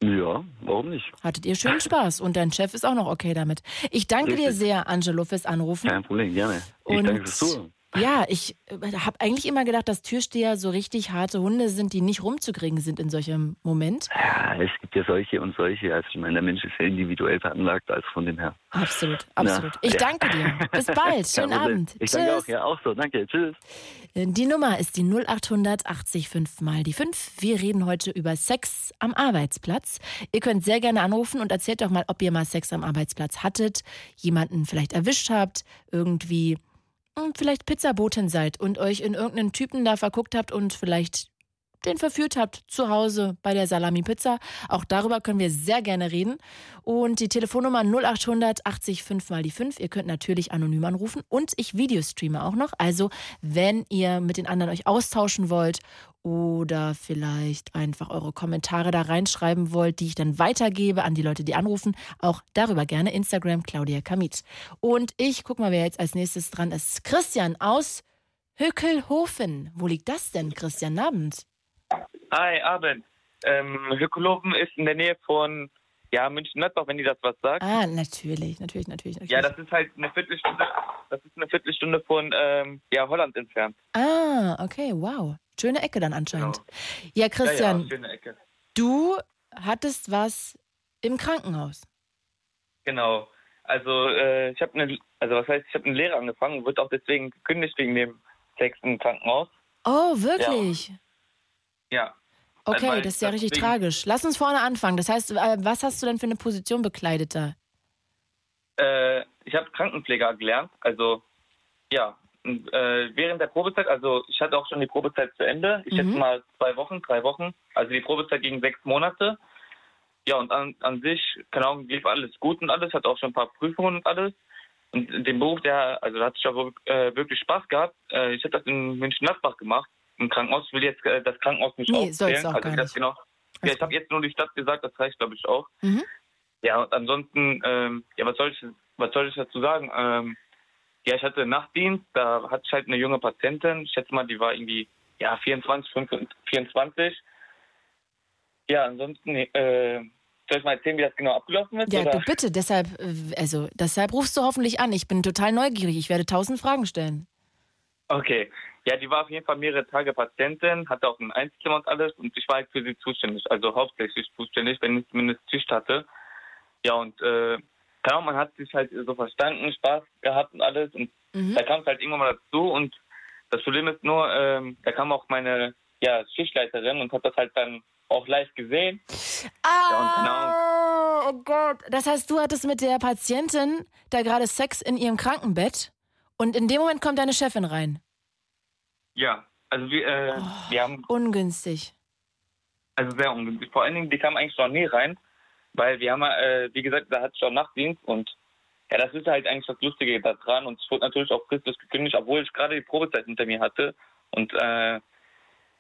Ja, warum nicht? Hattet ihr schönen Spaß und dein Chef ist auch noch okay damit. Ich danke Richtig. dir sehr, Angelo, fürs Anrufen. Kein Problem, gerne. Ich und danke fürs Zuhören. Ja, ich äh, habe eigentlich immer gedacht, dass Türsteher so richtig harte Hunde sind, die nicht rumzukriegen sind in solchem Moment. Ja, es gibt ja solche und solche. Also ich meine, der Mensch ist ja individuell veranlagt, also von dem her. Absolut, absolut. Na, ich ja. danke dir. Bis bald. Schönen Abend. Ich danke auch. Ja, auch so. Danke. Tschüss. Die Nummer ist die 0800 80 5 mal die 5. Wir reden heute über Sex am Arbeitsplatz. Ihr könnt sehr gerne anrufen und erzählt doch mal, ob ihr mal Sex am Arbeitsplatz hattet, jemanden vielleicht erwischt habt, irgendwie vielleicht Pizzabotin seid und euch in irgendeinen Typen da verguckt habt und vielleicht den verführt habt zu Hause bei der Salami-Pizza. Auch darüber können wir sehr gerne reden. Und die Telefonnummer 0800 80 5 mal die 5. Ihr könnt natürlich anonym anrufen und ich Videostreame auch noch. Also, wenn ihr mit den anderen euch austauschen wollt oder vielleicht einfach eure Kommentare da reinschreiben wollt, die ich dann weitergebe an die Leute, die anrufen, auch darüber gerne Instagram Claudia Kamit. Und ich guck mal, wer jetzt als nächstes dran ist. Christian aus Höckelhofen. Wo liegt das denn, Christian? Abend. Hi, Abend. Ähm, Höckelhofen ist in der Nähe von ja, München-Gladbach, wenn die das was sagt. Ah, natürlich, natürlich, natürlich, natürlich. Ja, das ist halt eine Viertelstunde, das ist eine Viertelstunde von ähm, ja, Holland entfernt. Ah, okay, wow. Schöne Ecke dann anscheinend. Genau. Ja, Christian, ja, ja, schöne Ecke. du hattest was im Krankenhaus. Genau. Also äh, ich habe eine, also was heißt, ich habe eine Lehre angefangen und wurde auch deswegen gekündigt wegen dem Sex im Krankenhaus. Oh, wirklich? Ja. Ja. Okay, also, das ist ja richtig deswegen... tragisch. Lass uns vorne anfangen. Das heißt, äh, was hast du denn für eine Position bekleidet da? Äh, ich habe Krankenpfleger gelernt. Also ja, äh, während der Probezeit, also ich hatte auch schon die Probezeit zu Ende. Ich mhm. mal zwei Wochen, drei Wochen. Also die Probezeit ging sechs Monate. Ja, und an, an sich, keine Ahnung, lief alles gut und alles, hatte auch schon ein paar Prüfungen und alles. Und den Beruf, der, also da hatte ich auch äh, wirklich Spaß gehabt. Äh, ich habe das in München-Gladbach gemacht im Krankenhaus. Ich will jetzt äh, das Krankenhaus nicht nee, aufzählen. Auch also das genau. Ja, ich habe jetzt nur die Stadt gesagt, das reicht glaube ich auch. Mhm. Ja, und ansonsten, ähm, ja, was soll ich, was soll ich dazu sagen? Ähm, ja, ich hatte Nachtdienst, da hatte ich halt eine junge Patientin. Ich schätze mal, die war irgendwie ja 24, 25, 24. Ja, ansonsten, äh, soll ich mal erzählen, wie das genau abgelaufen ist? Ja, oder? du bitte, deshalb, äh, also deshalb rufst du hoffentlich an. Ich bin total neugierig. Ich werde tausend Fragen stellen. Okay. Ja, die war auf jeden Fall mehrere Tage Patientin, hatte auch ein Einzelzimmer und alles und ich war halt für sie zuständig, also hauptsächlich zuständig, wenn ich zumindest Tisch hatte. Ja, und äh, genau, man hat sich halt so verstanden, Spaß gehabt und alles und mhm. da kam es halt irgendwann mal dazu und das Problem ist nur, ähm, da kam auch meine ja, Schichtleiterin und hat das halt dann auch live gesehen. Ah, ja, genau. oh Gott. Das heißt, du hattest mit der Patientin da gerade Sex in ihrem Krankenbett und in dem Moment kommt deine Chefin rein. Ja, also wir, äh, oh, wir haben. Ungünstig. Also sehr ungünstig. Vor allen Dingen, die kam eigentlich noch nie rein, weil wir haben, äh, wie gesagt, da hatte ich schon Nachtdienst und ja, das ist halt eigentlich das Lustige daran und es wurde natürlich auch fristlos gekündigt, obwohl ich gerade die Probezeit hinter mir hatte und äh,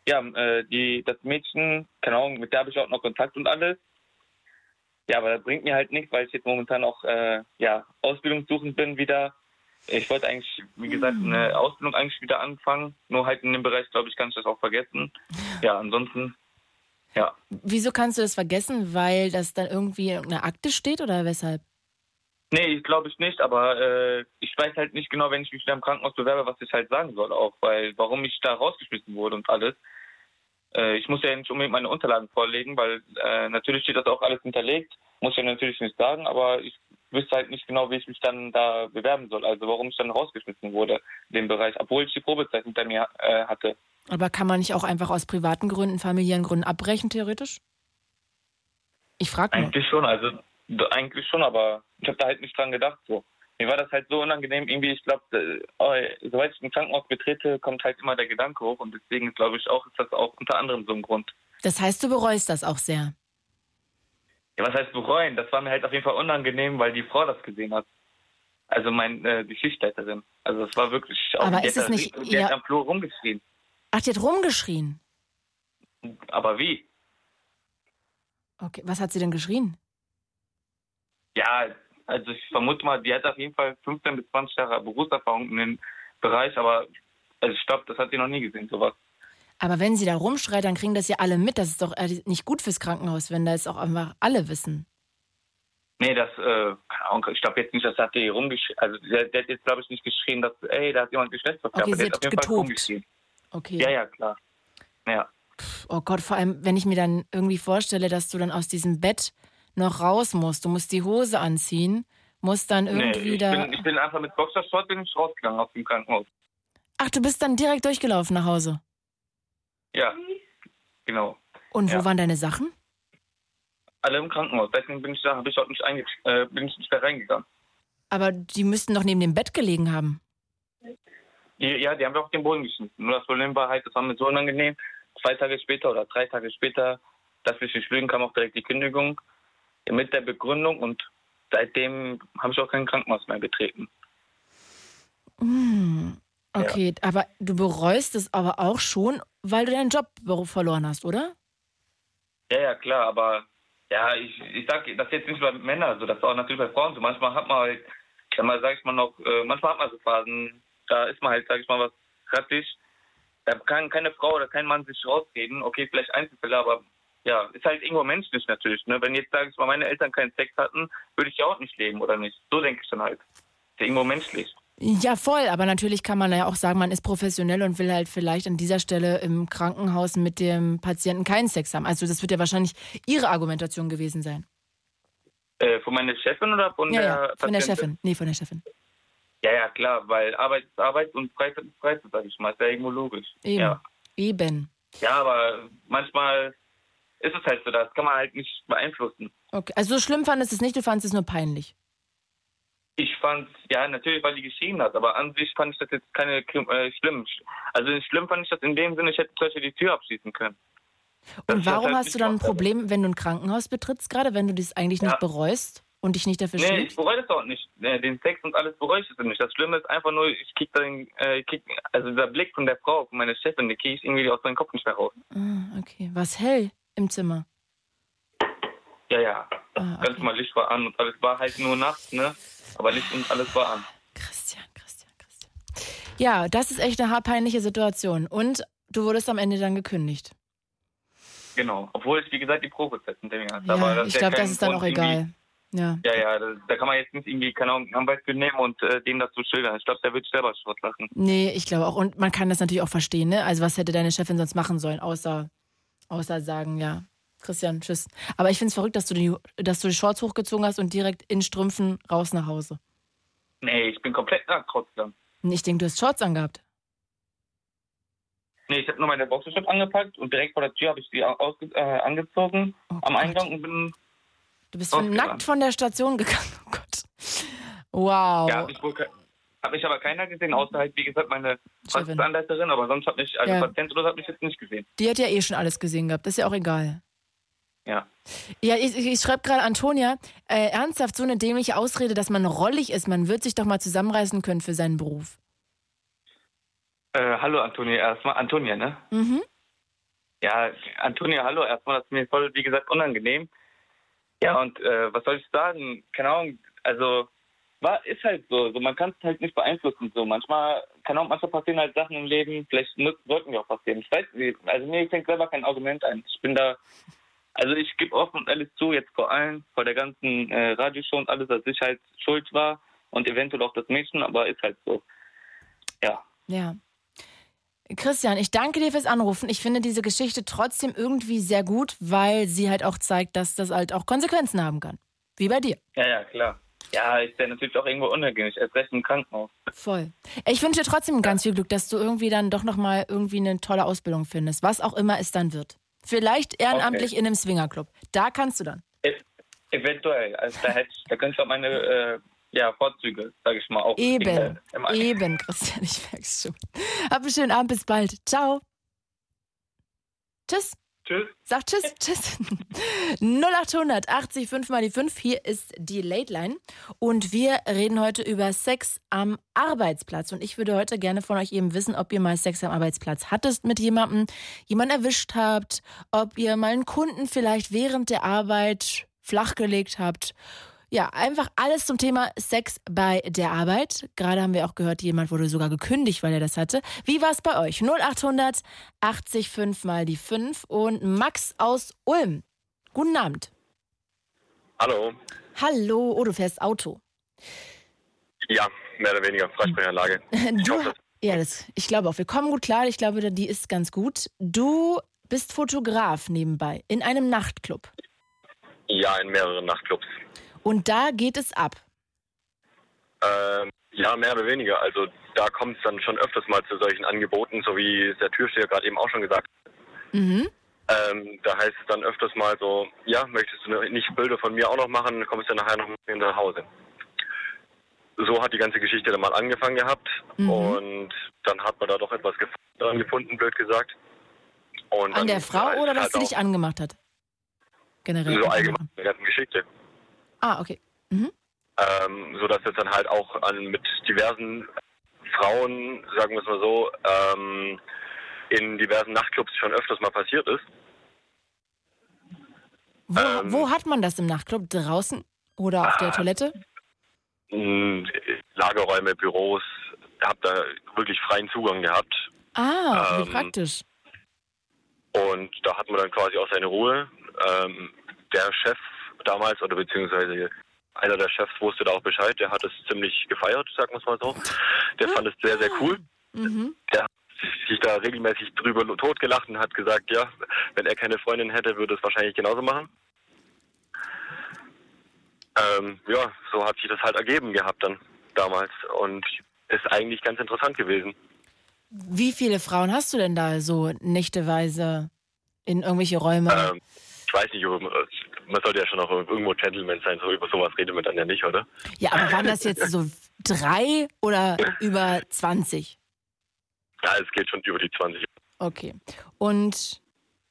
ja, äh, die, das Mädchen, keine Ahnung, mit der habe ich auch noch Kontakt und alles. Ja, aber das bringt mir halt nichts, weil ich jetzt momentan auch äh, ja, ausbildungssuchend bin wieder ich wollte eigentlich, wie gesagt, eine hm. Ausbildung eigentlich wieder anfangen. Nur halt in dem Bereich, glaube ich, kann ich das auch vergessen. Ja, ansonsten, ja. Wieso kannst du das vergessen? Weil das dann irgendwie in einer Akte steht oder weshalb? Nee, glaube ich nicht, aber äh, ich weiß halt nicht genau, wenn ich mich wieder im Krankenhaus bewerbe, was ich halt sagen soll auch, weil warum ich da rausgeschmissen wurde und alles. Äh, ich muss ja nicht unbedingt meine Unterlagen vorlegen, weil äh, natürlich steht das auch alles hinterlegt, muss ich ja natürlich nicht sagen, aber ich wüsste halt nicht genau, wie ich mich dann da bewerben soll. Also warum ich dann rausgeschmissen wurde in dem Bereich, obwohl ich die Probezeit hinter mir äh, hatte. Aber kann man nicht auch einfach aus privaten Gründen, familiären Gründen abbrechen, theoretisch? Ich frage Eigentlich schon, also eigentlich schon, aber ich habe da halt nicht dran gedacht. So. Mir war das halt so unangenehm, irgendwie, ich glaube, äh, oh, soweit ich ein Krankenhaus betrete, kommt halt immer der Gedanke hoch und deswegen glaube ich auch, ist das auch unter anderem so ein Grund. Das heißt, du bereust das auch sehr? Ja, was heißt bereuen? Das war mir halt auf jeden Fall unangenehm, weil die Frau das gesehen hat. Also mein, äh, die Schichtleiterin. Also das war wirklich auch Aber ist es nicht die hat am Flur rumgeschrien. Ach, die hat rumgeschrien? Aber wie? Okay, was hat sie denn geschrien? Ja, also ich vermute mal, die hat auf jeden Fall 15 bis 20 Jahre Berufserfahrung in dem Bereich, aber also ich glaube, das hat sie noch nie gesehen, sowas. Aber wenn sie da rumschreit, dann kriegen das ja alle mit. Das ist doch äh, nicht gut fürs Krankenhaus, wenn das auch einfach alle wissen. Nee, das, äh, ich glaube jetzt nicht, dass hat die rumgeschrien. Also der, der, hat jetzt, glaube ich, nicht geschrien, dass, ey, da hat jemand Geschlechtsverkehr. Okay, aber sie hat, hat getobt. Okay. Ja, ja, klar. Ja. Oh Gott, vor allem, wenn ich mir dann irgendwie vorstelle, dass du dann aus diesem Bett noch raus musst. Du musst die Hose anziehen, musst dann irgendwie nee, ich da. Bin, ich bin einfach mit Boxershort bin ich rausgegangen aus dem Krankenhaus. Ach, du bist dann direkt durchgelaufen nach Hause? Ja, genau. Und wo ja. waren deine Sachen? Alle im Krankenhaus. Deswegen bin ich da, habe ich dort nicht, äh, bin ich nicht da reingegangen. Aber die müssten doch neben dem Bett gelegen haben. Ja, die haben wir auf den Boden geschnitten. Nur das Problem war halt, das war mir so unangenehm, zwei Tage später oder drei Tage später, dass wir nicht lügen, kam auch direkt die Kündigung mit der Begründung und seitdem habe ich auch kein Krankenhaus mehr betreten. Hm, okay, ja. aber du bereust es aber auch schon, weil du deinen Job verloren hast, oder? Ja, ja, klar, aber ja, ich, ich sag das jetzt nicht bei Männern so, das ist auch natürlich bei Frauen so. Manchmal hat man halt, ja mal sag ich mal noch, äh, manchmal hat man so Phasen, da ist man halt, sag ich mal, was kritisch. Da kann keine Frau oder kein Mann sich rausreden. Okay, vielleicht Einzelfälle, aber ja, ist halt irgendwo menschlich natürlich. Ne? Wenn jetzt, sag ich mal, meine Eltern keinen Sex hatten, würde ich ja auch nicht leben, oder nicht? So denke ich dann halt. Ist ja irgendwo menschlich. Ja, voll. Aber natürlich kann man ja auch sagen, man ist professionell und will halt vielleicht an dieser Stelle im Krankenhaus mit dem Patienten keinen Sex haben. Also das wird ja wahrscheinlich Ihre Argumentation gewesen sein. Äh, von meiner Chefin oder von ja, der ja, Patientin? Von der Chefin. Nee, von der Chefin. Ja, ja, klar, weil Arbeit ist Arbeit und Freizeit ist Freizeit, sag ich mal. Ist ja irgendwo logisch. Eben. Ja. Eben. Ja, aber manchmal ist es halt so, das kann man halt nicht beeinflussen. Okay, also so schlimm fandest du es nicht, du fandest es nur peinlich. Ich fand, ja, natürlich, weil die geschrien hat, aber an sich fand ich das jetzt keine äh, schlimm. Also schlimm fand ich das in dem Sinne, ich hätte zum Beispiel die Tür abschließen können. Und warum hast du dann ein Problem, wenn du ein Krankenhaus betrittst gerade, wenn du das eigentlich ja. nicht bereust und dich nicht dafür nee, schämst? Nee, ich bereue das auch nicht. Den Sex und alles bereue ich das nicht. Das Schlimme ist einfach nur, ich krieg dann, äh, krieg, also dieser Blick von der Frau, von meiner Chefin, den kriege ich irgendwie aus meinem Kopf nicht mehr raus. Ah, okay. Was hell im Zimmer? Ja, ja. Ah, Ganz mal Licht war an und alles war halt nur nachts, ne? Aber Licht und alles war an. Christian, Christian, Christian. Ja, das ist echt eine haarpeinliche Situation. Und du wurdest am Ende dann gekündigt. Genau. Obwohl ich, wie gesagt, die Probezeit hinter mir hatte. Ja, Aber ich ja glaube, das ist dann Grund, auch egal. Ja. Ja, ja, da, da kann man jetzt nicht irgendwie, keine Ahnung, Anwalt für nehmen und äh, dem das so schildern. Ich glaube, der wird selber Schrott lachen. Nee, ich glaube auch. Und man kann das natürlich auch verstehen, ne? Also was hätte deine Chefin sonst machen sollen, außer, außer sagen, ja, Christian, tschüss. Aber ich finde es verrückt, dass du, die, dass du die Shorts hochgezogen hast und direkt in Strümpfen raus nach Hause. Nee, ich bin komplett nackt trotzdem. Ich denke, du hast Shorts angehabt. Nee, ich habe nur meine Boxershort angepackt und direkt vor der Tür habe ich die ausge äh, angezogen Oh am. Eingang und bin. Du bist von nackt von der Station gegangen. Oh Gott. Wow. Ja, hab mich, wohl hab mich aber keiner gesehen, außer halt, wie gesagt, meine. Praxisanleiterin, aber sonst hat mich, also Ja. Patient oder so, hat mich jetzt nicht gesehen. Die hat ja eh schon alles gesehen gehabt. Das ist ja auch egal. Ja. Ja, ich, ich schreibe gerade Antonia, äh, ernsthaft so eine dämliche Ausrede, dass man rollig ist. Man wird sich doch mal zusammenreißen können für seinen Beruf. Äh, hallo Antonia, erstmal. Antonia, ne? Mhm. Ja, Antonia, hallo erstmal. Das ist mir voll, wie gesagt, unangenehm. Ja, und äh, was soll ich sagen? Keine Ahnung, also war, ist halt so. so man kann es halt nicht beeinflussen. So manchmal, keine Ahnung, manchmal passieren halt Sachen im Leben, vielleicht sollten wir auch passieren. Ich weiß nicht, also mir fängt selber kein Argument ein. Ich bin da, also ich gebe offen und ehrlich zu, jetzt vor allem, vor der ganzen äh, Radioshow und alles, dass ich halt schuld war und eventuell auch das Mädchen, aber ist halt so. Ja. Ja. Christian, ich danke dir fürs Anrufen. Ich finde diese Geschichte trotzdem irgendwie sehr gut, weil sie halt auch zeigt, dass das halt auch Konsequenzen haben kann. Wie bei dir. Ja, ja, klar. Ja, ist ja natürlich auch irgendwo unangenehm. Erst recht im Krankenhaus. Voll. Ich wünsche dir trotzdem ganz viel Glück, dass du irgendwie dann doch nochmal irgendwie eine tolle Ausbildung findest. Was auch immer es dann wird. Vielleicht ehrenamtlich in einem Swingerclub. Da kannst du dann. E eventuell. Also da hätte ich, da könnte ich auch meine äh, ja, Vorzüge, sage ich mal, auch Eben. äh, Eben, Christian, ich merk's schon. Hab einen schönen Abend, bis bald. Ciao. Tschüss. Tschüss. Sag Tschüss, Tschüss. 0800 80 5 mal die 5. Hier ist die Late Line. Und wir reden heute über Sex am Arbeitsplatz. Und ich würde heute gerne von euch eben wissen, ob ihr mal Sex am Arbeitsplatz hattest mit jemandem, jemanden erwischt habt, ob ihr mal einen Kunden vielleicht während der Arbeit flachgelegt habt. Ja, einfach alles zum Thema Sex bei der Arbeit. Gerade haben wir auch gehört, jemand wurde sogar gekündigt, weil er das hatte. Wie war es bei euch? 0800 80 5 mal die 5 und Max aus Ulm. Guten Abend. Hallo. Hallo, oh, du fährst Auto. Ja, mehr oder weniger Freisprechanlage. Du, ja, das, ich glaube auch, wir kommen gut klar. Ich glaube, die ist ganz gut. Du bist Fotograf nebenbei in einem Nachtclub. Ja, in mehreren Nachtclubs. Und da geht es ab. Ähm, ja, mehr oder weniger. Also da kommt es dann schon öfters mal zu solchen Angeboten, so wie der Türsteher gerade eben auch schon gesagt hat. Mhm. Ähm, da heißt es dann öfters mal so, ja, möchtest du nicht Bilder von mir auch noch machen, dann kommst du nachher noch mit mir nach Hause. So hat die ganze Geschichte dann mal angefangen gehabt Mhm. und dann hat man da doch etwas gef- dran gefunden, blöd gesagt. Und An der Frau oder dass halt sie dich angemacht hat? Generell. So allgemein, die ganzen Geschichte. Ah, okay. Mhm. Ähm, so dass das dann halt auch an, mit diversen Frauen, sagen wir es mal so, ähm, in diversen Nachtclubs schon öfters mal passiert ist. Wo, Ähm. wo hat man das im Nachtclub? Draußen oder auf Ah. der Toilette? Mm, Lagerräume, Büros, hab da wirklich freien Zugang gehabt. Ah, wie Ähm, praktisch. Und da hat man dann quasi auch seine Ruhe. Ähm, der Chef damals, oder beziehungsweise einer der Chefs wusste da auch Bescheid, der hat es ziemlich gefeiert, sagen wir es mal so. Der fand es sehr, sehr cool. Mhm. Der hat sich da regelmäßig drüber totgelacht und hat gesagt, ja, wenn er keine Freundin hätte, würde es wahrscheinlich genauso machen. Ähm, ja, so hat sich das halt ergeben gehabt dann damals und ist eigentlich ganz interessant gewesen. Wie viele Frauen hast du denn da so nächteweise in irgendwelche Räume? Ähm, ich weiß nicht, ob- man sollte ja schon auch irgendwo Gentleman sein, so über sowas redet man dann ja nicht, oder? ja, aber waren das jetzt so drei oder über 20? Ja, es geht schon über die 20. Okay. Und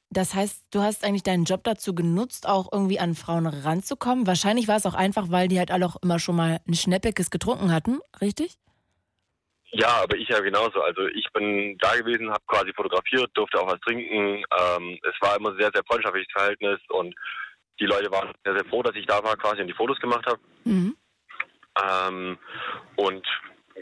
das heißt, du hast eigentlich deinen Job dazu genutzt, auch irgendwie an Frauen ranzukommen. Wahrscheinlich war es auch einfach, weil die halt alle auch immer schon mal ein Schnäppekes getrunken hatten, richtig? Ja, aber ich ja genauso. Also ich bin da gewesen, habe quasi fotografiert, durfte auch was trinken. Ähm, es war immer ein sehr, sehr freundschaftliches Verhältnis und die Leute waren sehr, sehr froh, dass ich da war quasi und die Fotos gemacht habe. Mhm. Ähm, und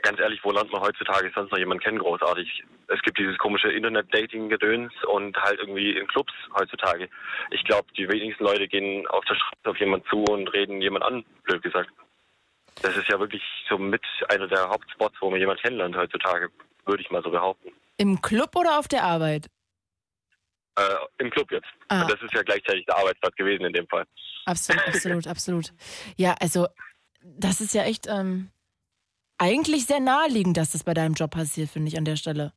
ganz ehrlich, wo lernt man heutzutage sonst noch jemanden kennen, großartig? Es gibt dieses komische Internet-Dating-Gedöns und halt irgendwie in Clubs heutzutage. Ich glaube, die wenigsten Leute gehen auf der Straße auf jemanden zu und reden jemand an, blöd gesagt. Das ist ja wirklich so mit einer der Hauptspots, wo man jemanden kennenlernt heutzutage, würde ich mal so behaupten. Im Club oder auf der Arbeit? Äh, Im Club jetzt. Ah. Und das ist ja gleichzeitig der Arbeitsplatz gewesen in dem Fall. Absolut, absolut, absolut. Ja, also das ist ja echt ähm, eigentlich sehr naheliegend, dass das bei deinem Job passiert, finde ich an der Stelle.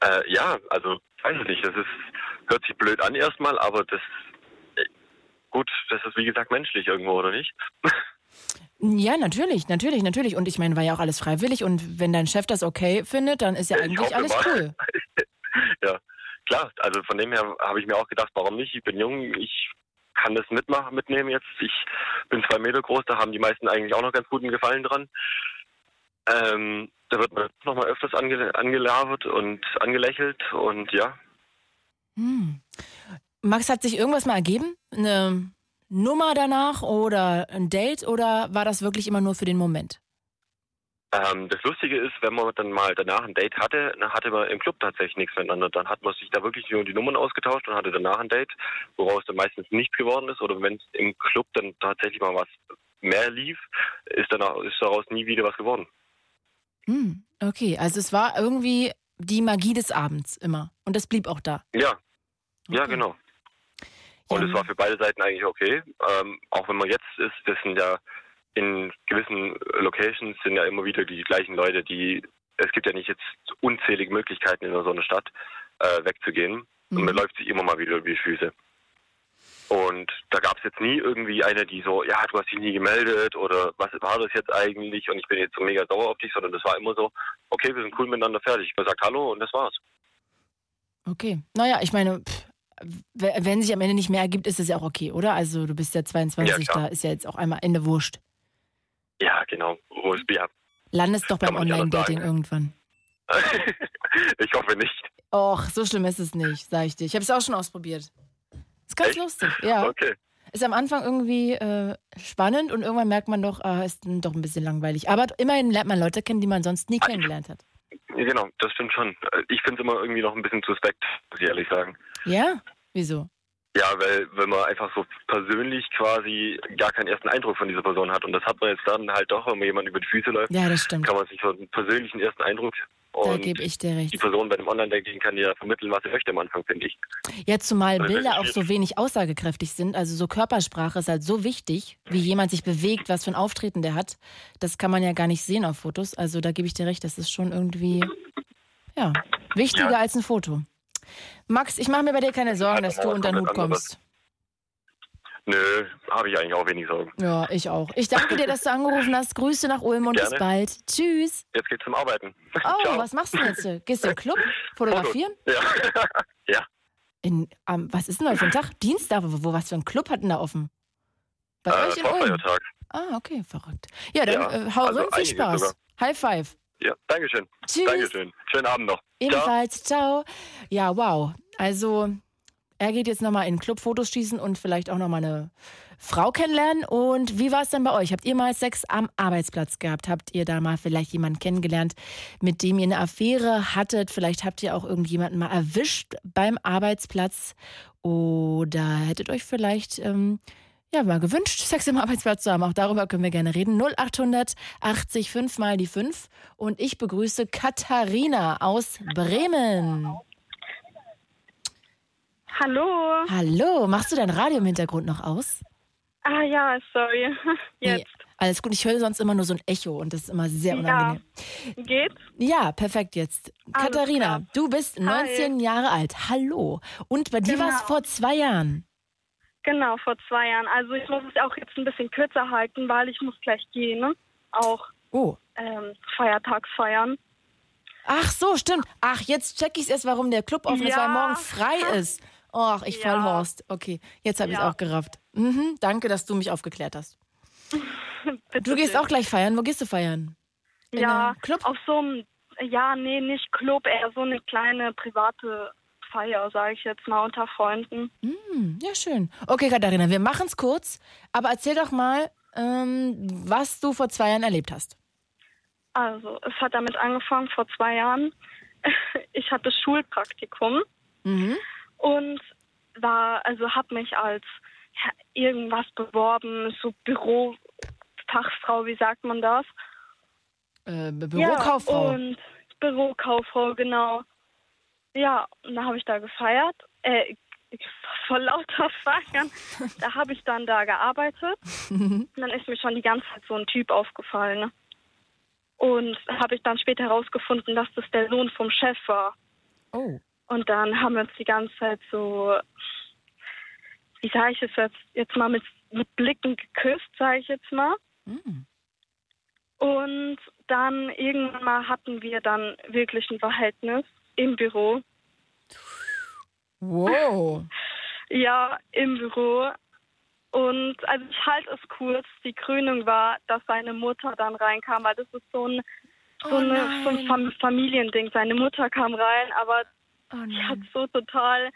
Äh, ja, also weiß ich nicht. Das ist hört sich blöd an erstmal, aber das äh, gut, das ist wie gesagt menschlich irgendwo, oder nicht? Ja, natürlich, natürlich, natürlich. Und ich meine, war ja auch alles freiwillig. Und wenn dein Chef das okay findet, dann ist ja Ich eigentlich alles mal. cool. ja, klar. Also von dem her habe ich mir auch gedacht, warum nicht? Ich bin jung, ich kann das mitmachen, mitnehmen jetzt. Ich bin zwei Meter groß, da haben die meisten eigentlich auch noch ganz guten Gefallen dran. Ähm, da wird man noch mal öfters ange angelabert und angelächelt und ja. Hm. Max, hat sich irgendwas mal ergeben? Eine Nummer danach oder ein Date oder war das wirklich immer nur für den Moment? Ähm, das Lustige ist, wenn man dann mal danach ein Date hatte, dann hatte man im Club tatsächlich nichts miteinander. Dann hat man sich da wirklich nur die Nummern ausgetauscht und hatte danach ein Date, woraus dann meistens nichts geworden ist. Oder wenn es im Club dann tatsächlich mal was mehr lief, ist, dann, ist daraus nie wieder was geworden. Hm. Okay, also es war irgendwie die Magie des Abends immer. Und das blieb auch da. Ja, ja Okay. genau. Und Ja. es war für beide Seiten eigentlich okay. Ähm, auch wenn man jetzt ist, das sind ja in gewissen Locations sind ja immer wieder die gleichen Leute, die es gibt ja nicht jetzt unzählige Möglichkeiten in so einer Stadt äh, wegzugehen. Und Mhm. man läuft sich immer mal wieder über die Füße. Und da gab es jetzt nie irgendwie eine, die so, ja, du hast dich nie gemeldet oder was war das jetzt eigentlich und ich bin jetzt so mega sauer auf dich, sondern das war immer so, okay, wir sind cool miteinander fertig. Man sagt Hallo und das war's. Okay. Naja, ich meine, pff, wenn sich am Ende nicht mehr ergibt, ist es ja auch okay, oder? Also du bist ja 22, Ja, da ist ja jetzt auch einmal Ende wurscht. Ja, genau. Ja. Landest doch beim Online-Dating irgendwann. ich hoffe nicht. Och, so schlimm ist es nicht, sag ich dir. Ich habe es auch schon ausprobiert. Ist ganz Echt? lustig, ja. Okay. Ist am Anfang irgendwie äh, spannend und irgendwann merkt man doch, ah, ist dann doch ein bisschen langweilig. Aber immerhin lernt man Leute kennen, die man sonst nie kennengelernt hat. Genau, das stimmt schon. Ich finde es immer irgendwie noch ein bisschen suspekt, muss ich ehrlich sagen. Ja? Wieso? Ja, weil wenn man einfach so persönlich quasi gar keinen ersten Eindruck von dieser Person hat und das hat man jetzt dann halt doch, wenn man jemand über die Füße läuft, Ja, das stimmt. kann man sich so einen persönlichen ersten Eindruck Da und gebe ich dir recht. die Person bei dem Online-Dating kann ja vermitteln, was sie möchte am Anfang, finde ich. Ja, zumal ist Bilder auch so wenig aussagekräftig sind. Also so Körpersprache ist halt so wichtig, wie jemand sich bewegt, was für ein Auftreten der hat. Das kann man ja gar nicht sehen auf Fotos. Also da gebe ich dir recht, das ist schon irgendwie, ja, wichtiger Ja. als ein Foto. Max, ich mache mir bei dir keine Sorgen, dass du unter den Hut kommst. Nö, habe ich eigentlich auch wenig Sorgen. Ja, ich auch. Ich danke dir, dass du angerufen hast. Grüße nach Ulm und bis Gerne. bald. Tschüss. Jetzt geht's zum Arbeiten. Oh, Ciao. was machst du jetzt? Gehst du im Club? Fotografieren? Ja. Ja. In, ähm, was ist denn heute für ein Tag? Dienstag? Wo, was für ein Club hat denn da offen? Bei Äh, euch in Ulm? Ah, okay, verrückt. Ja, dann Ja, äh, hau also rein, viel Spaß. sogar. High five. Ja, Dankeschön. Tschüss. Dankeschön. Schönen Abend noch. Ciao. Ebenfalls, ciao. Ja, wow. Also, er geht jetzt nochmal in den Club Fotos schießen und vielleicht auch nochmal eine Frau kennenlernen. Und wie war es denn bei euch? Habt ihr mal Sex am Arbeitsplatz gehabt? Habt ihr da mal vielleicht jemanden kennengelernt, mit dem ihr eine Affäre hattet? Vielleicht habt ihr auch irgendjemanden mal erwischt beim Arbeitsplatz oder hättet euch vielleicht ähm, ja, mal gewünscht, Sex am Arbeitsplatz zu haben. Auch darüber können wir gerne reden. 0800 80 5 mal die 5. Und ich begrüße Katharina aus Bremen. Hallo. Hallo, machst du dein Radio im Hintergrund noch aus? Ah ja, sorry. Jetzt. Nee, alles gut, ich höre sonst immer nur so ein Echo und das ist immer sehr unangenehm. Ja. Geht's? Ja, perfekt jetzt. Alles Katharina, klar. du bist Hi. 19 Jahre alt. Hallo. Und bei dir war es Genau. vor zwei Jahren. Genau, vor zwei Jahren. Also ich muss es auch jetzt ein bisschen kürzer halten, weil ich muss gleich gehen, ne? Auch Oh. ähm, Feiertags feiern. Ach so, stimmt. Ach, jetzt check ich es erst, warum der Club offen ist, weil Ja. morgen frei ist. Och, ich Ja. Vollhorst. Okay, jetzt habe ich es Ja. auch gerafft. Mhm, danke, dass du mich aufgeklärt hast. Du gehst auch gleich feiern. Wo gehst du feiern? In Ja, Club? auf so einem, ja, nee, nicht Club, eher so eine kleine private Feier, sage ich jetzt mal, unter Freunden. Hm, ja, schön. Okay, Katharina, wir machen es kurz, aber erzähl doch mal, ähm, was du vor zwei Jahren erlebt hast. Also, es hat damit angefangen vor zwei Jahren. Ich hatte Schulpraktikum. Mhm. und war, also habe mich als irgendwas beworben, so Bürofachfrau, wie sagt man das? Äh, Bü- Bürokauffrau. Ja, und Bürokauffrau, genau. Ja, und da habe ich da gefeiert, äh, vor lauter Feiern, da habe ich dann da gearbeitet. Und dann ist mir schon die ganze Zeit so ein Typ aufgefallen. Ne? Und habe ich dann später herausgefunden, dass das der Sohn vom Chef war. oh. Und dann haben wir uns die ganze Zeit so, wie sage ich es jetzt, jetzt mal mit, mit Blicken geküsst, sage ich jetzt mal. Hm. Und dann irgendwann mal hatten wir dann wirklich ein Verhältnis im Büro. Wow. Ja, im Büro. Und also ich halte es kurz. Die Krönung war, dass seine Mutter dann reinkam, weil das ist so ein, so, Oh eine, so ein. Fam Familiending. Seine Mutter kam rein, aber Oh die hat so total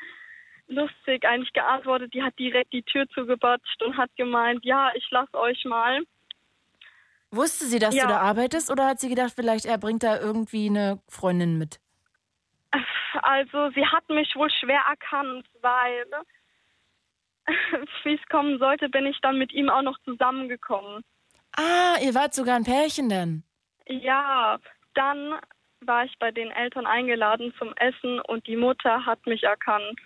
lustig eigentlich geantwortet. Die hat direkt die Tür zugebatscht und hat gemeint, ja, ich lass euch mal. Wusste sie, dass Ja. du da arbeitest oder hat sie gedacht, vielleicht er bringt da irgendwie eine Freundin mit? Also sie hat mich wohl schwer erkannt, weil wie es kommen sollte, bin ich dann mit ihm auch noch zusammengekommen. Ah, ihr wart sogar ein Pärchen dann. Ja, dann war ich bei den Eltern eingeladen zum Essen und die Mutter hat mich erkannt.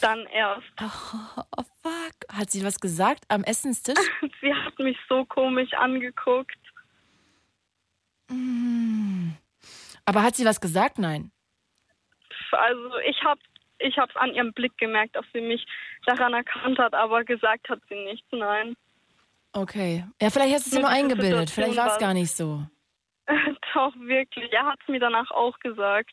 Dann erst. Oh, oh fuck. Hat sie was gesagt am Essenstisch? Sie hat mich so komisch angeguckt. Mm. Aber hat sie was gesagt? Nein. Also ich habe ich hab's an ihrem Blick gemerkt, dass sie mich daran erkannt hat, aber gesagt hat sie nichts, nein. Okay. Ja, vielleicht hast du es nur eingebildet. Vielleicht war es gar nicht so. Doch, wirklich. Er hat es mir danach auch gesagt.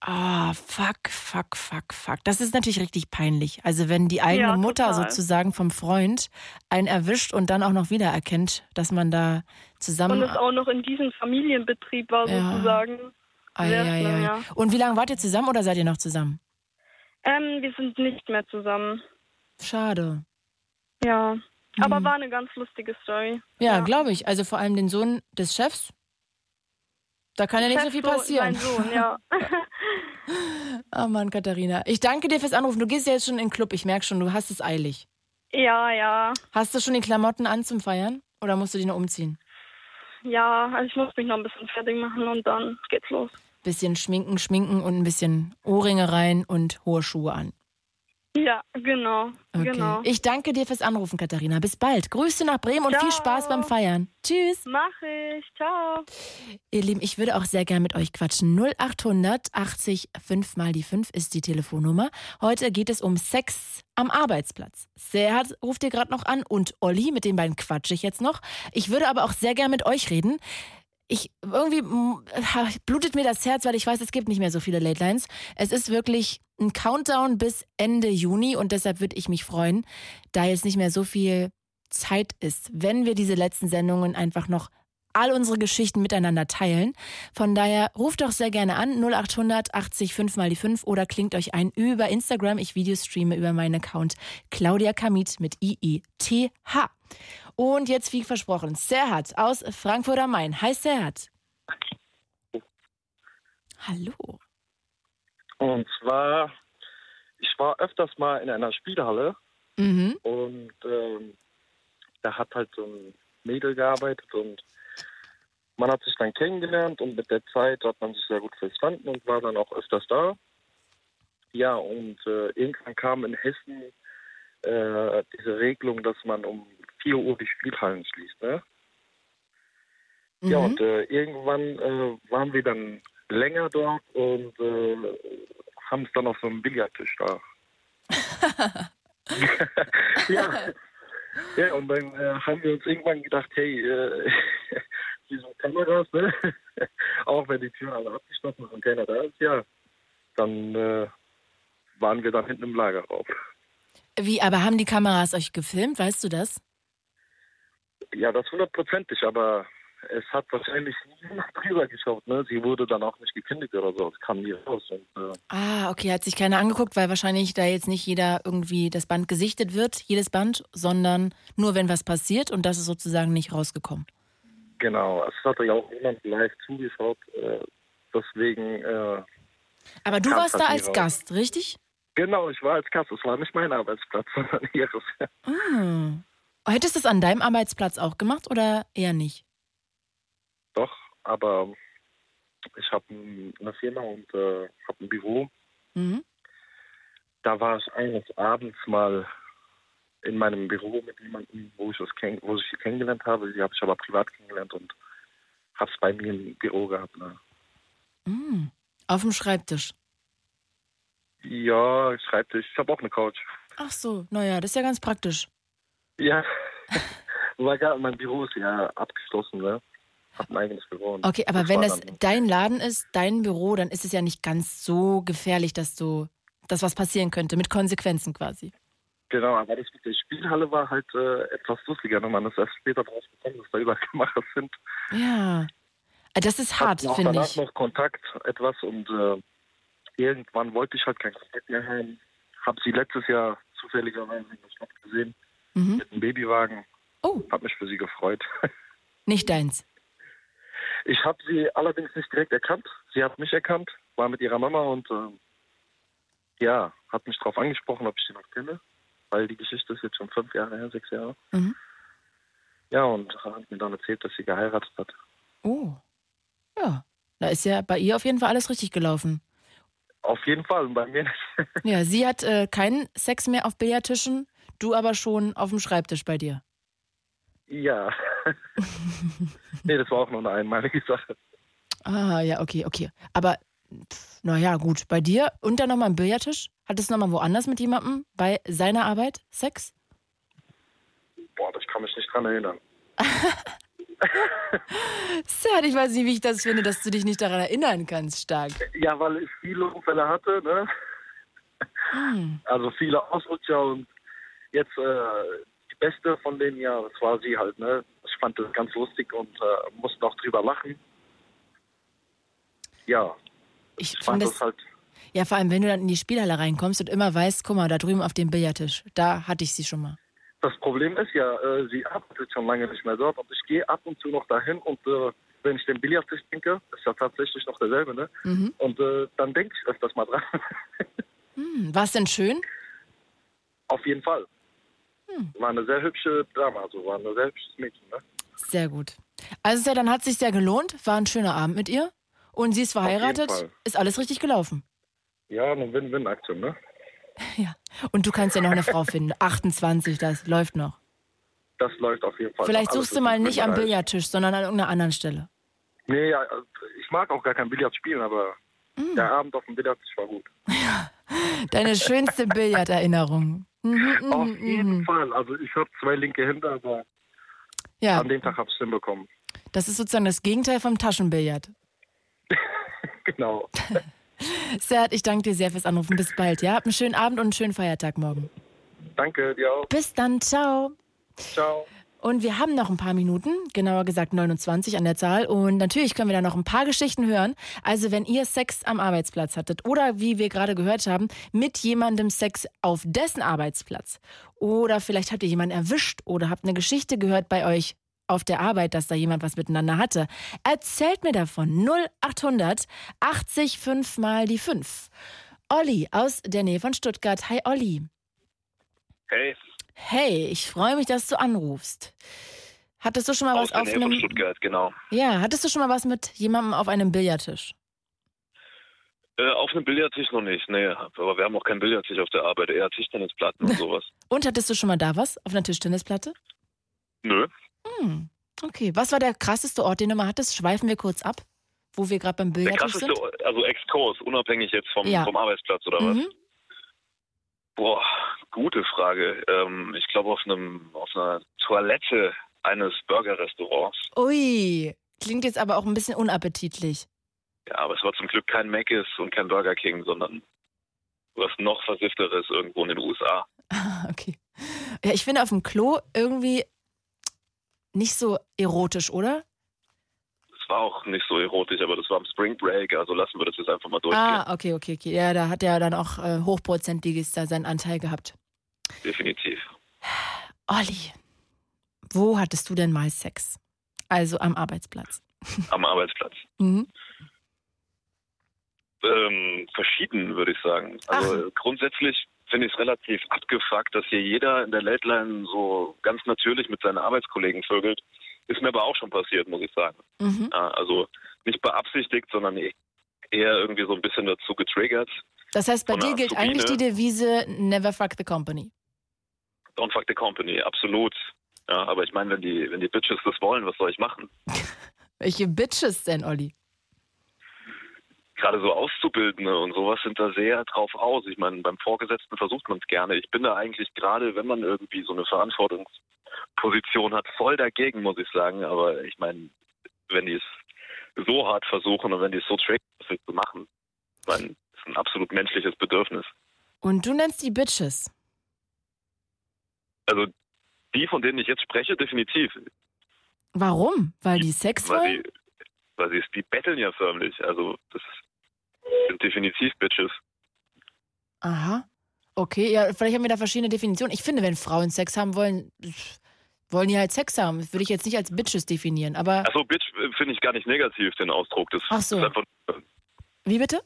Ah, fuck, fuck, fuck, fuck. Das ist natürlich richtig peinlich. Also wenn die eigene Ja, Mutter total. sozusagen vom Freund einen erwischt und dann auch noch wiedererkennt, dass man da zusammen. Und es auch noch in diesem Familienbetrieb war, Ja. sozusagen. Ei, sehr schlimm, ja. Und wie lange wart ihr zusammen oder seid ihr noch zusammen? Ähm, wir sind nicht mehr zusammen. Schade. Ja. Aber Mhm. war eine ganz lustige Story. Ja, glaube ich. Also vor allem den Sohn des Chefs. Da kann ja nicht so Chef viel so- passieren. Sein Sohn, ja. Oh Mann, Katharina. Ich danke dir fürs Anrufen. Du gehst ja jetzt schon in den Club. Ich merke schon, du hast es eilig. ja, ja. Hast du schon die Klamotten an zum Feiern? Oder musst du die noch umziehen? Ja, also ich muss mich noch ein bisschen fertig machen und dann geht's los. Bisschen schminken, schminken und ein bisschen Ohrringe rein und hohe Schuhe an. Ja, genau. Okay. Genau. Ich danke dir fürs Anrufen, Katharina. Bis bald. Grüße nach Bremen und viel Ciao. Spaß beim Feiern. Tschüss. Mach ich. Ciao. Ihr Lieben, ich würde auch sehr gern mit euch quatschen. 0800 80 5 mal die 5 ist die Telefonnummer. Heute geht es um Sex am Arbeitsplatz. Serhat ruft ihr gerade noch an und Olli, mit den beiden quatsche ich jetzt noch. Ich würde aber auch sehr gern mit euch reden. Ich irgendwie blutet mir das Herz, weil ich weiß, es gibt nicht mehr so viele Late Lines. Es ist wirklich ein Countdown bis Ende Juni und deshalb würde ich mich freuen, da jetzt nicht mehr so viel Zeit ist, wenn wir diese letzten Sendungen einfach noch all unsere Geschichten miteinander teilen. Von daher ruft doch sehr gerne an 0800 80 5 mal die 5 oder klingt euch ein über Instagram. Ich Videostreame über meinen Account Claudia Kamit mit I-I-T-H. Und jetzt, wie versprochen, Serhat aus Frankfurt am Main. Hi Serhat. Hallo. Und zwar, ich war öfters mal in einer Spielhalle mhm. und ähm, da hat halt so ein Mädel gearbeitet und man hat sich dann kennengelernt und mit der Zeit hat man sich sehr gut verstanden und war dann auch öfters da. Ja, und äh, irgendwann kam in Hessen äh, diese Regelung, dass man um 4 Uhr die Spielhallen schließt. Ne? Mhm. Ja, und äh, irgendwann äh, waren wir dann länger dort und äh, haben es dann auf so einem Billardtisch da. ja. ja, und dann äh, haben wir uns irgendwann gedacht, hey, diese Kameras, ne? auch wenn die Türen alle abgeschlossen sind und keiner da ist, ja, dann äh, waren wir dann hinten im Lager rauf. Wie, aber haben die Kameras euch gefilmt, weißt du das? Ja, das hundertprozentig, aber es hat wahrscheinlich niemand drüber geschaut. Ne? Sie wurde dann auch nicht gekündigt oder so. Es kam nie raus. Und, äh ah, okay, hat sich keiner angeguckt, weil wahrscheinlich da jetzt nicht jeder irgendwie das Band gesichtet wird, jedes Band, sondern nur wenn was passiert und das ist sozusagen nicht rausgekommen. Genau, es hat ja auch niemand live zugeschaut. Äh, deswegen. Äh, Aber du warst da als raus. Gast, richtig? Genau, ich war als Gast. Es war nicht mein Arbeitsplatz, sondern ihres. Ah. Hättest du es an deinem Arbeitsplatz auch gemacht oder eher nicht? Doch, aber ich habe eine Firma und äh, habe ein Büro. Mhm. Da war ich eines Abends mal in meinem Büro mit jemandem, wo ich, kenn wo ich sie kennengelernt habe. Sie habe ich aber privat kennengelernt und habe es bei mir im Büro gehabt. Ne? Mhm. Auf dem Schreibtisch? Ja, Schreibtisch. Ich habe auch eine Couch. Ach so, naja, das ist ja ganz praktisch. Ja, Weil mein Büro ist ja abgeschlossen, ne? Hab ein eigenes Büro. Okay, aber wenn das dein Laden ist, dein Büro, dann ist es ja nicht ganz so gefährlich, dass du, dass was passieren könnte, mit Konsequenzen quasi. Genau, aber das mit der Spielhalle war halt äh, etwas lustiger, wenn man ist erst später drauf gekommen, dass da überall Gemacher sind. Ja. Äh, das ist hart, finde ich. danach noch Kontakt etwas und äh, irgendwann wollte ich halt keinen Kontakt mehr haben. Hab sie letztes Jahr zufälligerweise in der Stadt gesehen mhm. mit einem Babywagen. Oh. Hab mich für sie gefreut. Nicht deins. Ich habe sie allerdings nicht direkt erkannt. Sie hat mich erkannt, war mit ihrer Mama und äh, ja, hat mich darauf angesprochen, ob ich sie noch kenne, weil die Geschichte ist jetzt schon fünf Jahre her, sechs Jahre. Mhm. Ja, und hat mir dann erzählt, dass sie geheiratet hat. Oh. Ja, da ist ja bei ihr auf jeden Fall alles richtig gelaufen. Auf jeden Fall, bei mir nicht. ja, sie hat äh, keinen Sex mehr auf Billardtischen, du aber schon auf dem Schreibtisch bei dir. Ja. nee, das war auch nur eine einmalige Sache. Ah, ja, okay, okay. Aber, naja, gut. Bei dir und dann nochmal am Billardtisch? Hattest du nochmal woanders mit jemandem bei seiner Arbeit Sex? Boah, das kann mich nicht dran erinnern. Sad, ich weiß nicht, wie ich das finde, dass du dich nicht daran erinnern kannst, stark. Ja, weil ich viele Unfälle hatte, ne? Hm. Also viele Ausrutscher und jetzt äh, die beste von denen, ja, das war sie halt, ne? Ich fand das ganz lustig und äh, musste auch drüber lachen. Ja. Ich, fand das, das, halt. Ja, vor allem, wenn du dann in die Spielhalle reinkommst und immer weißt, guck mal, da drüben auf dem Billardtisch, da hatte ich sie schon mal. Das Problem ist ja, äh, sie arbeitet schon lange nicht mehr dort und ich gehe ab und zu noch dahin und äh, wenn ich den Billardtisch denke, ist ja tatsächlich noch derselbe, ne? Mhm. Und äh, dann denke ich öfters mal dran. hm, war es denn schön? Auf jeden Fall. Hm. War eine sehr hübsche Dame, also war ein sehr hübsches Mädchen. Ne? Sehr gut. Also ja, dann hat es sich sehr gelohnt, war ein schöner Abend mit ihr und sie ist verheiratet, ist alles richtig gelaufen. Ja, eine Win-Win-Aktion, ne? Ja, und du kannst ja noch eine Frau finden. 28, das läuft noch. Das läuft auf jeden Fall. Vielleicht suchst du mal nicht am Billardtisch, sondern an irgendeiner anderen Stelle. Nee, ja, ich mag auch gar kein Billard spielen, aber mm. der Abend auf dem Billardtisch war gut. Ja, deine schönste Billarderinnerung. Mhm, Auf jeden mhm. Fall. Also ich habe zwei linke Hände, aber ja. an dem Tag habe ich es hinbekommen. Das ist sozusagen das Gegenteil vom Taschenbillard. genau. Serhat, ich danke dir sehr fürs Anrufen. Bis bald, ja? Hab einen schönen Abend und einen schönen Feiertag morgen. Danke, dir auch. Bis dann, ciao. Ciao. Und wir haben noch ein paar Minuten, genauer gesagt 29 an der Zahl. Und natürlich können wir da noch ein paar Geschichten hören. Also wenn ihr Sex am Arbeitsplatz hattet oder wie wir gerade gehört haben, mit jemandem Sex auf dessen Arbeitsplatz. Oder vielleicht habt ihr jemanden erwischt oder habt eine Geschichte gehört bei euch auf der Arbeit, dass da jemand was miteinander hatte. Erzählt mir davon. 0800 80 5 mal die 5. Olli aus der Nähe von Stuttgart. Hi Olli. Hey, Hey, ich freue mich, dass du anrufst. Hattest du schon mal aus was der auf Nähe von einem Stuttgart, genau. Ja, hattest du schon mal was mit jemandem auf einem Billardtisch? Äh, auf einem Billardtisch noch nicht, nee. Aber wir haben auch keinen Billardtisch auf der Arbeit, eher Tischtennisplatten und sowas. Und hattest du schon mal da was auf einer Tischtennisplatte? Nö. Hm. Okay, was war der krasseste Ort, den du mal hattest? Schweifen wir kurz ab, wo wir gerade beim Der Billardtisch krasseste, sind. also Ex-Kurs, unabhängig jetzt vom, Ja. vom Arbeitsplatz oder was? Mhm. Boah, gute Frage. Ähm, ich glaube auf einem auf einer Toilette eines Burgerrestaurants. Ui, klingt jetzt aber auch ein bisschen unappetitlich. Ja, aber es war zum Glück kein Mc's und kein Burger King, sondern was noch versifteres irgendwo in den USA. Okay. Ja, ich finde auf dem Klo irgendwie nicht so erotisch, oder? Es war auch nicht so erotisch, aber das war am Spring Break, also lassen wir das jetzt einfach mal durchgehen. Ah, okay, okay, okay. Ja, da hat er dann auch äh, hochprozentiges da seinen Anteil gehabt. Definitiv. Olli, wo hattest du denn mal Sex? Also am Arbeitsplatz. Am Arbeitsplatz. Mhm. Ähm, verschieden, würde ich sagen. Also grundsätzlich finde ich es relativ abgefuckt, dass hier jeder in der Late Line so ganz natürlich mit seinen Arbeitskollegen vögelt. Ist mir aber auch schon passiert, muss ich sagen. Mhm. Also nicht beabsichtigt, sondern e- eher irgendwie so ein bisschen dazu getriggert. Das heißt, bei dir gilt eigentlich die Azubine. Devise Never fuck the company. Don't fuck the company, absolut. Ja, aber ich meine, wenn die, wenn die Bitches das wollen, was soll ich machen? Welche Bitches denn, Olli? Gerade so Auszubildende und sowas sind da sehr drauf aus. Ich meine, beim Vorgesetzten versucht man es gerne. Ich bin da eigentlich gerade, wenn man irgendwie so eine Verantwortungsposition hat, voll dagegen, muss ich sagen. Aber ich meine, wenn die es so hart versuchen und wenn die es so willst du machen. Ich meine, das ist ein absolut menschliches Bedürfnis. Und du nennst die Bitches. Also die, von denen ich jetzt spreche, definitiv. Warum? Weil die Sex Weil wollen? Weil sie, die betteln ja förmlich. Also das sind definitiv Bitches. Aha. Okay, ja, vielleicht haben wir da verschiedene Definitionen. Ich finde, wenn Frauen Sex haben wollen, wollen die halt Sex haben. Das würde ich jetzt nicht als Bitches definieren. Aber Also Bitch äh, finde ich gar nicht negativ, den Ausdruck. Das Ach so. ist einfach, wie bitte?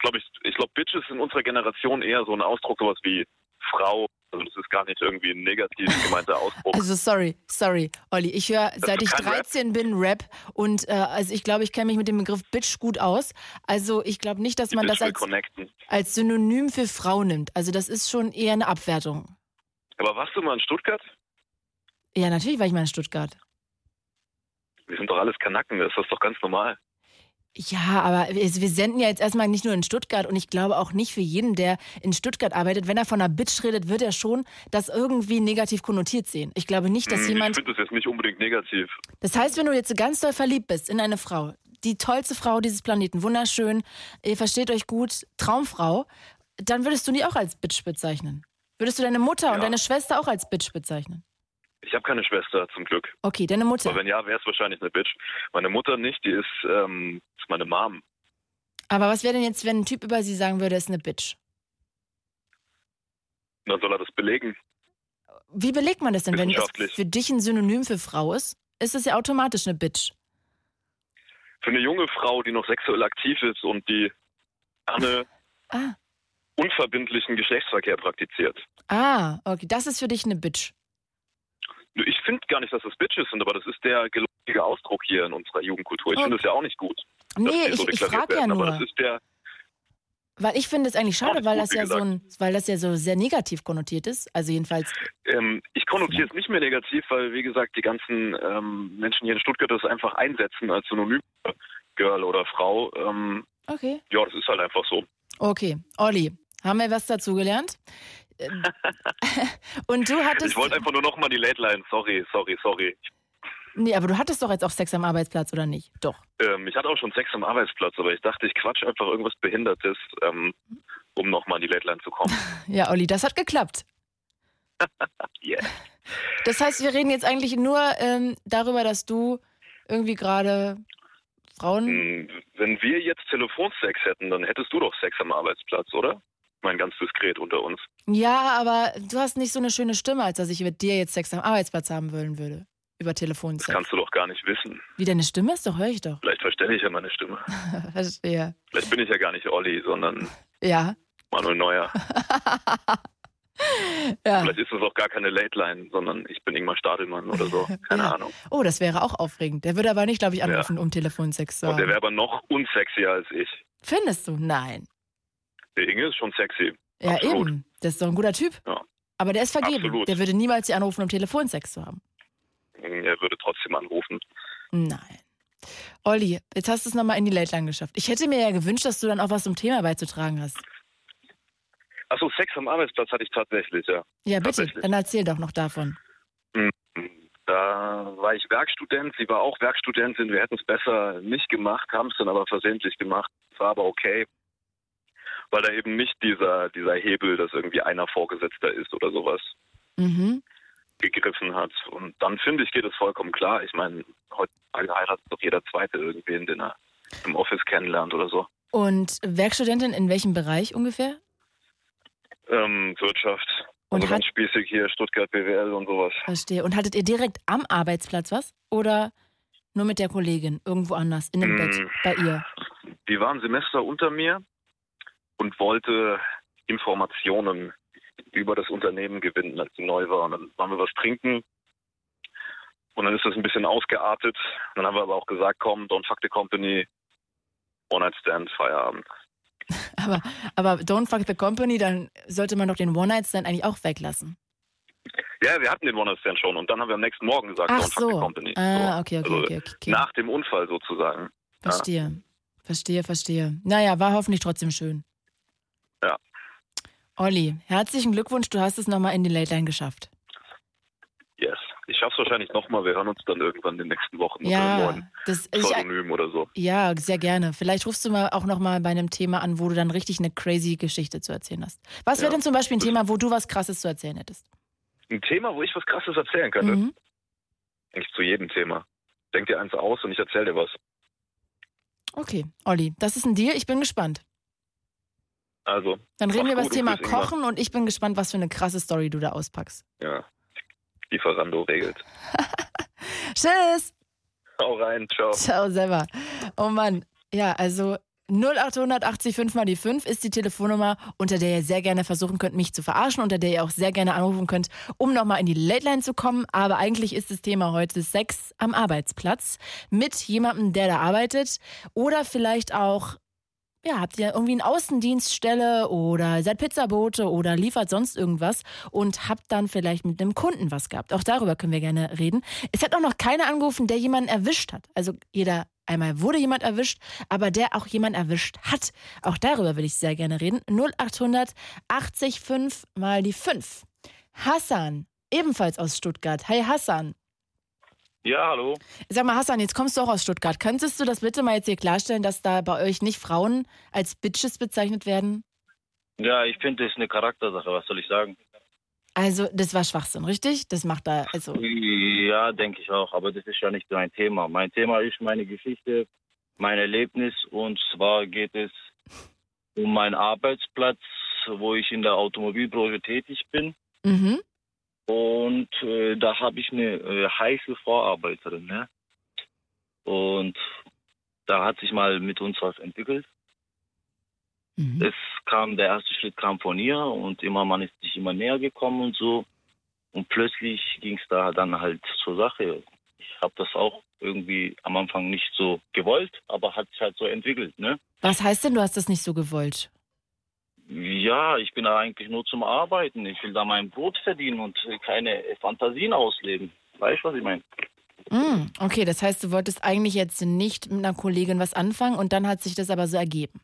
glaube ich, ich glaube, Bitch ist in unserer Generation eher so ein Ausdruck, sowas wie Frau. Also das ist gar nicht irgendwie ein negativ gemeinter Ausdruck. Also sorry, sorry, Olli. Ich höre, seit du ich kein Rap? 13 bin, Rap. Und äh, also ich glaube, ich kenne mich mit dem Begriff Bitch gut aus. Also ich glaube nicht, dass Die man Bitch das als, als Synonym für Frau nimmt. Also das ist schon eher eine Abwertung. Aber warst du mal in Stuttgart? Ja, natürlich war ich mal in Stuttgart. Wir sind doch alles Kanaken, das ist doch ganz normal. Ja, aber wir senden ja jetzt erstmal nicht nur in Stuttgart und ich glaube auch nicht für jeden, der in Stuttgart arbeitet, wenn er von einer Bitch redet, wird er schon das irgendwie negativ konnotiert sehen. Ich glaube nicht, dass Hm, ich jemand. finde das jetzt nicht unbedingt negativ. Das heißt, wenn du jetzt ganz doll verliebt bist in eine Frau, die tollste Frau dieses Planeten, wunderschön, ihr versteht euch gut, Traumfrau, dann würdest du die auch als Bitch bezeichnen. Würdest du deine Mutter und Ja. deine Schwester auch als Bitch bezeichnen? Ich habe keine Schwester, zum Glück. Okay, deine Mutter. Aber wenn ja, wäre es wahrscheinlich eine Bitch. Meine Mutter nicht, die ist, ähm, ist meine Mom. Aber was wäre denn jetzt, wenn ein Typ über sie sagen würde, er ist eine Bitch? Dann soll er das belegen. Wie belegt man das denn, wenn es für dich ein Synonym für Frau ist? Ist es ja automatisch eine Bitch. Für eine junge Frau, die noch sexuell aktiv ist und die gerne Ah. unverbindlichen Geschlechtsverkehr praktiziert. Ah, okay, das ist für dich eine Bitch. Ich finde gar nicht, dass das Bitches sind, aber das ist der geläufige Ausdruck hier in unserer Jugendkultur. Ich Oh. finde es ja auch nicht gut. Nee, ich, ich deklariert frage ja werden, nur. Aber das ist der, Weil ich finde es eigentlich schade, Alles weil gut, das ja so ein, weil das ja so sehr negativ konnotiert ist. Also jedenfalls. ähm, ich konnotiere es nicht mehr negativ, weil, wie gesagt, die ganzen ähm, Menschen hier in Stuttgart das einfach einsetzen als Synonym für Girl oder Frau. Ähm, Okay. ja, das ist halt einfach so. Okay. Olli, haben wir was dazugelernt? Ähm, Und du hattest. Ich wollte einfach nur noch mal die Late Line. Sorry, sorry, sorry. Nee, aber du hattest doch jetzt auch Sex am Arbeitsplatz, oder nicht? Doch. Ähm, ich hatte auch schon Sex am Arbeitsplatz, aber ich dachte, ich quatsch einfach irgendwas Behindertes, ähm, um nochmal in die Late Line zu kommen. Ja, Olli, das hat geklappt. yeah. Das heißt, wir reden jetzt eigentlich nur ähm, darüber, dass du irgendwie gerade Frauen. Hm, Wenn wir jetzt Telefonsex hätten, dann hättest du doch Sex am Arbeitsplatz, oder? Mein ganz diskret unter uns. Ja, aber du hast nicht so eine schöne Stimme, als dass ich mit dir jetzt Sex am Arbeitsplatz haben wollen würde. Über Das Telefonsex. kannst du doch gar nicht wissen. Wie deine Stimme ist, doch höre ich doch. Vielleicht verstelle ich ja meine Stimme. Verstehe. Vielleicht bin ich ja gar nicht Olli, sondern Ja. Manuel Neuer. ja. Vielleicht ist es auch gar keine Late Line, sondern ich bin Ingmar Stadelmann oder so. Keine Ahnung. Oh, das wäre auch aufregend. Der würde aber nicht, glaube ich, anrufen, um Telefonsex zu Und der haben. wäre aber noch unsexier als ich. Findest du? Nein. Der Inge ist schon sexy. Ja, Absolut. eben. Der ist doch ein guter Typ. Ja. Aber der ist vergeben. Absolut. Der würde niemals sie anrufen, um Telefonsex zu haben. Er würde trotzdem anrufen. Nein. Olli, jetzt hast du es nochmal in die Late Line geschafft. Ich hätte mir ja gewünscht, dass du dann auch was zum Thema beizutragen hast. Achso, Sex am Arbeitsplatz hatte ich tatsächlich, ja. Ja, bitte. Dann erzähl doch noch davon. Mhm. Da war ich Werkstudent, sie war auch Werkstudentin. Wir hätten es besser nicht gemacht, haben es dann aber versehentlich gemacht. War aber okay, weil da eben nicht dieser, dieser Hebel, dass irgendwie einer Vorgesetzter ist oder sowas, Mhm. gegriffen hat. Und dann finde ich, geht es vollkommen klar. Ich meine, heutzutage heiratet doch jeder Zweite irgendwen, den er im Office kennenlernt oder so. Und Werkstudentin in welchem Bereich ungefähr? Ähm, Wirtschaft. Und also ganz spießig hier, Stuttgart BWL und sowas. Verstehe. Und hattet ihr direkt am Arbeitsplatz was? Oder nur mit der Kollegin irgendwo anders, in dem Mm. Bett, bei ihr? Die war ein Semester unter mir und wollte Informationen über das Unternehmen gewinnen, als sie neu war. Und dann waren wir was trinken. Und dann ist das ein bisschen ausgeartet. Dann haben wir aber auch gesagt, komm, don't fuck the company, One-Night-Stand, Feierabend. Aber, aber Don't Fuck the Company, dann sollte man doch den One-Night-Stand eigentlich auch weglassen. Ja, wir hatten den One-Night-Stand schon und dann haben wir am nächsten Morgen gesagt, Ach don't fuck the so. company. Ah, okay, okay, also okay, okay, okay. Nach dem Unfall sozusagen. Verstehe. Verstehe, verstehe. Naja, war hoffentlich trotzdem schön. Olli, herzlichen Glückwunsch, du hast es nochmal in die Late Line geschafft. Yes. Ich schaff's wahrscheinlich nochmal. Wir hören uns dann irgendwann in den nächsten Wochen Ja, einem neuen das- ich- Pseudonym oder so. Ja, sehr gerne. Vielleicht rufst du mal auch nochmal bei einem Thema an, wo du dann richtig eine crazy Geschichte zu erzählen hast. Was wäre Ja. denn zum Beispiel ein Thema, wo du was Krasses zu erzählen hättest? Ein Thema, wo ich was Krasses erzählen könnte. Mhm. Eigentlich zu jedem Thema. Denk dir eins aus und ich erzähl dir was. Okay, Olli, das ist ein Deal. Ich bin gespannt. Also. Dann reden wir über das Thema. Kochen und ich bin gespannt, was für eine krasse Story du da auspackst. Ja. Lieferando regelt. Tschüss! Hau rein, ciao. Ciao, selber. Oh Mann. Ja, also 0880 5 mal die 5 ist die Telefonnummer, unter der ihr sehr gerne versuchen könnt, mich zu verarschen, unter der ihr auch sehr gerne anrufen könnt, um nochmal in die Late Line zu kommen. Aber eigentlich ist das Thema heute Sex am Arbeitsplatz mit jemandem, der da arbeitet. Oder vielleicht auch, ja, habt ihr irgendwie eine Außendienststelle oder seid Pizzabote oder liefert sonst irgendwas und habt dann vielleicht mit einem Kunden was gehabt. Auch darüber können wir gerne reden. Es hat auch noch keiner angerufen, der jemanden erwischt hat. Also jeder einmal wurde jemand erwischt, aber der auch jemand erwischt hat. Auch darüber will ich sehr gerne reden. 0800 80 5 mal die 5. Hassan, ebenfalls aus Stuttgart. Hi Hassan. Ja, hallo. Sag mal, Hassan, jetzt kommst du auch aus Stuttgart. Könntest du das bitte mal jetzt hier klarstellen, dass da bei euch nicht Frauen als Bitches bezeichnet werden? Ja, ich finde, das ist eine Charaktersache, was soll ich sagen? Also, das war Schwachsinn, richtig? Das macht da, also. Ja, denke ich auch, aber das ist ja nicht mein Thema. Mein Thema ist meine Geschichte, mein Erlebnis und zwar geht es um meinen Arbeitsplatz, wo ich in der Automobilbranche tätig bin. Mhm. Und äh, da habe ich eine äh, heiße Vorarbeiterin. Ne? Und da hat sich mal mit uns was entwickelt. Es kam, der erste Schritt kam von ihr und immer man ist sich immer näher gekommen und so. Und plötzlich ging es da dann halt zur Sache. Ich habe das auch irgendwie am Anfang nicht so gewollt, aber hat sich halt so entwickelt, ne? Was heißt denn, du hast das nicht so gewollt? Ja, ich bin da eigentlich nur zum Arbeiten. Ich will da mein Brot verdienen und keine Fantasien ausleben. Weißt du, was ich meine? Mm, okay, das heißt, du wolltest eigentlich jetzt nicht mit einer Kollegin was anfangen und dann hat sich das aber so ergeben.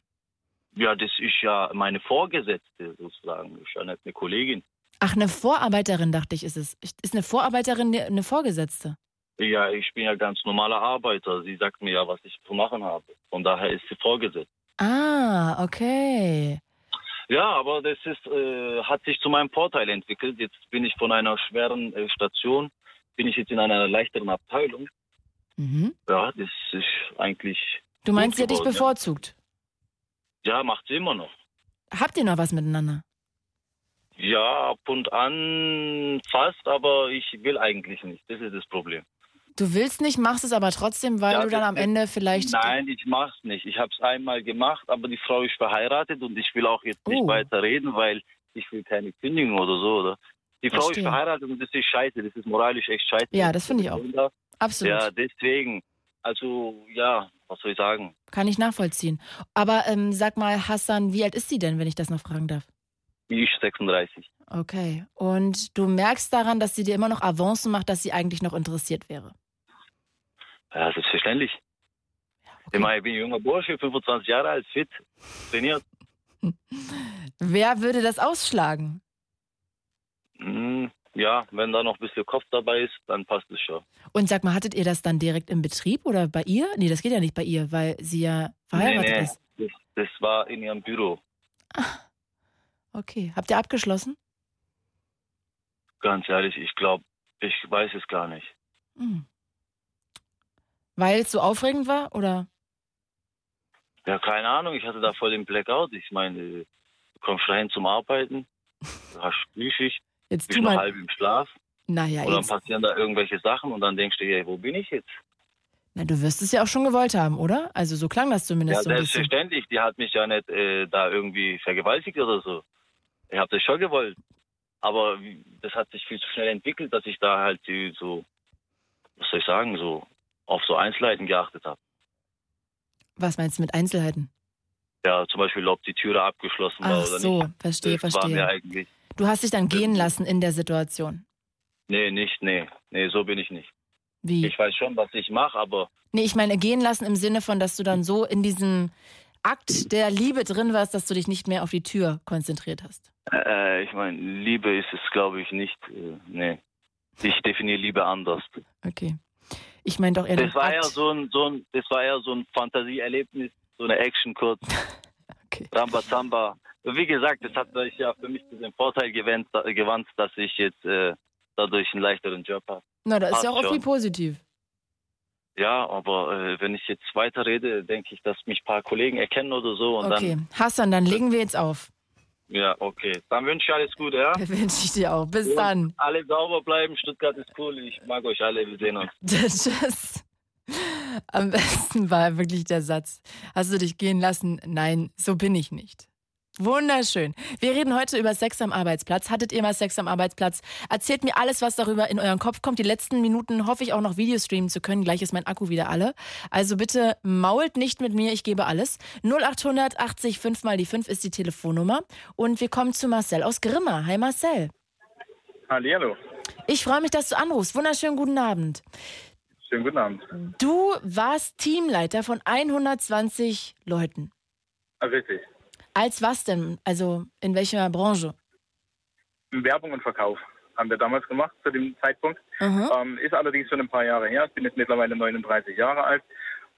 Ja, das ist ja meine Vorgesetzte sozusagen. Ist ja nicht eine Kollegin. Ach, eine Vorarbeiterin, dachte ich, ist es. Ist eine Vorarbeiterin eine Vorgesetzte? Ja, ich bin ja ganz normaler Arbeiter. Sie sagt mir ja, was ich zu machen habe. Von daher ist sie vorgesetzt. Ah, okay. Ja, aber das ist, äh, hat sich zu meinem Vorteil entwickelt. Jetzt bin ich von einer schweren äh, Station, bin ich jetzt in einer leichteren Abteilung. Mhm. Ja, das ist eigentlich. Du meinst, sie hat dich bevorzugt? Ja. ja, macht sie immer noch. Habt ihr noch was miteinander? Ja, ab und an fast, aber ich will eigentlich nicht. Das ist das Problem. Du willst nicht, machst es aber trotzdem, weil Ja, du dann am Ende vielleicht. Nein, ich mach's nicht. Ich habe es einmal gemacht, aber die Frau ist verheiratet und ich will auch jetzt nicht Oh. weiter reden, weil ich will keine Kündigung oder so, oder? Die Frau ist verheiratet und das ist scheiße. Das ist moralisch echt scheiße. Ja, das finde ich auch. Absolut. Ja, deswegen. Also, ja, was soll ich sagen? Kann ich nachvollziehen. Aber ähm, sag mal, Hassan, wie alt ist sie denn, wenn ich das noch fragen darf? Ich 36. Okay. Und du merkst daran, dass sie dir immer noch Avancen macht, dass sie eigentlich noch interessiert wäre. Ja, selbstverständlich. Ich meine, ich bin ein junger Bursche, 25 Jahre alt, fit, trainiert. Wer würde das ausschlagen? Hm, ja, wenn da noch ein bisschen Kopf dabei ist, dann passt es schon. Und sag mal, hattet ihr das dann direkt im Betrieb oder bei ihr? Nee, das geht ja nicht bei ihr, weil sie ja verheiratet nee, nee, ist. Das, das war in ihrem Büro. Okay. Habt ihr abgeschlossen? Ganz ehrlich, ich glaube, ich weiß es gar nicht. Hm. Weil es so aufregend war oder? Ja, keine Ahnung, ich hatte da voll den Blackout. Ich meine, du kommst dahin zum Arbeiten, du hast Frühschicht, Jetzt bist noch halb im Schlaf Naja, und dann jetzt. passieren da irgendwelche Sachen und dann denkst du, hey, wo bin ich jetzt? Na, du wirst es ja auch schon gewollt haben, oder? Also so klang das Ja, zumindest so ein bisschen. selbstverständlich, die hat mich ja nicht äh, da irgendwie vergewaltigt oder so. Ich habe das schon gewollt. Aber das hat sich viel zu schnell entwickelt, dass ich da halt so, was soll ich sagen, so auf so Einzelheiten geachtet habe. Was meinst du mit Einzelheiten? Ja, zum Beispiel, ob die Türe abgeschlossen war Ach oder so, nicht. verstehe, das war mir verstehe. eigentlich. Du hast dich dann gehen lassen in der Situation. Nee, nicht, nee. Nee, so bin ich nicht. Wie? Ich weiß schon, was ich mache, aber Nee, ich meine gehen lassen im Sinne von, dass du dann so in diesem Akt der Liebe drin warst, dass du dich nicht mehr auf die Tür konzentriert hast. äh, ich meine, Liebe ist es, glaube ich, nicht. Äh, nee. Ich definiere Liebe anders. Okay. Ich meine doch eher Das den war Akt. eher so ein, so ein, das war eher so ein Fantasieerlebnis, so eine Action kurz. Rambazamba. Wie gesagt, das hat sich ja für mich zu dem Vorteil gewandt, gewandt dass ich jetzt äh, dadurch einen leichteren Job habe. Na, da ist ja auch irgendwie positiv. Ja, aber äh, wenn ich jetzt weiterrede, denke ich, dass mich ein paar Kollegen erkennen oder so. Und Okay. Hassan, dann legen wir jetzt auf. Ja, okay. Dann wünsche ich alles Gute, ja? Wünsche ich dir auch. Bis Und dann. Alle sauber bleiben. Stuttgart ist cool. Ich mag euch alle. Wir sehen uns. Tschüss. Am besten war wirklich der Satz. Hast du dich gehen lassen? Nein, so bin ich nicht. Wunderschön. Wir reden heute über Sex am Arbeitsplatz. Hattet ihr mal Sex am Arbeitsplatz? Erzählt mir alles, was darüber in euren Kopf kommt. Die letzten Minuten hoffe ich auch noch Video streamen zu können. Gleich ist mein Akku wieder alle. Also bitte mault nicht mit mir, ich gebe alles. 0800 80 5 mal die 5 ist die Telefonnummer. Und wir kommen zu Marcel aus Grimma. Hi Marcel. Hallihallo. Ich freue mich, dass du anrufst. Wunderschönen guten Abend. Schönen guten Abend. Du warst Teamleiter von 120 Leuten. Ah, richtig. Als was denn? Also in welcher Branche? Werbung und Verkauf haben wir damals gemacht zu dem Zeitpunkt. Mhm. Ähm, ist allerdings schon ein paar Jahre her. Ich bin jetzt mittlerweile 39 Jahre alt.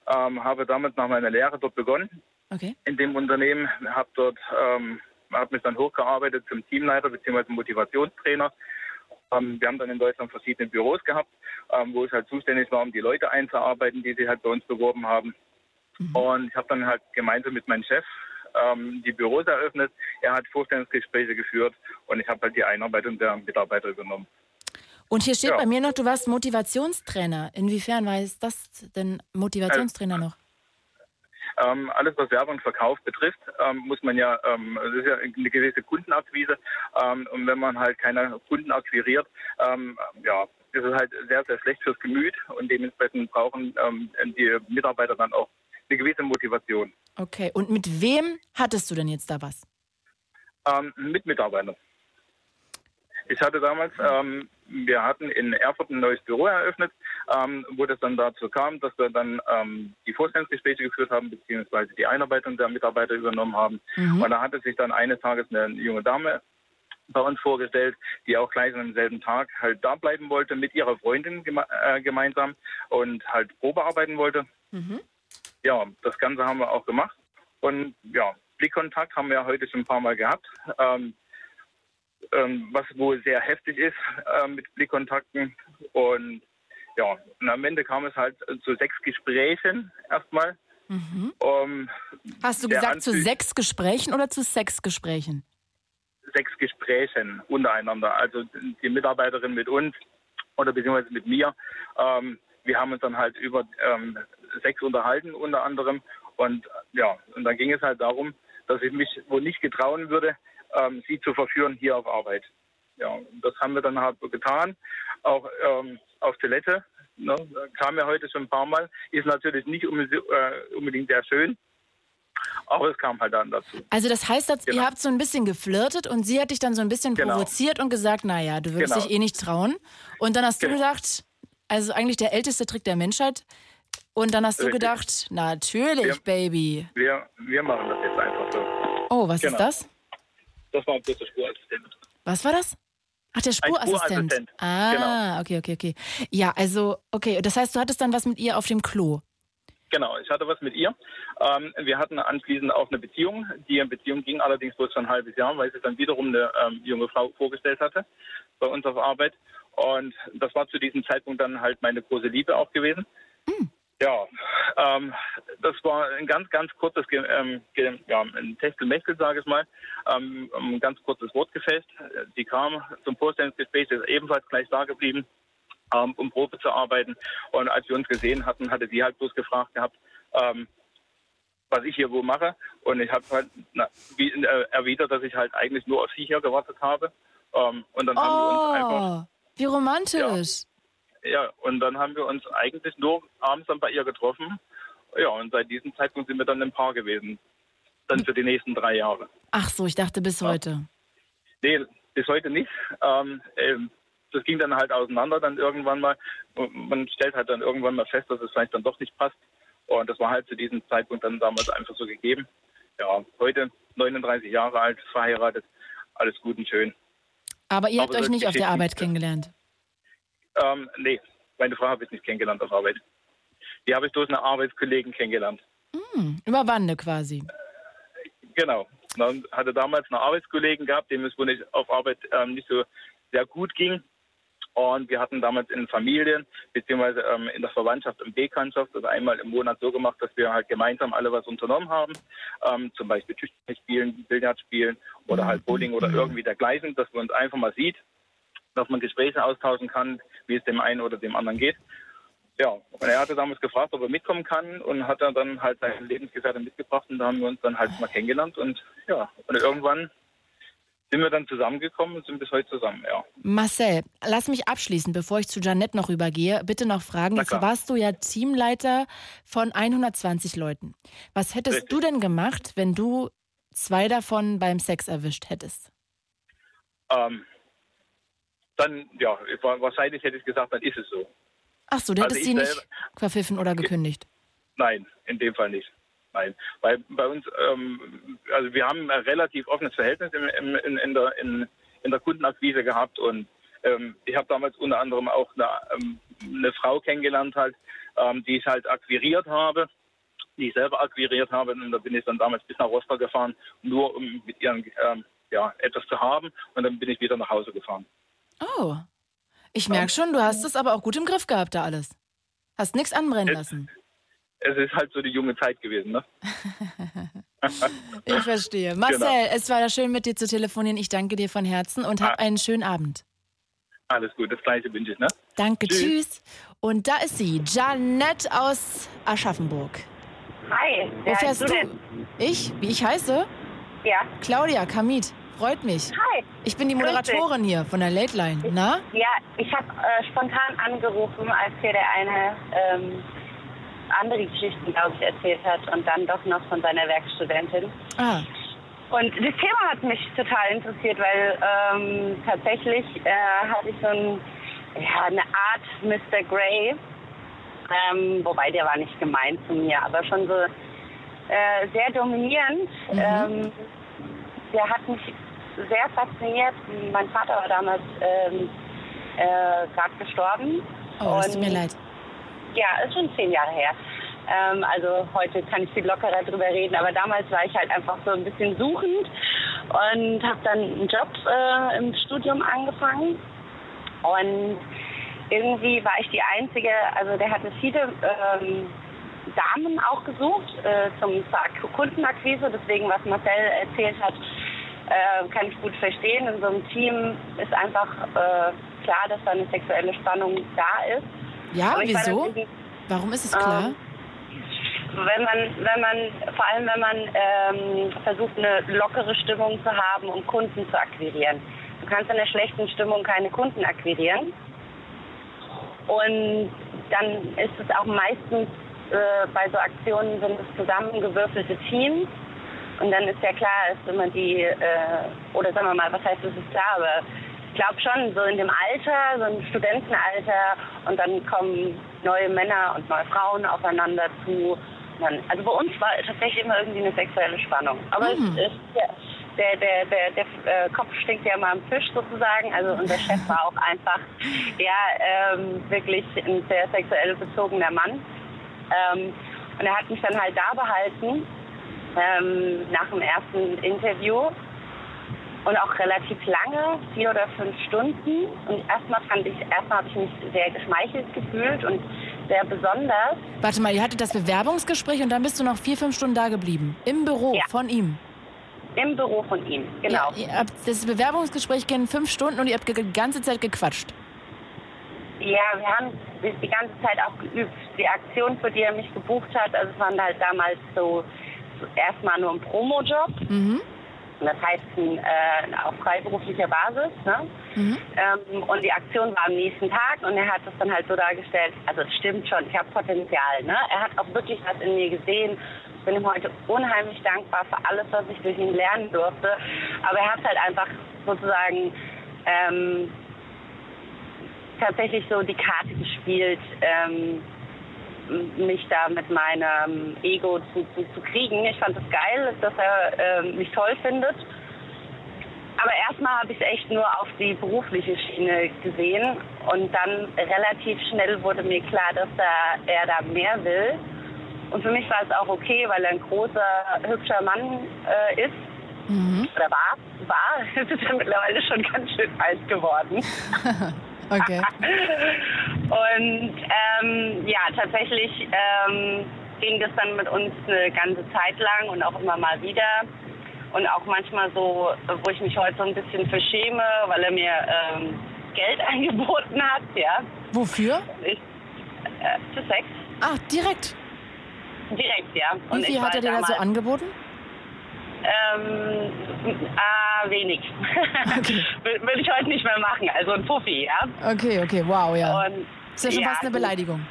Ähm, habe damit nach meiner Lehre dort begonnen Okay. in dem Unternehmen. Habe dort ähm, habe mich dann hochgearbeitet zum Teamleiter bzw. Motivationstrainer. Ähm, wir haben dann in Deutschland verschiedene Büros gehabt, ähm, wo ich halt zuständig war, um die Leute einzuarbeiten, die sich halt bei uns beworben haben. Und ich habe dann halt gemeinsam mit meinem Chef ähm, die Büros eröffnet. Er hat Vorstellungsgespräche geführt und ich habe halt die Einarbeitung der Mitarbeiter übernommen. Und hier steht Ja. bei mir noch, du warst Motivationstrainer. Inwiefern war es das denn Motivationstrainer noch? Ähm, alles, was Werbung und Verkauf betrifft, ähm, muss man ja, ähm, das ist ja eine gewisse Kundenakquise. Ähm, und wenn man halt keine Kunden akquiriert, ähm, ja, ist es halt sehr, sehr schlecht fürs Gemüt und dementsprechend brauchen ähm, die Mitarbeiter dann auch eine gewisse Motivation. Okay. Und mit wem hattest du denn jetzt da was? Ähm, mit Mitarbeitern. Ich hatte damals, ähm, wir hatten in Erfurt ein neues Büro eröffnet, ähm, wo das dann dazu kam, dass wir dann ähm, die Vorstellungsgespräche geführt haben, beziehungsweise die Einarbeitung der Mitarbeiter übernommen haben. Mhm. Und da hatte sich dann eines Tages eine junge Dame bei uns vorgestellt, die auch gleich am selben Tag halt da bleiben wollte mit ihrer Freundin geme äh, gemeinsam und halt Probe arbeiten wollte. Mhm. Ja, das Ganze haben wir auch gemacht. Und ja, Blickkontakt haben wir heute schon ein paar Mal gehabt. Ähm, ähm, was wohl sehr heftig ist äh, mit Blickkontakten. Und ja, und am Ende kam es halt zu sechs Gesprächen erstmal. Mhm. Um, Hast du gesagt zu Anzü- sechs Gesprächen oder zu sechs Gesprächen? sechs Gesprächen untereinander. Also die Mitarbeiterin mit uns oder beziehungsweise mit mir. Ähm, wir haben uns dann halt über ähm, sechs unterhalten unter anderem. Und ja, und dann ging es halt darum, dass ich mich wohl nicht getrauen würde, ähm, sie zu verführen hier auf Arbeit. Ja, das haben wir dann halt getan. Auch ähm, auf Toilette. Ne, kam ja heute schon ein paar Mal. Ist natürlich nicht unbedingt, äh, unbedingt sehr schön. Aber es kam halt dann dazu. Also das heißt, dass Genau. ihr habt so ein bisschen geflirtet und sie hat dich dann so ein bisschen Genau. provoziert und gesagt, naja, du würdest Genau. dich eh nicht trauen. Und dann hast du Genau. gedacht, also eigentlich der älteste Trick der Menschheit. Und dann hast du Richtig. gedacht, natürlich, Ja. Baby. Wir, wir machen das jetzt einfach so. Oh, was Genau. ist das? Das war bloß der Spurassistent. Was war das? Ach, der Spurassistent. Spurassistent, Ah, genau. okay, okay, okay. Ja, also, okay, das heißt, du hattest dann was mit ihr auf dem Klo. Genau, ich hatte was mit ihr. Ähm, wir hatten anschließend auch eine Beziehung. Die Beziehung ging allerdings bloß für ein halbes Jahr, weil sie dann wiederum eine ähm, junge Frau vorgestellt hatte bei uns auf Arbeit. Und das war zu diesem Zeitpunkt dann halt meine große Liebe auch gewesen. Ja, ähm, das war ein ganz, ganz kurzes, ähm, ja, ein Techtelmechtel, sage ich mal, ähm, ein ganz kurzes Wortgefecht. Sie kam zum Vorstellungsgespräch, ist ebenfalls gleich da geblieben, ähm, um Probe zu arbeiten. Und als wir uns gesehen hatten, hatte sie halt bloß gefragt gehabt, ähm, was ich hier wo mache. Und ich habe halt na, wie, äh, erwidert, dass ich halt eigentlich nur auf sie hier gewartet habe. Ähm, und dann haben wir uns einfach Oh, wie romantisch. ja, und dann haben wir uns eigentlich nur abends dann bei ihr getroffen. Ja, und seit diesem Zeitpunkt sind wir dann im Paar gewesen. Dann für die nächsten drei Jahre. Ach so, ich dachte bis heute. Nee, bis heute nicht. Ähm, ähm, das ging dann halt auseinander dann irgendwann mal. Man stellt halt dann irgendwann mal fest, dass es vielleicht dann doch nicht passt. Und das war halt zu diesem Zeitpunkt dann damals einfach so gegeben. Ja, heute 39 Jahre alt, verheiratet, alles gut und schön. Aber ihr habt Aber euch nicht auf der Arbeit kennengelernt. Ähm, nee, meine Frau habe ich nicht kennengelernt auf Arbeit. Die habe ich durch eine Arbeitskollegen kennengelernt. Hm, über Bande quasi. Genau. Man hatte damals einen Arbeitskollegen gehabt, dem es wohl nicht auf Arbeit ähm, nicht so sehr gut ging. Und wir hatten damals in Familien, beziehungsweise ähm, in der Verwandtschaft und Bekanntschaft, das einmal im Monat so gemacht, dass wir halt gemeinsam alle was unternommen haben. Ähm, zum Beispiel Tischtennis spielen, Billard spielen oder halt Bowling oder irgendwie dergleichen, dass man uns einfach mal sieht, dass man Gespräche austauschen kann, wie es dem einen oder dem anderen geht. Ja, und er hatte damals gefragt, ob er mitkommen kann und hat dann halt seinen Lebensgefährten mitgebracht und da haben wir uns dann halt mal kennengelernt und ja, und irgendwann sind wir dann zusammengekommen und sind bis heute zusammen, ja. Marcel, lass mich abschließen, bevor ich zu Janette noch rübergehe. Bitte noch fragen. Jetzt warst du ja Teamleiter von 120 Leuten. Was hättest Richtig. du denn gemacht, wenn du zwei davon beim Sex erwischt hättest? Ähm, dann, ja, wa- wahrscheinlich hätte ich gesagt, dann ist es so. Ach so, du Also hättest ich sie nicht selber- verpfiffen oder gekündigt. Nein, in dem Fall nicht. Nein, weil bei uns, ähm, also wir haben ein relativ offenes Verhältnis im, im, in, in, der, in, in der Kundenakquise gehabt und ähm, ich habe damals unter anderem auch eine, ähm, eine Frau kennengelernt, halt, ähm, die ich halt akquiriert habe, die ich selber akquiriert habe und da bin ich dann damals bis nach Rostock gefahren, nur um mit ihren ähm, ja, etwas zu haben und dann bin ich wieder nach Hause gefahren. Oh, ich merke schon, du hast es aber auch gut im Griff gehabt da alles. Hast nichts anbrennen lassen. Es ist halt so die junge Zeit gewesen, ne? Ich verstehe. Marcel, Genau. es war ja schön mit dir zu telefonieren. Ich danke dir von Herzen und hab einen schönen Abend. Alles gut, das gleiche wünsche ich, ne? Danke, Tschüss. tschüss. Und da ist sie, Janette aus Aschaffenburg. Hi, Wo wer fährst heißt du? du denn? Ich? Wie ich heiße? Ja. Claudia Kamit. Freut mich. Hi. Ich bin die. Moderatorin hier von der Late Line. Na? Ja, ich habe äh, spontan angerufen, als hier der eine ähm, andere Geschichten, glaube ich, erzählt hat und dann doch noch von seiner Werkstudentin. Ah. Und das Thema hat mich total interessiert, weil ähm, tatsächlich äh, hatte ich so ein, ja, eine Art Mr. Grey, ähm, wobei der war nicht gemein zu mir, aber schon so äh, sehr dominierend. Mhm. Ähm, der hat mich sehr fasziniert. Mein Vater war damals ähm, äh, gerade gestorben. Oh, es tut mir leid. Ja, ist schon zehn Jahre her. Ähm, also heute kann ich viel lockerer drüber reden, aber damals war ich halt einfach so ein bisschen suchend und habe dann einen Job äh, im Studium angefangen. Und irgendwie war ich die Einzige, also der hatte viele ähm, Damen auch gesucht äh, zum zur Kundenakquise. Deswegen, was Marcel erzählt hat, äh, kann ich gut verstehen. In so einem Team ist einfach äh, klar, dass da eine sexuelle Spannung da ist. Ja, Aber wieso? natürlich- Warum ist es klar? Ähm, wenn man, wenn man, vor allem wenn man ähm, versucht, eine lockere Stimmung zu haben, um Kunden zu akquirieren. Du kannst in einer schlechten Stimmung keine Kunden akquirieren. Und dann ist es auch meistens äh, bei so Aktionen sind es zusammengewürfelte Teams. Und dann ist ja klar, ist immer die, äh, oder sagen wir mal, was heißt, es ist klar, aber ich glaube schon, so in dem Alter, so im Studentenalter, und dann kommen neue Männer und neue Frauen aufeinander zu. Man, also bei uns war tatsächlich immer irgendwie eine sexuelle Spannung. Aber Mhm. es ist ja, der, der, der, der äh, Kopf stinkt ja mal am Fisch sozusagen. Also unser Chef war auch einfach ja, ähm, wirklich ein sehr sexuell bezogener Mann. Ähm, und er hat mich dann halt da behalten ähm, nach dem ersten Interview und auch relativ lange, vier oder fünf Stunden. Und erstmal fand ich, erstmal habe ich mich sehr geschmeichelt gefühlt und sehr besonders. Warte mal, ihr hattet das Bewerbungsgespräch und dann bist du noch vier, fünf Stunden da geblieben. Im Büro von ihm. Im Büro von ihm, genau. Habt, das Bewerbungsgespräch ging fünf Stunden und ihr habt die ganze Zeit gequatscht. Ja, wir haben die ganze Zeit auch geübt. Die Aktion, für die er mich gebucht hat, also es waren halt damals so erstmal nur ein Promojob. Mhm. Und Das heißt äh, auf freiberuflicher Basis. Ne? Mhm. Ähm, und die Aktion war am nächsten Tag und er hat das dann halt so dargestellt, also es stimmt schon, ich habe Potenzial. Ne? Er hat auch wirklich was in mir gesehen. Ich bin ihm heute unheimlich dankbar für alles, was ich durch ihn lernen durfte. Aber er hat halt einfach sozusagen ähm, tatsächlich so die Karte gespielt, ähm, mich da mit meinem Ego zu, zu, zu kriegen. Ich fand es geil, dass er ähm, mich toll findet. Aber erstmal habe ich es echt nur auf die berufliche Schiene gesehen und dann relativ schnell wurde mir klar, dass da, er da mehr will. Und für mich war es auch okay, weil er ein großer, hübscher Mann äh, ist. Mhm. Oder war. War. Ist er mittlerweile schon ganz schön alt geworden. Okay. Und ähm, ja, tatsächlich ähm, ging das dann mit uns eine ganze Zeit lang und auch immer mal wieder. Und auch manchmal so, wo ich mich heute so ein bisschen verschäme, weil er mir ähm, Geld angeboten hat, ja. Wofür? Ich, äh, für Sex. Ach, direkt. Direkt, ja. Wie Und viel ich hat er dir da so angeboten? Ähm, ah, wenig. Will- Würde ich heute nicht mehr machen. Also ein Fuffi, ja. Okay, okay, wow, ja. Und, ist ja schon ja, fast eine. Beleidigung.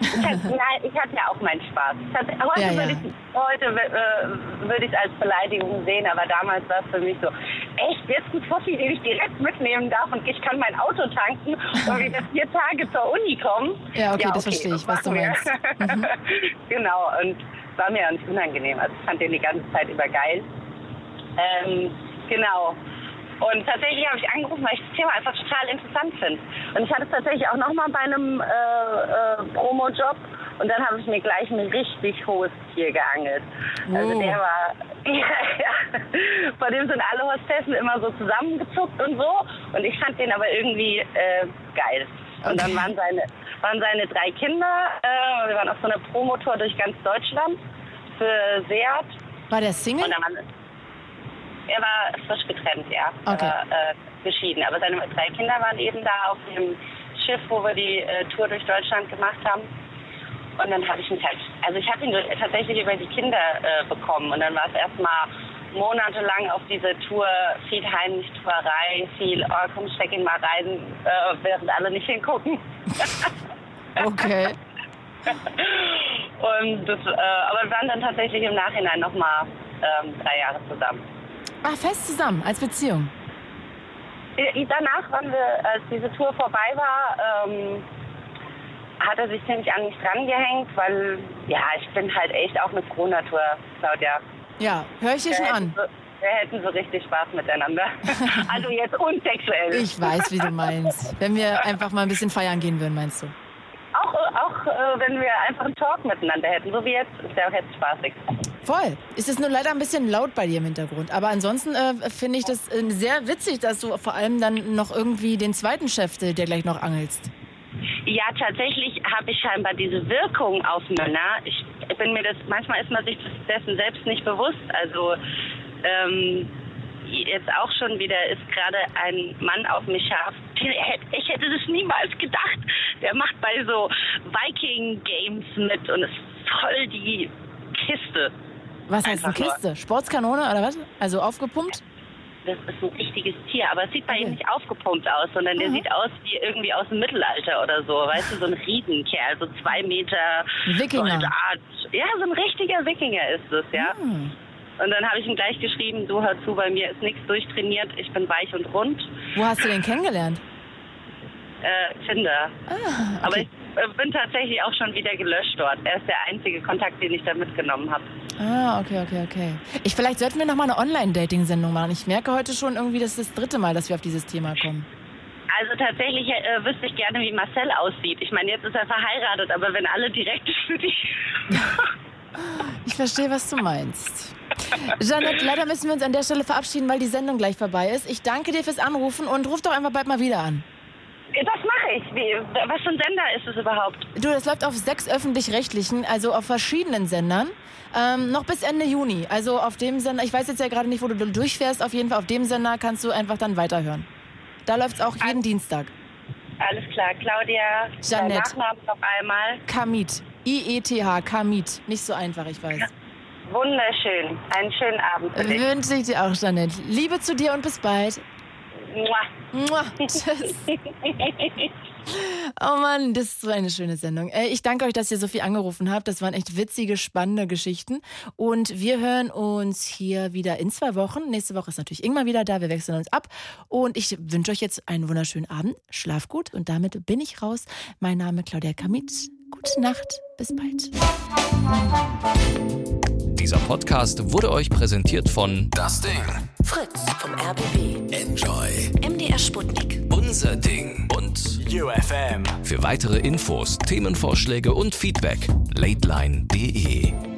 Ich hatte, nein, ich hatte ja auch meinen Spaß. Hatte, heute Ja, ja. würde ich heute äh, würde ich es als Beleidigung sehen, aber damals war es für mich so, echt, jetzt ein Fuffi, den ich direkt mitnehmen darf und ich kann mein Auto tanken und wieder vier Tage zur Uni kommen. Ja, okay, das verstehe ich, was du meinst. Mhm. genau, und es war mir auch nicht unangenehm. Also ich fand den die ganze Zeit über geil. Ähm, genau. Und tatsächlich habe ich angerufen, weil ich das Thema einfach total interessant finde. Und ich hatte es tatsächlich auch nochmal bei einem äh, äh, Promo-Job. Und dann habe ich mir gleich ein richtig hohes Tier geangelt. Also Oh. der war, ja, ja. Vor dem sind alle Hostessen immer so zusammengezuckt und so. Und ich fand den aber irgendwie äh, geil. Und dann waren seine, waren seine drei Kinder. Äh, wir waren auf so einer Promotour durch ganz Deutschland für Seat. War der Single? Waren, er war frisch getrennt, ja. Okay. Er war äh, geschieden. Aber seine drei Kinder waren eben da auf dem Schiff, wo wir die äh, Tour durch Deutschland gemacht haben. Und dann habe ich ihn halt, also ich habe ihn tatsächlich über die Kinder äh, bekommen. Und dann war es erstmal monatelang auf dieser Tour viel Heimlichtuerei, viel, oh komm, steck ihn mal rein, äh, während alle nicht hingucken. Okay. Und das, äh, aber wir waren dann tatsächlich im Nachhinein nochmal ähm, drei Jahre zusammen. Ah, fest zusammen, als Beziehung. Danach waren wir, als diese Tour vorbei war, ähm, hat er sich ziemlich an mich drangehängt, weil, ja, ich bin halt echt auch eine Frohnatur, Claudia. Ja, höre ich dir schon an. Wir hätten so richtig Spaß miteinander. Also jetzt unsexuell. Ich weiß, wie du meinst. Wenn wir einfach mal ein bisschen feiern gehen würden, meinst du? Auch, auch äh, wenn wir einfach einen Talk miteinander hätten, so wie jetzt, auch jetzt spaßig. Voll. Ist es nur leider ein bisschen laut bei dir im Hintergrund. Aber ansonsten äh, finde ich das äh, sehr witzig, dass du vor allem dann noch irgendwie den zweiten Chef, der gleich noch angelst. Ja, tatsächlich habe ich scheinbar diese Wirkung auf Männer. Ich bin mir das, manchmal ist man sich dessen selbst nicht bewusst. Also ähm, jetzt auch schon wieder ist gerade ein Mann auf mich scharf. Ich hätte das niemals gedacht. Der macht bei so Viking Games mit und ist voll die Kiste. Was heißt eine Kiste? Sportskanone oder was? Also aufgepumpt? Das ist ein richtiges Tier, aber es sieht bei ihm nicht aufgepumpt aus, sondern der sieht aus wie irgendwie aus dem Mittelalter oder so. Weißt du, so ein Riesenkerl, so zwei Meter. Wikinger. Soldat. Ja, so ein richtiger Wikinger ist es, ja. Hm. Und dann habe ich ihm gleich geschrieben, du hör zu, bei mir ist nichts durchtrainiert, ich bin weich und rund. Wo hast du den kennengelernt? Äh, Tinder. Ah, okay. Aber ich bin tatsächlich auch schon wieder gelöscht dort. Er ist der einzige Kontakt, den ich da mitgenommen habe. Ah, okay, okay, okay. Ich, vielleicht sollten wir noch mal eine Online-Dating-Sendung machen. Ich merke heute schon irgendwie, das ist das dritte Mal, dass wir auf dieses Thema kommen. Also tatsächlich äh, wüsste ich gerne, wie Marcel aussieht. Ich meine, jetzt ist er verheiratet, aber wenn alle direkt für dich. Ich verstehe, was du meinst. Jeanette, leider müssen wir uns an der Stelle verabschieden, weil die Sendung gleich vorbei ist. Ich danke dir fürs Anrufen und ruf doch einfach bald mal wieder an. Das mache ich. Wie, was für ein Sender ist es überhaupt? Du, das läuft auf sechs öffentlich-rechtlichen, also auf verschiedenen Sendern. Ähm, noch bis Ende Juni. Also auf dem Sender, ich weiß jetzt ja gerade nicht, wo du durchfährst, auf jeden Fall auf dem Sender kannst du einfach dann weiterhören. Da läuft es auch jeden Dienstag. Alles klar. Claudia, dein Jeanette. Nachnamen noch einmal. Kamit. I-E-T-H, Kamit. Nicht so einfach, ich weiß. Wunderschön. Einen schönen Abend. Wünsche ich dir auch, Jeanette. Liebe zu dir und bis bald. Mua. Mua. Tschüss. Oh Mann, das ist so eine schöne Sendung. Äh, Ich danke euch, dass ihr so viel angerufen habt. Das waren echt witzige, spannende Geschichten. Und wir hören uns hier wieder in zwei Wochen. Nächste Woche ist natürlich Ingmar wieder da. Wir wechseln uns ab. Und ich wünsche euch jetzt einen wunderschönen Abend. Schlaf gut. Und damit bin ich raus. Mein Name Claudia Kamit. Gute Nacht. Bis bald. Dieser Podcast wurde euch präsentiert von Das Ding. Fritz vom RBB. Enjoy. MDR Sputnik. Unser Ding. Und UFM. für weitere Infos, Themenvorschläge und Feedback, lateline.de.